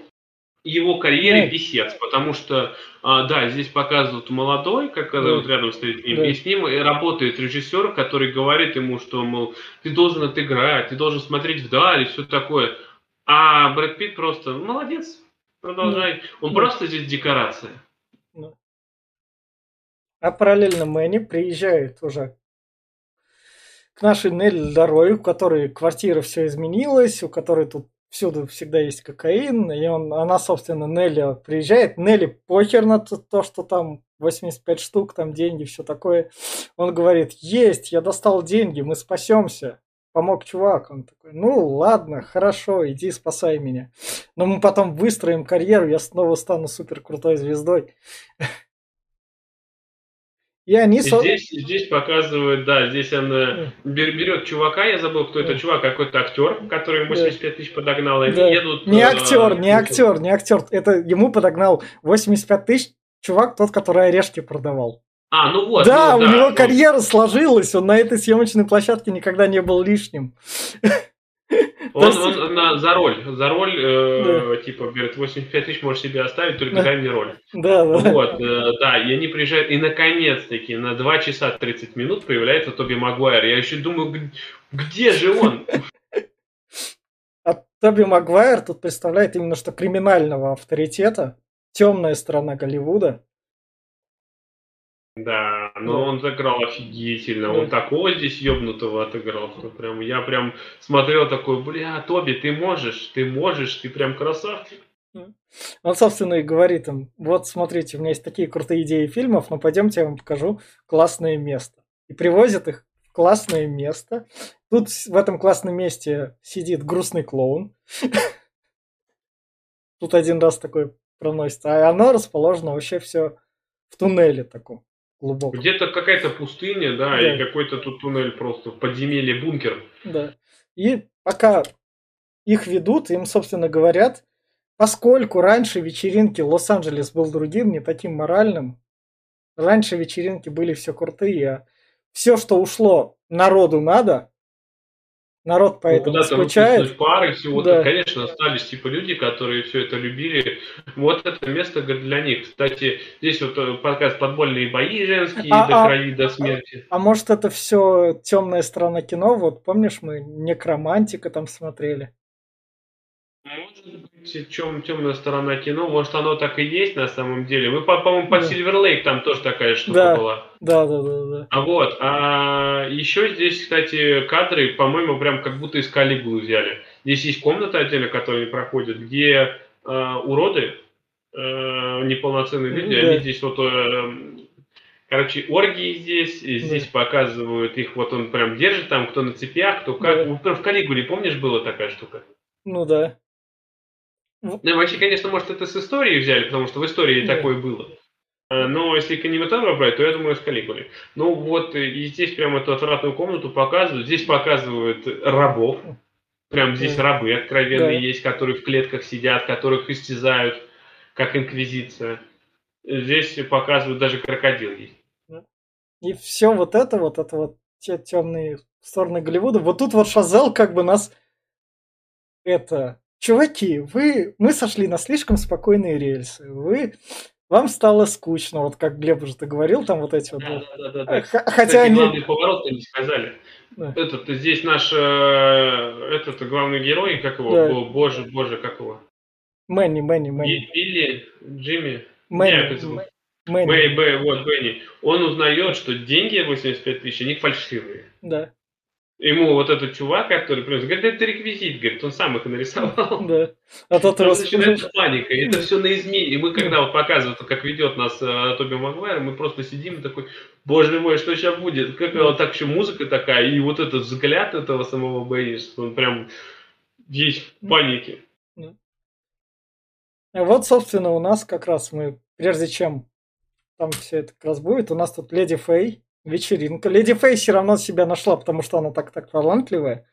его карьере Нет. писец, потому что, а, да, здесь показывают молодой, как да. вот рядом стоит ним, да. и с ним работает режиссер, который говорит ему, что, мол, ты должен отыграть, ты должен смотреть вдаль и все такое. А Брэд Питт просто, молодец, продолжай. Да. Он да. просто здесь декорация. Да. А параллельно Мэнни приезжает уже к нашей Нелли Дорой, у которой квартира все изменилась, у которой тут всюду всегда есть кокаин, и он, она, собственно, Нелли приезжает. Нелли похер на то, то, что там 85 штук, там деньги, все такое. Он говорит, есть, я достал деньги, мы спасемся. Помог чувак. Он такой, ну ладно, хорошо, иди спасай меня. Но мы потом выстроим карьеру, я снова стану супер крутой звездой. И они... И здесь, здесь показывают, да, здесь он mm. берет чувака, я забыл, кто это чувак, какой-то актер, который 85 тысяч подогнал, и да. едут... Не актер, не актер, не актер, это ему подогнал 85 тысяч чувак, тот, который орешки продавал. А, ну вот. Да, ну, у да, него ну... карьера сложилась, он на этой съемочной площадке никогда не был лишним. Он, он на, за роль, за роль, э, да. типа, говорит, 85 тысяч можешь себе оставить, только да. дай мне роль. Да, да. Вот, э, да, и они приезжают, и наконец-таки на 2 часа 30 минут появляется Тоби Магуайр. Я еще думаю, где же он? А Тоби Магуайр тут представляет именно что криминального авторитета, темная сторона Голливуда. Да, но да. он сыграл офигительно. Да. Он такого здесь ёбнутого отыграл, что прям я прям смотрел такой, бля, Тоби, ты можешь, ты можешь, ты прям красавчик. Он, собственно, и говорит им, вот смотрите, у меня есть такие крутые идеи фильмов, но пойдемте я вам покажу классное место. И привозят их в классное место. Тут в этом классном месте сидит грустный клоун. Тут один раз такой проносится. А оно расположено вообще все в туннеле таком глубоко. Где-то какая-то пустыня, да, да, и какой-то тут туннель просто, подземелье, бункер. Да. И пока их ведут, им, собственно, говорят, поскольку раньше вечеринки Лос-Анджелес был другим, не таким моральным, раньше вечеринки были все крутые, а все, что ушло народу надо, народ по Ну, этому куда-то скучает. пары, всего Да. конечно, остались типа люди, которые все это любили. Вот это место говорит, для них. Кстати, здесь вот э, подкаст «Подбольные бои женские» А- до а- крови, до смерти. А может это все темная сторона кино? Вот помнишь, мы некромантика там смотрели. Может чем, темная сторона кино, может оно так и есть на самом деле. По- по-моему, под Да. Silver Lake там тоже такая штука Да. была. Да, да, да, да. А вот, а еще здесь, кстати, кадры, по-моему, прям как будто из Калигулы взяли. Здесь есть комната отдельно, которая не проходит, где э, уроды, э, неполноценные люди, Да. они здесь вот, э, короче, оргии здесь, и здесь показывают их, вот он прям держит там, кто на цепях, кто как. Да. В Калигуле, помнишь, была такая штука? Ну да. Ну, вообще, конечно, может, это с истории взяли, потому что в истории Да. такое было. А, Но если кинематограф брать, то я думаю, с Калигулой. Ну вот, э, и здесь прям эту отвратную комнату показывают. Здесь показывают рабов. Прям здесь Да. рабы откровенные Да. есть, которые в клетках сидят, которых истязают, как инквизиция. Здесь показывают даже крокодил есть. И все вот это, вот это вот те темные стороны Голливуда. Вот тут вот Шазел как бы нас это... Чуваки, вы, мы сошли на слишком спокойные рельсы. Вы, вам стало скучно, вот как Глеб уже ты говорил, там вот эти вот. Да, вот. да, да, Хотя Кстати, они... главный поворот не сказали. Да. Этот, здесь наш, э, этот главный герой, как его, Да. Бо- боже, боже, как его? Мэнни, Мэнни, Мэнни. Би- Билли, Джимми, Мэнни, Нет, это- Мэ- Мэнни, Бэй, Бэй, вот Бенни. Он узнает, что деньги 85 тысяч, они фальшивые. да, Ему вот этот чувак, который принес, говорит, это реквизит, говорит, он сам их нарисовал. да. А тот рос... начинается паника, это все на измене. И мы, когда вот показывают, как ведет нас э, Тоби Магуайр, мы просто сидим и такой, боже мой, что сейчас будет? Как вот так еще музыка такая, и вот этот взгляд этого самого Бенни, что он прям весь в панике. А Вот, собственно, у нас как раз мы, прежде чем там все это как раз будет, у нас тут Леди Фэй, вечеринка. Леди Фэй все равно себя нашла, потому что она так так талантливая.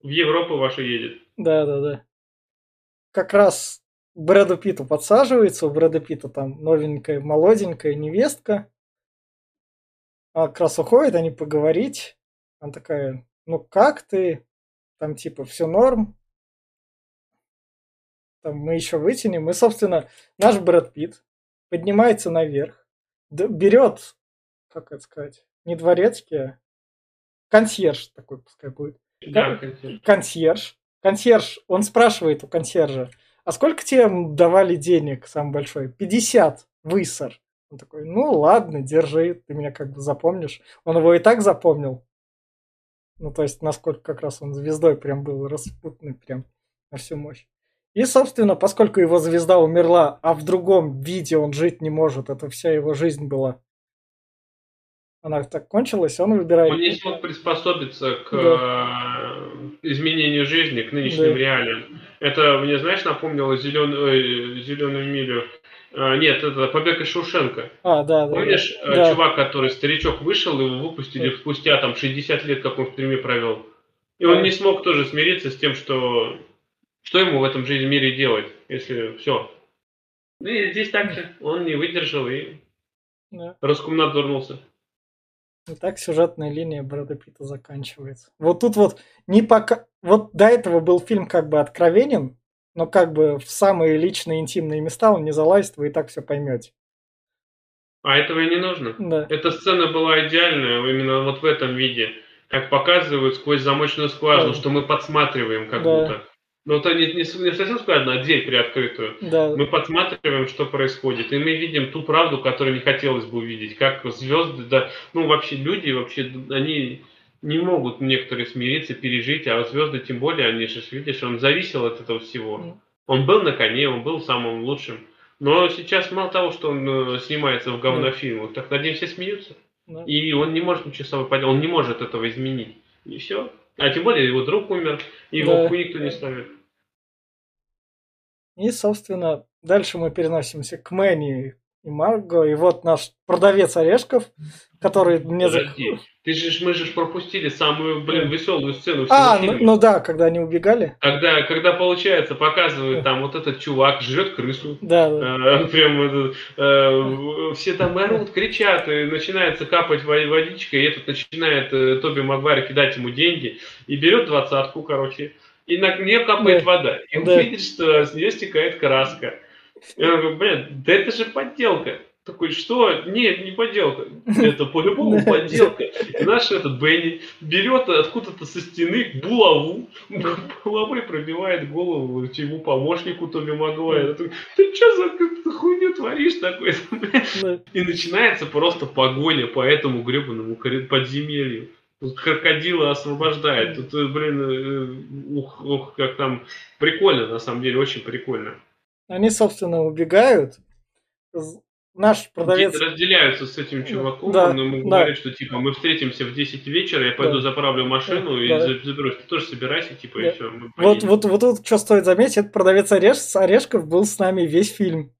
В Европу вашу едет. Да, да, да. Как раз Брэду Питту подсаживается, у Брэда Питта там новенькая, молоденькая невестка. А как раз уходит они поговорить. Она такая, ну как ты? Там типа все норм. Там мы еще вытянем. И, собственно, наш Брэд Питт поднимается наверх, берет, как это сказать, не дворецкий, а консьерж такой пускай будет Да, конечно. консьерж. Консьерж, он спрашивает у консьержа, а сколько тебе давали денег, самый большой? 50, высор. Он такой, ну ладно, держи, ты меня как бы запомнишь. Он его и так запомнил. Ну, то есть, насколько как раз он звездой прям был распутный прям на всю мощь. И, собственно, поскольку его звезда умерла, а в другом виде он жить не может, это вся его жизнь была. Она так кончилась, он выбирает... Он не смог приспособиться к Да. э, изменению жизни, к нынешним Да. реалиям. Это мне, знаешь, напомнило зеленую, зеленую милю. А, нет, это побег из Шушенко. А, да, да. Помнишь, да. э, Да. чувак, который старичок вышел, его выпустили Да. спустя там 60 лет, как он в тюрьме провел. И он Да. не смог тоже смириться с тем, что что ему в этом жизни мире делать, если все. И здесь так же. Он не выдержал и Да. раскумнадорнулся. И так сюжетная линия Брэда Питта заканчивается. Вот тут вот не пока... Вот до этого был фильм как бы откровенен, но как бы в самые личные интимные места он не залазит, вы и так все поймете. А этого и не нужно. Да. Эта сцена была идеальная именно вот в этом виде. Как показывают сквозь замочную скважину, Да. что мы подсматриваем как Да. будто. Но это не, не, не совсем скважина, а дверь приоткрытую. Да. Мы подсматриваем, что происходит, и мы видим ту правду, которую не хотелось бы увидеть. Как звезды, да, ну вообще люди, вообще, они не могут некоторые смириться, пережить, а звезды тем более, они же, видишь, он зависел от этого всего. Он был на коне, он был самым лучшим. Но сейчас мало того, что он э, снимается в говнофильмах, так над ним все смеются. да. И он не может ничего с собой поделать, он не может этого изменить. И все. А тем более его друг умер, и его Да. никто не ставит. И, собственно, дальше мы переносимся к Мэнни и Марго, и вот наш продавец орешков, который мне... Подожди, ты же, мы же пропустили самую, блин, веселую сцену А, ну, ну да, когда они убегали. Когда, когда получается, показывают там вот этот чувак жрет крысу. Да, да. Э, прям это, э, все там орут, кричат, и начинается капать водичка, и этот начинает э, Тоби Магуайр кидать ему деньги, и берет двадцатку, короче, и на нее капает да. вода. И он да. видит, что с нее стекает краска. И он говорит, блин, да это же подделка. Такой, что? Нет, не подделка. Это по-любому подделка. И наш этот Бенни берет откуда-то со стены булаву, булавой пробивает голову ему помощнику Тоби Магуайра. Ты что за хуйню творишь такой? И начинается просто погоня по этому гребаному подземелью. Тут крокодила освобождает. Тут, э, блин, э, ух, ух, как там прикольно, на самом деле, очень прикольно. Они, собственно, убегают. Наш продавец... Дети разделяются с этим чуваком, да, он ему да. говорит, что типа мы встретимся в 10 вечера, я пойду да. заправлю машину да, и да. заберу. Ты тоже собирайся, типа, да. и все. Вот, вот, вот тут что стоит заметить, этот продавец ореш... Орешков был с нами весь фильм.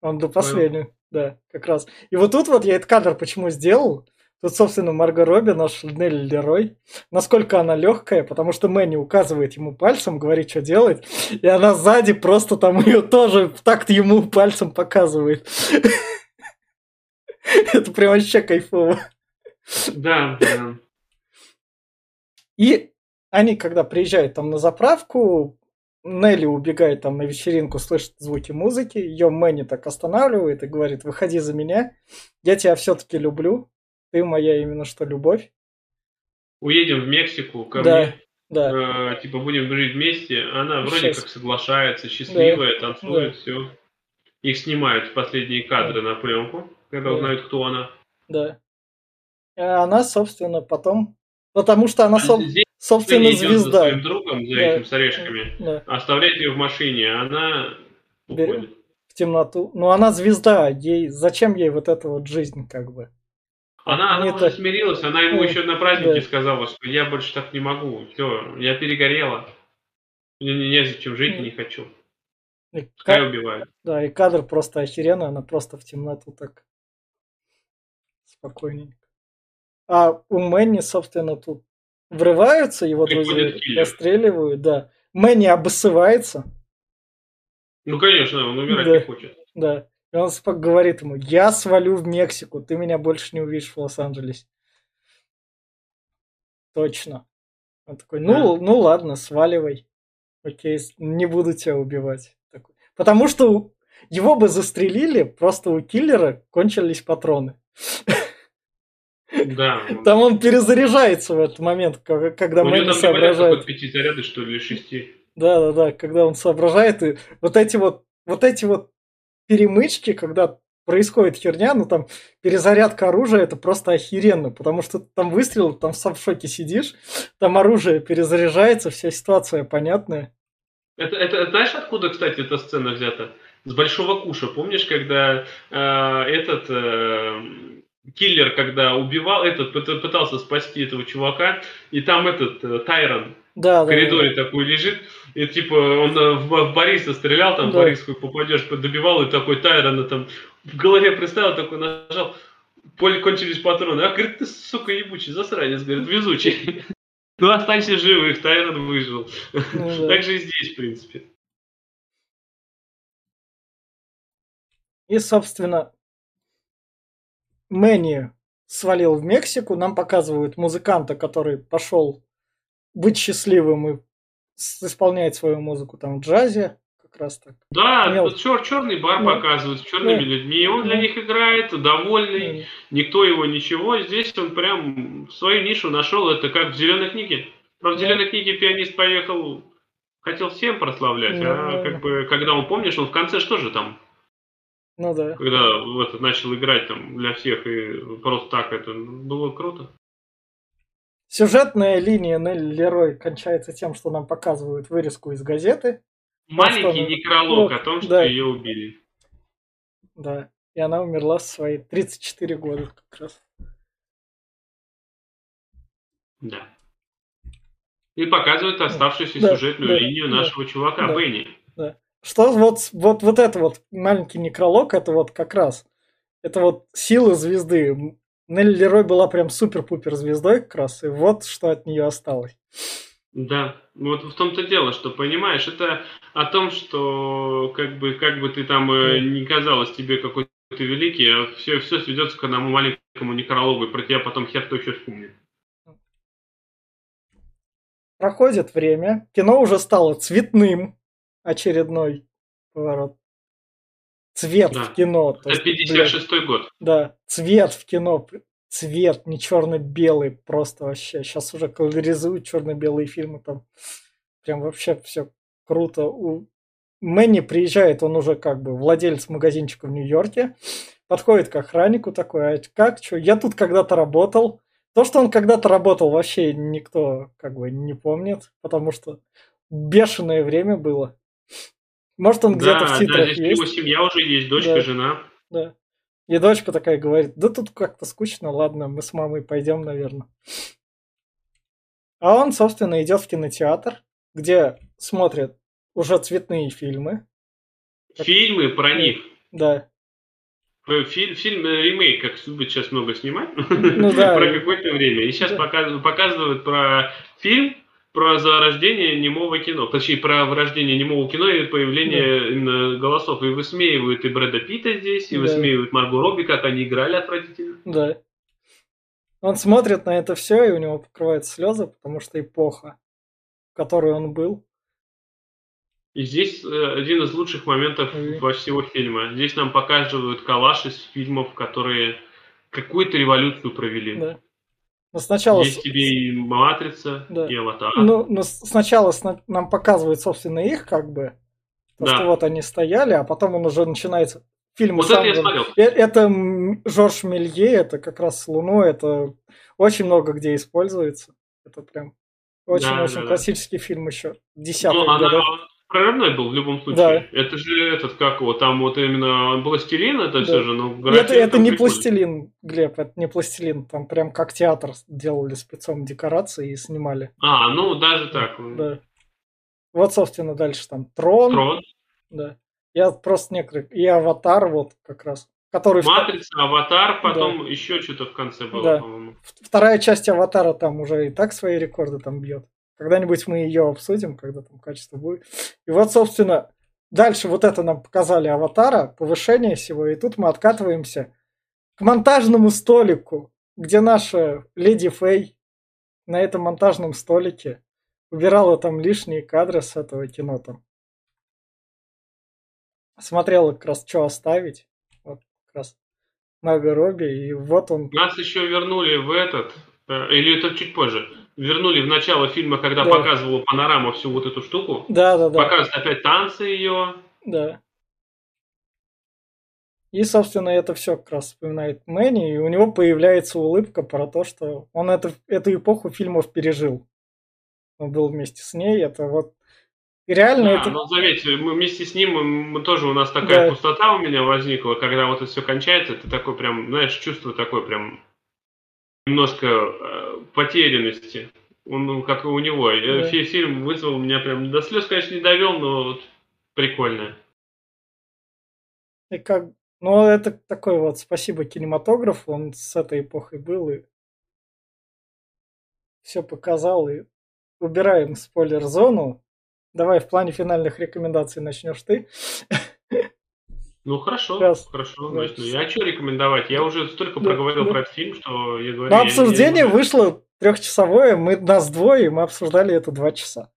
Он до последнего. Да, как раз. И вот тут вот я этот кадр почему сделал, Тут, собственно, Марго Робби, наш Нелли Лерой, насколько она легкая, потому что Мэнни указывает ему пальцем, говорит, что делать, и она сзади просто там ее тоже в такт ему пальцем показывает. Это прям вообще кайфово. Да, да. И они, когда приезжают там на заправку, Нелли убегает там на вечеринку, слышит звуки музыки, ее Мэнни так останавливает и говорит, выходи за меня, я тебя все-таки люблю, ты моя именно что любовь. Уедем в Мексику ко да, мне. Да. Э, типа будем жить вместе. Она вроде Сейчас. как соглашается, счастливая, да. танцует, да. все. Их снимают в последние кадры да. на пленку, когда да. узнают, кто она. Да. А она, собственно, потом. Потому что она, соб... Здесь собственно, звезда. За своим другом, за да. этим с орешками. Да. Оставляет ее в машине, она уходит. В темноту. Ну, она звезда. Ей зачем ей вот эта вот жизнь, как бы? Она, она уже смирилась, она ему еще на празднике да. сказала, что я больше так не могу, все, я перегорела, мне не, незачем жить, и... не хочу. И Пускай кад... убивают. Да, и кадр просто охеренный, она просто в темноту так спокойненько. А у Мэнни, собственно, тут врываются, его Приходит друзья расстреливают, да. Мэнни обоссывается. Ну, конечно, он умирать да. не хочет. Да. И он говорит ему, я свалю в Мексику, ты меня больше не увидишь в Лос-Анджелесе. Точно. Он такой, ну, да. ну ладно, сваливай. Окей, не буду тебя убивать. Такой. Потому что его бы застрелили, просто у киллера кончились патроны. Да. Там он перезаряжается в этот момент, когда мы не соображает. пяти заряды, что ли, шести. Да, да, да, когда он соображает, и вот эти вот, вот эти вот перемычки, когда происходит херня, ну там перезарядка оружия, это просто охеренно, потому что там выстрел, там сам в шоке сидишь, там оружие перезаряжается, вся ситуация понятная. Это, это знаешь, откуда, кстати, эта сцена взята? С Большого Куша. Помнишь, когда э, этот э, киллер, когда убивал, этот пытался спасти этого чувака, и там этот э, Тайрон да, в коридоре да. такой лежит, и типа он э, в, Бориса стрелял, там да. Борис попадешь, добивал, и такой Тайрона там в голове представил, такой нажал, поле кончились патроны. А, говорит, ты, сука, ебучий, засранец, говорит, везучий. Ну, останься живых, Тайрон выжил. Ну, так же и здесь, в принципе. И, собственно, Мэнни свалил в Мексику. Нам показывают музыканта, который пошел быть счастливым и исполняет свою музыку там в джазе, как раз так. Да, Имел... чер, черный бар да. показывают с черными да. людьми, и он да. для них играет, довольный, да. никто его ничего. Здесь он прям свою нишу нашел, это как в зеленой книге. Правда, в зеленой книге пианист поехал, хотел всем прославлять, да, а да. как бы, когда он, помнишь, он в конце что же там? Ну да. Когда вот начал играть там для всех и просто так, это было круто. Сюжетная линия Нелли Лерой кончается тем, что нам показывают вырезку из газеты. Маленький некролог о том, что да. ее убили. Да, и она умерла в свои 34 года как раз. Да. И показывает оставшуюся да, сюжетную да, линию да, нашего чувака да, Бенни. Да. что вот, вот, вот это вот маленький некролог, это вот как раз, это вот сила звезды. Нелли Лерой была прям супер-пупер звездой как раз, и вот что от нее осталось. Да, вот в том-то дело, что понимаешь, это о том, что как бы как бы ты там э, не казалось тебе какой ты великий, а все, все сведется к одному маленькому некрологу, и про тебя потом хер кто еще вспомнит. Проходит время, кино уже стало цветным, очередной поворот. Цвет да. в кино. Это 56-й год. Да, цвет в кино цвет, не черно-белый, просто вообще. Сейчас уже колоризуют черно-белые фильмы, там прям вообще все круто. У Мэнни приезжает, он уже как бы владелец магазинчика в Нью-Йорке, подходит к охраннику такой, а как, что, я тут когда-то работал. То, что он когда-то работал, вообще никто как бы не помнит, потому что бешеное время было. Может, он да, где-то в титрах да, здесь есть. его семья уже есть, дочка, да, жена. Да. И дочка такая говорит, да тут как-то скучно, ладно, мы с мамой пойдем, наверное. А он, собственно, идет в кинотеатр, где смотрит уже цветные фильмы. Фильмы про них? Да. Фильм, фильм э, ремейк, как любят сейчас много снимать, ну, да. про какое-то время. И сейчас да. показывают, показывают про фильм, про зарождение немого кино, точнее, про вырождение немого кино и появление да. именно голосов. И высмеивают и Брэда Питта здесь, и да. высмеивают Маргу Робби, как они играли отвратительно. Да. Он смотрит на это все, и у него покрывают слезы, потому что эпоха, в которой он был. И здесь э, один из лучших моментов mm во всего фильма. Здесь нам показывают калаш из фильмов, которые какую-то революцию провели. Да. Но сначала... Есть тебе и Матрица, да. и Аватар. Ну, но сначала нам показывают, собственно, их как бы. То, да. что вот они стояли, а потом он уже начинается... Фильм вот сам, это я смотрел. Э, это Жорж Мелье, это как раз с это очень много где используется. Это прям очень-очень да, да, классический да. фильм еще. Десятых ну, годов. Она прорывной был в любом случае. Да. Это же этот, как его, там вот именно пластилин, это да. все же, ну, Это, это не пластилин, Глеб, это не пластилин. Там прям как театр делали спецом декорации и снимали. А, ну, даже так. Да. Вот, собственно, дальше там Трон. Трон. Да. Я просто некоторые... И Аватар вот как раз. Который Матрица, в... Аватар, потом да. еще что-то в конце было, да. по-моему. Вторая часть Аватара там уже и так свои рекорды там бьет. Когда-нибудь мы ее обсудим, когда там качество будет. И вот, собственно, дальше вот это нам показали аватара, повышение всего, и тут мы откатываемся к монтажному столику, где наша леди Фэй на этом монтажном столике убирала там лишние кадры с этого кино там. Смотрела как раз, что оставить. Вот как раз Мага Робби, и вот он... Нас еще вернули в этот, э, или это чуть позже, вернули в начало фильма, когда да. показывала панорама всю вот эту штуку. Да, да, да. Показывают опять танцы ее. Да. И, собственно, это все как раз вспоминает Мэнни, и у него появляется улыбка про то, что он это, эту эпоху фильмов пережил. Он был вместе с ней, это вот и реально да, это... ну заметьте, мы вместе с ним, мы тоже у нас такая да. пустота у меня возникла, когда вот это все кончается, это такое прям, знаешь, чувство такое прям немножко э, потерянности. Он, ну, как и у него. Да. Фильм вызвал меня прям до слез, конечно, не довел, но вот прикольно. И как, ну, это такой вот спасибо кинематографу, он с этой эпохой был и все показал. И убираем спойлер-зону. Давай в плане финальных рекомендаций начнешь ты. Ну хорошо, Раз. хорошо. Значит, ну, я что рекомендовать? Я уже столько да, проговорил да. про этот фильм, что я говорю. Ну, обсуждение я, вышло трехчасовое, мы нас двое, мы обсуждали это два часа.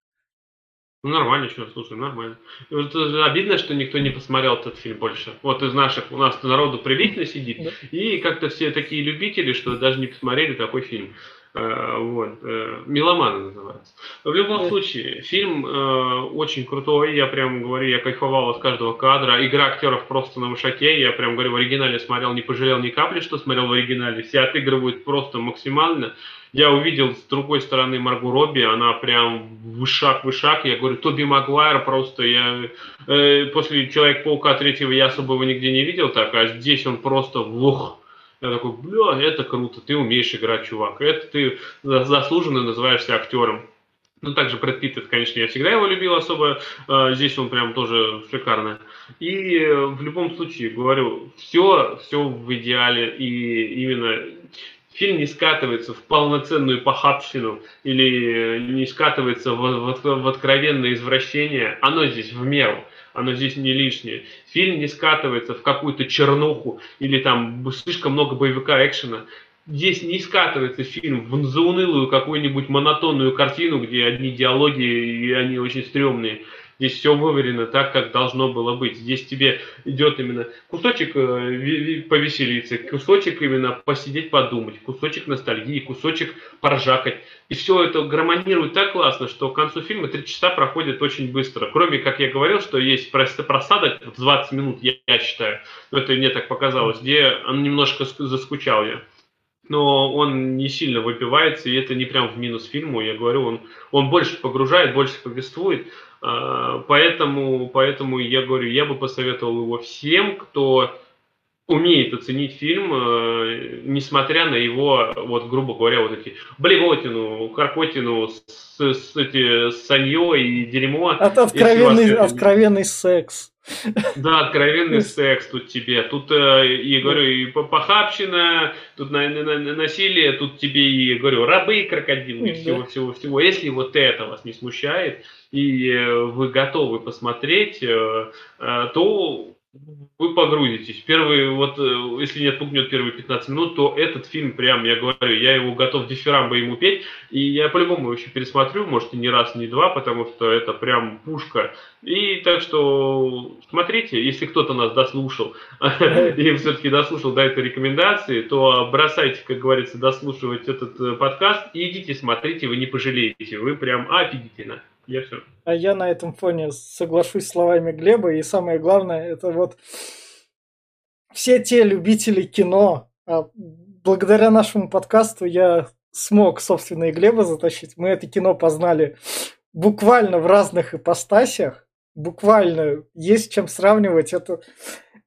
Ну нормально, что, слушай, нормально. Вот обидно, что никто не посмотрел этот фильм больше. Вот из наших, у нас народу прилично сидит, да. и как-то все такие любители, что даже не посмотрели такой фильм. Э, вот. Э, Меломаны называется. В любом случае, фильм э, очень крутой. Я прям говорю, я кайфовал от каждого кадра. Игра актеров просто на вышаке. Я прям говорю, в оригинале смотрел, не пожалел ни капли, что смотрел в оригинале. Все отыгрывают просто максимально. Я увидел с другой стороны Маргу Робби, она прям вышаг, вышаг. Я говорю, Тоби Магуайр просто, я э, после Человек-паука третьего я особо его нигде не видел так, а здесь он просто вух я такой, бля, это круто, ты умеешь играть, чувак. Это ты заслуженно называешься актером. Ну, также Брэд Питт, это, конечно, я всегда его любил особо. Э, здесь он прям тоже шикарно. И э, в любом случае, говорю, все, все в идеале. И именно фильм не скатывается в полноценную похабщину или не скатывается в, в, в откровенное извращение. Оно здесь в меру оно здесь не лишнее. Фильм не скатывается в какую-то чернуху или там слишком много боевика экшена здесь не скатывается фильм в заунылую какую-нибудь монотонную картину, где одни диалоги и они очень стрёмные. Здесь все выварено так, как должно было быть. Здесь тебе идет именно кусочек э, повеселиться, кусочек именно посидеть, подумать, кусочек ностальгии, кусочек поржакать. И все это гармонирует так классно, что к концу фильма три часа проходит очень быстро. Кроме, как я говорил, что есть просадок в 20 минут, я, я считаю. Но это мне так показалось, где он немножко заскучал я но он не сильно выпивается, и это не прям в минус фильму, я говорю, он, он больше погружает, больше повествует, поэтому, поэтому я говорю, я бы посоветовал его всем, кто умеет оценить фильм, э, несмотря на его, вот грубо говоря, вот эти блевотину, каркотину, с, с, эти, санье и дерьмо. От, откровенный, откровенный секс. Да, откровенный секс тут тебе. Тут, э, я говорю, и похабщина, тут на, на, на, насилие, тут тебе и, говорю, рабы, крокодилы, всего, всего, всего. Если вот это вас не смущает, и э, вы готовы посмотреть, э, то вы погрузитесь. Первый, вот, э, если не отпугнет первые 15 минут, то этот фильм прям, я говорю, я его готов дифирамбо ему петь, и я по-любому еще пересмотрю, может, и не раз, не два, потому что это прям пушка. И так что смотрите, если кто-то нас дослушал, и все-таки дослушал до этой рекомендации, то бросайте, как говорится, дослушивать этот э, подкаст и идите смотрите, вы не пожалеете, вы прям офигительно. Я все. А я на этом фоне соглашусь с словами Глеба. И самое главное, это вот все те любители кино, а благодаря нашему подкасту я смог, собственно, и Глеба затащить. Мы это кино познали буквально в разных ипостасях. Буквально есть чем сравнивать. Это,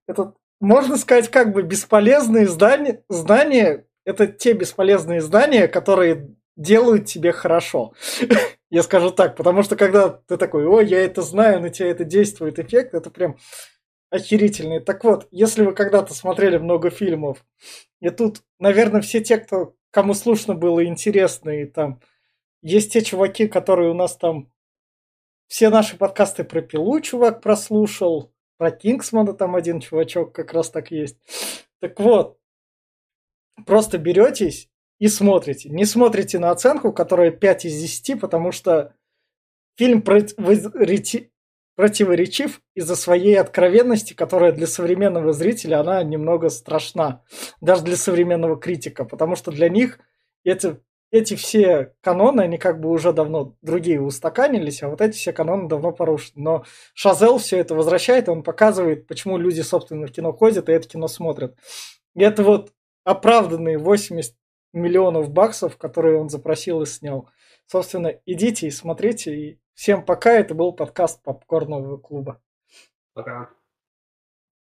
это можно сказать, как бы бесполезные здания, здания. Это те бесполезные здания, которые делают тебе хорошо. Я скажу так, потому что когда ты такой, ой, я это знаю, на тебя это действует эффект, это прям охерительный. Так вот, если вы когда-то смотрели много фильмов, и тут, наверное, все те, кто, кому слушно было интересно, и там есть те чуваки, которые у нас там все наши подкасты про пилу чувак прослушал, про Кингсмана там один чувачок как раз так есть. Так вот, просто беретесь и смотрите. Не смотрите на оценку, которая 5 из 10, потому что фильм противоречив из-за своей откровенности, которая для современного зрителя, она немного страшна. Даже для современного критика, потому что для них эти, эти все каноны, они как бы уже давно другие устаканились, а вот эти все каноны давно порушены. Но Шазел все это возвращает, и он показывает, почему люди, собственно, в кино ходят и это кино смотрят. И это вот оправданные 80 миллионов баксов, которые он запросил и снял. Собственно, идите и смотрите. И всем пока. Это был подкаст Попкорнового клуба. Пока.